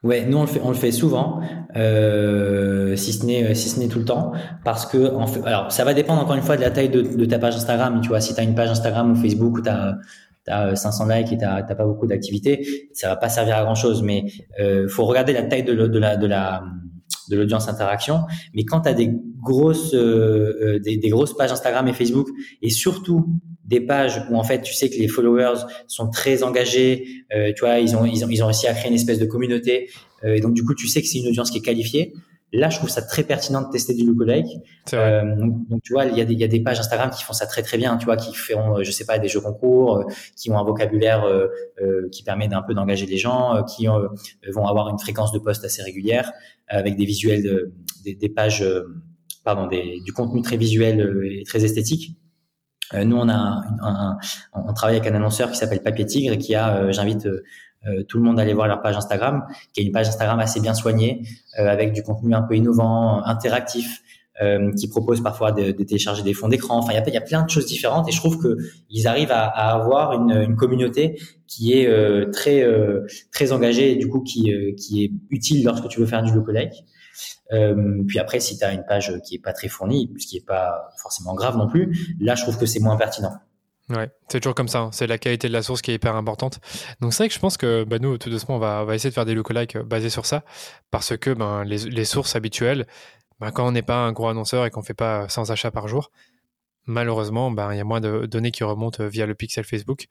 Speaker 2: Ouais, nous on le fait, on le fait souvent, euh, si ce n'est si ce n'est tout le temps, parce que en fait, alors ça va dépendre encore une fois de la taille de, ta page Instagram. Tu vois, si tu as une page Instagram ou Facebook où tu as, as, 500 likes et tu n'as pas beaucoup d'activité, ça va pas servir à grand chose. Mais euh, faut regarder la taille de la de la de l'audience interaction. Mais quand tu as des grosses euh, euh, des, des grosses pages Instagram et Facebook et surtout des pages où en fait tu sais que les followers sont très engagés, euh, tu vois, ils ont, ils ont ils ont réussi à créer une espèce de communauté euh, et donc du coup tu sais que c'est une audience qui est qualifiée. Là, je trouve ça très pertinent de tester du lookalike. Euh, donc, donc, tu vois, il y, a des, il y a des pages Instagram qui font ça très très bien, tu vois, qui feront, je sais pas, des jeux concours, euh, qui ont un vocabulaire euh, euh qui permet d'un peu d'engager les gens, qui vont avoir une fréquence de poste assez régulière, avec des visuels, de, des, des, pages, pardon, des, du contenu très visuel et très esthétique. Euh, nous, on a un, un, on travaille avec un annonceur qui s'appelle Papier Tigre et qui a, euh, j'invite euh, tout le monde aller voir leur page Instagram, qui est une page Instagram assez bien soignée, avec du contenu un peu innovant, interactif, euh, qui propose parfois de, de, télécharger des fonds d'écran. Enfin, il y a, y a, plein de choses différentes et je trouve que ils arrivent à, à avoir une, une, communauté qui est euh, très euh, très engagée et du coup qui qui est utile lorsque tu veux faire du lookalike. Euh, puis après, si tu as une page qui est pas très fournie, ce qui est pas forcément grave non plus, là, je trouve que c'est moins pertinent.
Speaker 1: Ouais, c'est toujours comme ça. Hein. C'est la qualité de la source qui est hyper importante. Donc c'est vrai que je pense que bah, nous, tout doucement, on va, on va essayer de faire des lookalikes basés sur ça, parce que ben, les, les sources habituelles, ben, quand on n'est pas un gros annonceur et qu'on fait pas 100 achats par jour, malheureusement, ben, il y a moins de données qui remontent euh, via le pixel Facebook.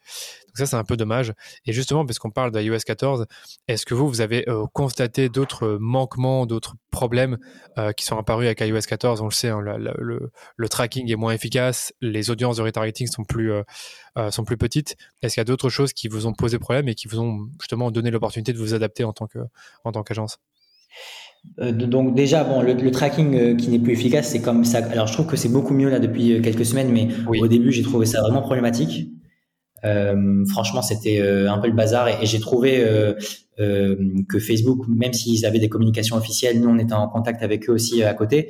Speaker 1: Donc ça, c'est un peu dommage. Et justement, parce qu'on parle d'iOS 14, est-ce que vous, vous avez euh, constaté d'autres manquements, d'autres problèmes euh, qui sont apparus avec iOS 14 On le sait, hein, le, tracking est moins efficace, les audiences de retargeting sont plus, sont plus petites. Est-ce qu'il y a d'autres choses qui vous ont posé problème et qui vous ont justement donné l'opportunité de vous adapter en tant qu'agence?
Speaker 2: Euh, donc déjà, bon, le, tracking euh, qui n'est plus efficace, c'est comme ça. Alors je trouve que c'est beaucoup mieux là depuis euh, quelques semaines, mais au début j'ai trouvé ça vraiment problématique. franchement, c'était un peu le bazar et, j'ai trouvé que Facebook, même s'ils avaient des communications officielles, nous on était en contact avec eux aussi à côté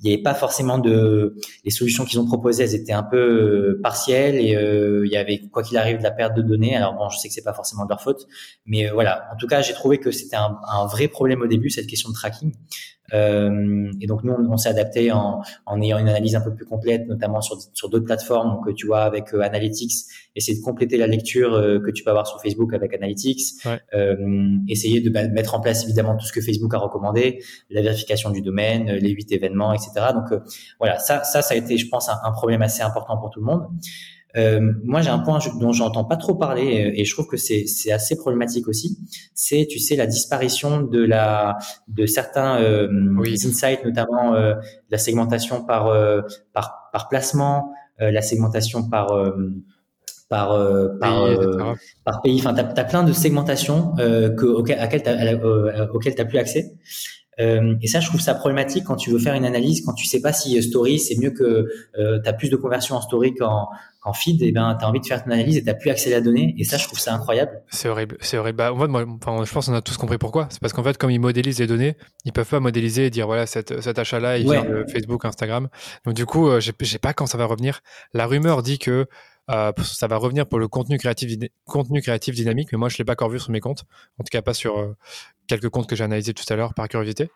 Speaker 2: il n'y avait pas forcément de les solutions qu'ils ont proposées elles étaient un peu euh, partielles et euh, il y avait quoi qu'il arrive de la perte de données. Alors bon je sais que c'est pas forcément de leur faute mais euh, voilà. En tout cas j'ai trouvé que c'était un, un, vrai problème au début cette question de tracking euh, et donc nous, on, s'est adapté en, en, ayant une analyse un peu plus complète, notamment sur, sur d'autres plateformes. Donc tu vois, avec euh, Analytics, essayer de compléter la lecture euh, que tu peux avoir sur Facebook avec Analytics. Euh, essayer de mettre en place évidemment tout ce que Facebook a recommandé, la vérification du domaine, les huit événements, etc. Donc voilà, ça, ça, ça a été, je pense, un, un problème assez important pour tout le monde. Euh, moi, j'ai un point dont j'entends pas trop parler et je trouve que c'est c'est assez problématique aussi. C'est, tu sais, la disparition de la de certains euh, insights, notamment euh, la segmentation par euh, par par placement, euh, la segmentation par par par, par pays. Enfin, t'as as plein de segmentations que auxquelles auxquelles t'as plus accès. Euh, et ça, je trouve ça problématique quand tu veux faire une analyse, quand tu sais pas si story c'est mieux que euh, tu as plus de conversions en story qu'en qu'en feed, et ben tu as envie de faire une analyse et tu plus accès à la donnée. Et ça, je trouve ça incroyable.
Speaker 1: C'est horrible. C'est horrible. Bah, moi, enfin, je pense qu'on a tous compris pourquoi. C'est parce qu'en fait, comme ils modélisent les données, ils peuvent pas modéliser et dire voilà, cette, cet achat-là, il vient de Facebook, Instagram. Donc du coup, je sais pas quand ça va revenir. La rumeur dit que euh, ça va revenir pour le contenu créatif, contenu créatif dynamique, mais moi je l'ai pas encore vu sur mes comptes, en tout cas pas sur euh, quelques comptes que j'ai analysés tout à l'heure par curiosité.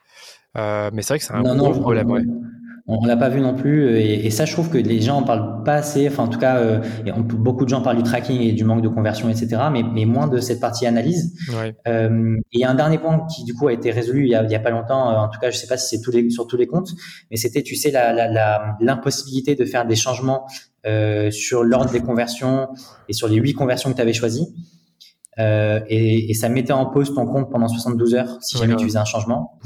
Speaker 1: Euh, mais c'est vrai que c'est un gros problème. Ouais.
Speaker 2: On l'a pas vu non plus, et, ça, je trouve que les gens en parlent pas assez. Enfin, en tout cas, beaucoup de gens parlent du tracking et du manque de conversion, etc., mais, mais moins de cette partie analyse. Ouais. Et un dernier point qui du coup a été résolu il y a, il y a pas longtemps. en tout cas, je sais pas si c'est tous les sur tous les comptes, mais c'était, tu sais, l'impossibilité la, la, de faire des changements euh, sur l'ordre des conversions et sur les huit conversions que tu avais choisies. Euh, et, et, ça mettait en pause ton compte pendant 72 heures si jamais tu faisais un changement.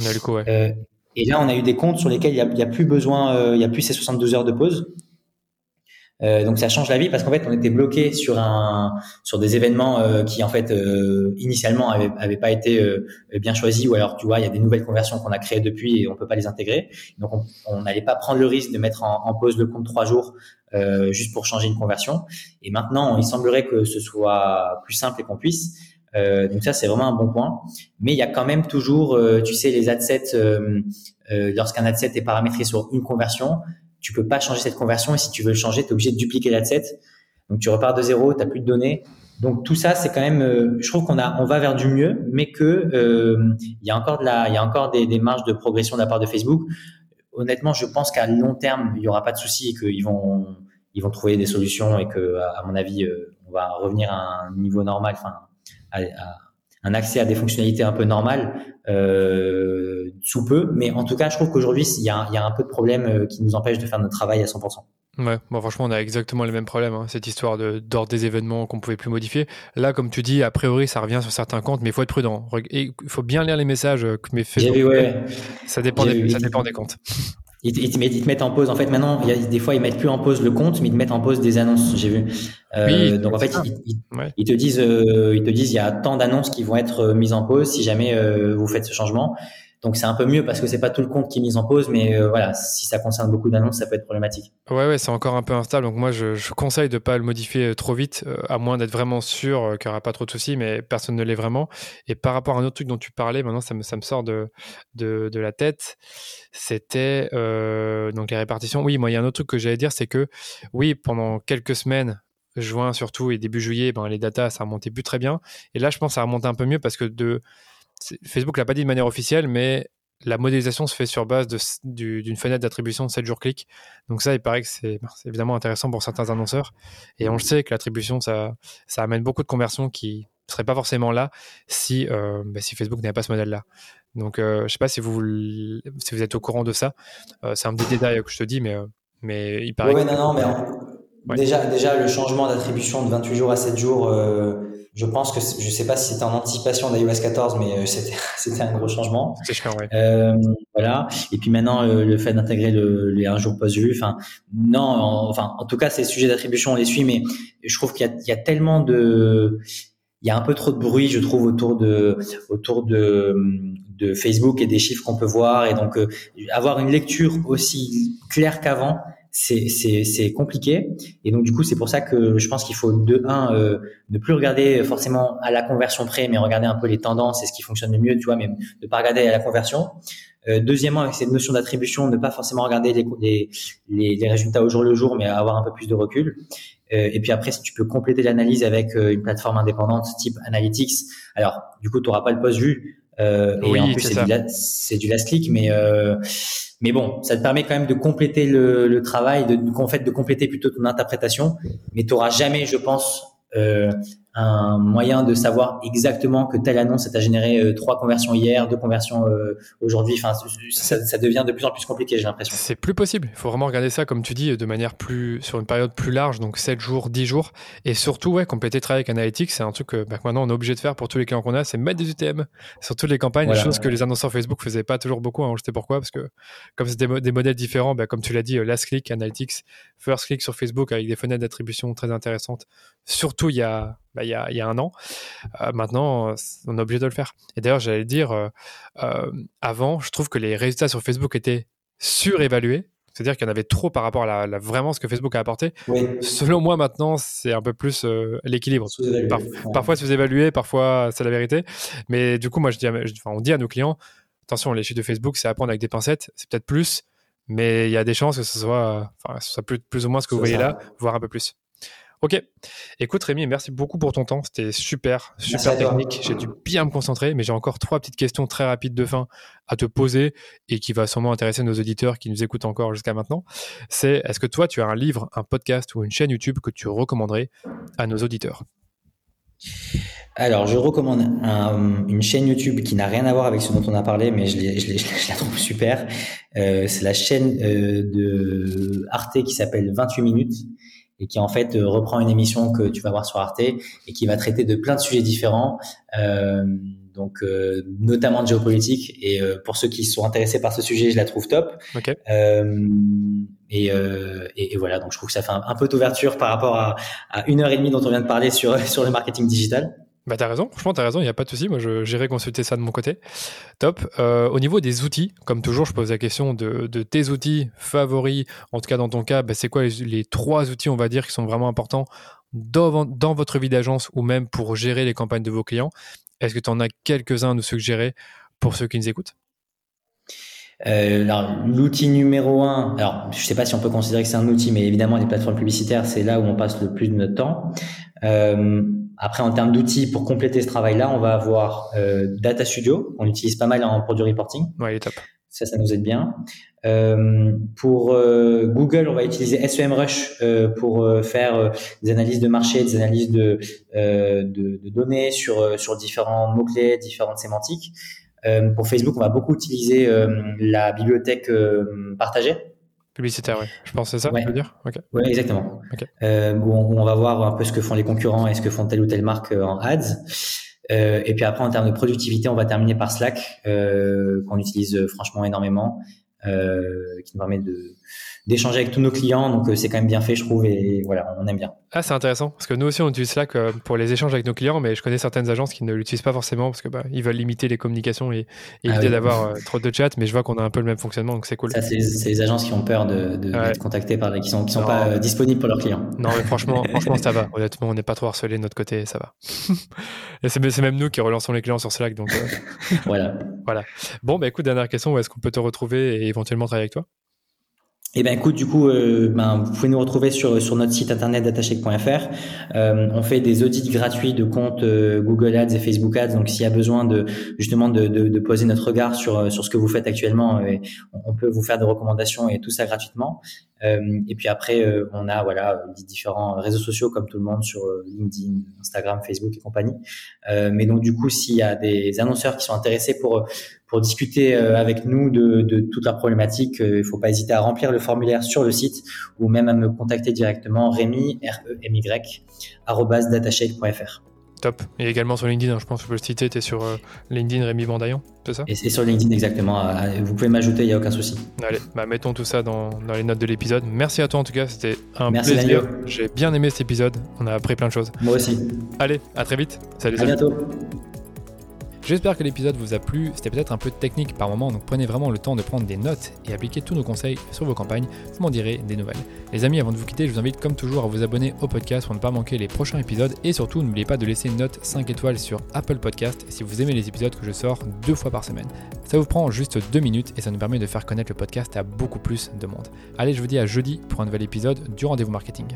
Speaker 2: Euh, et là, on a eu des comptes sur lesquels il n'y a, a, plus besoin, euh, il n'y a plus ces 72 heures de pause. Euh, donc ça change la vie parce qu'en fait on était bloqué sur un sur des événements qui en fait euh, initialement avaient, avaient pas été bien choisis ou alors tu vois il y a des nouvelles conversions qu'on a créées depuis et on peut pas les intégrer donc on n'allait pas prendre le risque de mettre en, en pause le compte trois jours euh, juste pour changer une conversion et maintenant il semblerait que ce soit plus simple et qu'on puisse donc ça c'est vraiment un bon point mais il y a quand même toujours tu sais les adsets lorsqu'un adset est paramétré sur une conversion tu peux pas changer cette conversion et si tu veux le changer, tu es obligé de dupliquer l'adset. Donc tu repars de zéro, tu plus de données. Donc tout ça, c'est quand même, euh, je trouve qu'on a, on va vers du mieux, mais que euh, il y a encore de la, il y a encore des, des marges de progression de la part de Facebook. Honnêtement, je pense qu'à long terme, il y aura pas de souci et qu'ils vont, ils vont trouver des solutions et que, à, mon avis, euh, on va revenir à un niveau normal, enfin, à, à, un accès à des fonctionnalités un peu normales euh, sous peu. Mais en tout cas, je trouve qu'aujourd'hui, il y, a, il y a un peu de problèmes euh, qui nous empêchent de faire notre travail à 100%.
Speaker 1: Ouais, bon, franchement, on a exactement les mêmes problèmes. Hein. cette histoire de d'ordre des événements qu'on pouvait plus modifier. Là, comme tu dis, a priori, ça revient sur certains comptes, mais il faut être prudent. Il faut bien lire les messages que mes. Ouais. Ça dépend, des, ça dépend des comptes.
Speaker 2: Ils, te mettent en pause. En fait, maintenant, il y a, des fois, ils mettent plus en pause le compte, mais ils te mettent en pause des annonces. J'ai vu. Euh, donc en fait, ils, te disent, euh, ils te disent, il y a tant d'annonces qui vont être euh, mises en pause si jamais euh, vous faites ce changement. Donc c'est un peu mieux parce que c'est pas tout le compte qui est mis en pause, mais euh, voilà, si ça concerne beaucoup d'annonces, ça peut être problématique.
Speaker 1: Ouais, ouais, c'est encore un peu instable. Donc moi, je, je conseille de pas le modifier trop vite, euh, à moins d'être vraiment sûr qu'il n'y aura pas trop de soucis, mais personne ne l'est vraiment. Et par rapport à un autre truc dont tu parlais, maintenant ça me, ça me sort de, de, de la tête, c'était euh, donc les répartitions. Oui, moi il y a un autre truc que j'allais dire, c'est que oui, pendant quelques semaines, juin surtout et début juillet, ben, les datas ça remontait plus très bien. Et là, je pense que ça remonte un peu mieux parce que de Facebook l'a pas dit de manière officielle, mais la modélisation se fait sur base d'une fenêtre d'attribution de 7 jours clic. Donc ça, il paraît que c'est évidemment intéressant pour certains annonceurs. Et on le sait que l'attribution, ça, amène beaucoup de conversions qui ne seraient pas forcément là euh, bah, si Facebook n'avait pas ce modèle-là. Donc euh, je ne sais pas si vous, si vous êtes au courant de ça. Euh, c'est un petit détail que je te dis, mais, mais il paraît.
Speaker 2: Oui, non, non, mais déjà, déjà, le changement d'attribution de 28 jours à 7 jours, euh, je pense que je sais pas si c'était en anticipation d'iOS 14, mais euh, c'était un gros changement.
Speaker 1: C'est chiant.
Speaker 2: Euh, voilà. Et puis maintenant, euh, le fait d'intégrer le, les un jour post vue. Enfin, non, enfin, en tout cas, ces sujets d'attribution, on les suit, mais je trouve qu'il y a tellement de il y a un peu trop de bruit, je trouve, autour de autour de, de Facebook et des chiffres qu'on peut voir. Et donc, euh, avoir une lecture aussi claire qu'avant, c'est compliqué. Et donc, du coup, c'est pour ça que je pense qu'il faut de un euh, ne plus regarder forcément à la conversion près, mais regarder un peu les tendances et ce qui fonctionne le mieux, tu vois, mais ne pas regarder à la conversion. Euh, deuxièmement, avec cette notion d'attribution, ne pas forcément regarder les, les, les, résultats au jour le jour, mais avoir un peu plus de recul. Euh, et puis après, si tu peux compléter l'analyse avec euh, une plateforme indépendante type Analytics, alors du coup, tu n'auras pas le post vue. Euh, et en plus, c'est du, last click, mais mais bon, ça te permet quand même de compléter le, le travail, de, en fait, de compléter plutôt ton interprétation. Mais tu n'auras jamais, je pense, euh, un moyen de savoir exactement que telle annonce t'a généré euh, trois conversions hier, deux conversions euh, aujourd'hui. Enfin, ça, ça, devient de plus en plus compliqué, j'ai l'impression.
Speaker 1: C'est plus possible. Il faut vraiment regarder ça, comme tu dis, de manière plus sur une période plus large, donc 7 jours, 10 jours, et surtout, ouais, compléter le travail avec Analytics, c'est un truc que bah, maintenant on est obligé de faire pour tous les clients qu'on a, c'est mettre des UTM sur toutes les campagnes, voilà. chose que les annonceurs Facebook faisaient pas toujours beaucoup. Hein, je sais pourquoi, parce que comme c'est des, des, modèles différents, bah, comme tu l'as dit, last click, Analytics, first click sur Facebook avec des fenêtres d'attribution très intéressantes. Surtout il y a bah, il, y a, il y a un an. Euh, maintenant, on est obligé de le faire. Et d'ailleurs, j'allais dire, euh, euh, avant, je trouve que les résultats sur Facebook étaient surévalués. C'est-à-dire qu'il y en avait trop par rapport à la, vraiment ce que Facebook a apporté.
Speaker 2: Oui.
Speaker 1: Selon moi, maintenant, c'est un peu plus euh, l'équilibre. Par, Parfois, c'est sous-évalué, parfois, c'est la vérité. Mais du coup, moi, je dis, je, enfin, on dit à nos clients, attention, les chiffres de Facebook, c'est à prendre avec des pincettes. C'est peut-être plus, mais il y a des chances que ce soit, enfin, ce soit plus, plus ou moins ce que vous voyez ça. là, voire un peu plus. Ok. Écoute Rémi, merci beaucoup pour ton temps. C'était super, super technique. J'ai dû bien me concentrer, mais j'ai encore trois petites questions très rapides de fin à te poser et qui va sûrement intéresser nos auditeurs qui nous écoutent encore jusqu'à maintenant. C'est est-ce que toi, tu as un livre, un podcast ou une chaîne YouTube que tu recommanderais à nos auditeurs?
Speaker 2: Alors, je recommande un, une chaîne YouTube qui n'a rien à voir avec ce dont on a parlé, mais je, je, je, je la trouve super. Euh, c'est la chaîne euh, de Arte qui s'appelle 28 minutes et qui en fait euh, reprend une émission que tu vas voir sur Arte et qui va traiter de plein de sujets différents, euh, donc euh, notamment de géopolitique. Et euh, pour ceux qui sont intéressés par ce sujet, je la trouve top.
Speaker 1: Okay.
Speaker 2: Euh, et, et, et, voilà, donc je trouve que ça fait un, un peu d'ouverture par rapport à, à, une heure et demie dont on vient de parler sur sur le marketing digital.
Speaker 1: Bah t'as raison, franchement t'as raison, il n'y a pas de souci, moi j'irai consulter ça de mon côté. Top. Euh, au niveau des outils, comme toujours je pose la question de, tes outils favoris, en tout cas dans ton cas, bah, c'est quoi les, trois outils on va dire qui sont vraiment importants dans, dans votre vie d'agence ou même pour gérer les campagnes de vos clients? Est-ce que tu en as quelques-uns à nous suggérer pour ceux qui nous écoutent?
Speaker 2: L'outil numéro un, alors je sais pas si on peut considérer que c'est un outil, mais évidemment les plateformes publicitaires, c'est là où on passe le plus de notre temps. Euh, après, en termes d'outils pour compléter ce travail-là, on va avoir euh, Data Studio, on utilise pas mal en, pour du reporting.
Speaker 1: Ouais, il est top.
Speaker 2: Ça, ça nous aide bien. Euh, pour euh, Google, on va utiliser SEMrush euh, pour euh, faire euh, des analyses de marché, des analyses de, de, de, données sur, sur différents mots-clés, différentes sémantiques. Pour Facebook, on va beaucoup utiliser la bibliothèque partagée.
Speaker 1: Publicitaire, oui. Je pense que c'est ça,
Speaker 2: ouais.
Speaker 1: tu veux dire?
Speaker 2: Okay. Oui, exactement.
Speaker 1: Okay.
Speaker 2: Euh, on, où, on, va voir un peu ce que font les concurrents et ce que font telle ou telle marque en ads. Euh, et puis après, en termes de productivité, on va terminer par Slack, euh, qu'on utilise franchement énormément, euh, qui nous permet de d'échanger avec tous nos clients. Donc euh, c'est quand même bien fait, je trouve, et voilà, on aime bien.
Speaker 1: Ah, c'est intéressant parce que nous aussi on utilise Slack pour les échanges avec nos clients, mais je connais certaines agences qui ne l'utilisent pas forcément parce que bah, ils veulent limiter les communications et, et ah éviter oui. d'avoir euh, trop de chat. Mais je vois qu'on a un peu le même fonctionnement, donc c'est cool.
Speaker 2: Ça, c'est les agences qui ont peur de, de ouais. d'être contactées par les qui sont qui sont non. pas euh, disponibles pour leurs clients.
Speaker 1: Non, mais franchement, franchement, ça va. Honnêtement, on n'est pas trop harcelé de notre côté, ça va. et c'est, c'est même nous qui relançons les clients sur Slack, donc
Speaker 2: voilà.
Speaker 1: Voilà. Bon, bah écoute, dernière question, où est-ce qu'on peut te retrouver et éventuellement travailler avec toi?
Speaker 2: Eh ben écoute, du coup, euh, ben, vous pouvez nous retrouver sur sur notre site internet datashake.fr. Euh, on fait des audits gratuits de comptes euh, Google Ads et Facebook Ads. Donc, s'il y a besoin de justement de, de, de, poser notre regard sur sur ce que vous faites actuellement, on peut vous faire des recommandations et tout ça gratuitement. Et puis après, on a voilà les différents réseaux sociaux comme tout le monde sur LinkedIn, Instagram, Facebook et compagnie. mais donc du coup, s'il y a des annonceurs qui sont intéressés pour pour discuter avec nous de, de toute la problématique, il ne faut pas hésiter à remplir le formulaire sur le site ou même à me contacter directement Rémi R E M Y datashake.fr.
Speaker 1: Top. Et également sur LinkedIn, hein, je pense que je peux le citer, tu es sur euh, LinkedIn Rémi Bandaillon, c'est ça?
Speaker 2: Et c'est sur LinkedIn exactement. Euh, vous pouvez m'ajouter, il n'y a aucun souci.
Speaker 1: Allez, bah, mettons tout ça dans, dans, les notes de l'épisode. Merci à toi en tout cas, c'était un plaisir. J'ai bien aimé cet épisode, on a appris plein de choses.
Speaker 2: Moi aussi.
Speaker 1: Allez, à très vite.
Speaker 2: Salut. À bientôt.
Speaker 1: J'espère que l'épisode vous a plu, c'était peut-être un peu technique par moment, donc prenez vraiment le temps de prendre des notes et appliquer tous nos conseils sur vos campagnes, vous m'en direz des nouvelles. Les amis, avant de vous quitter, je vous invite comme toujours à vous abonner au podcast pour ne pas manquer les prochains épisodes et surtout n'oubliez pas de laisser une note 5 étoiles sur Apple Podcast si vous aimez les épisodes que je sors deux fois par semaine. Ça vous prend juste deux minutes et ça nous permet de faire connaître le podcast à beaucoup plus de monde. Allez, je vous dis à jeudi pour un nouvel épisode du rendez-vous marketing.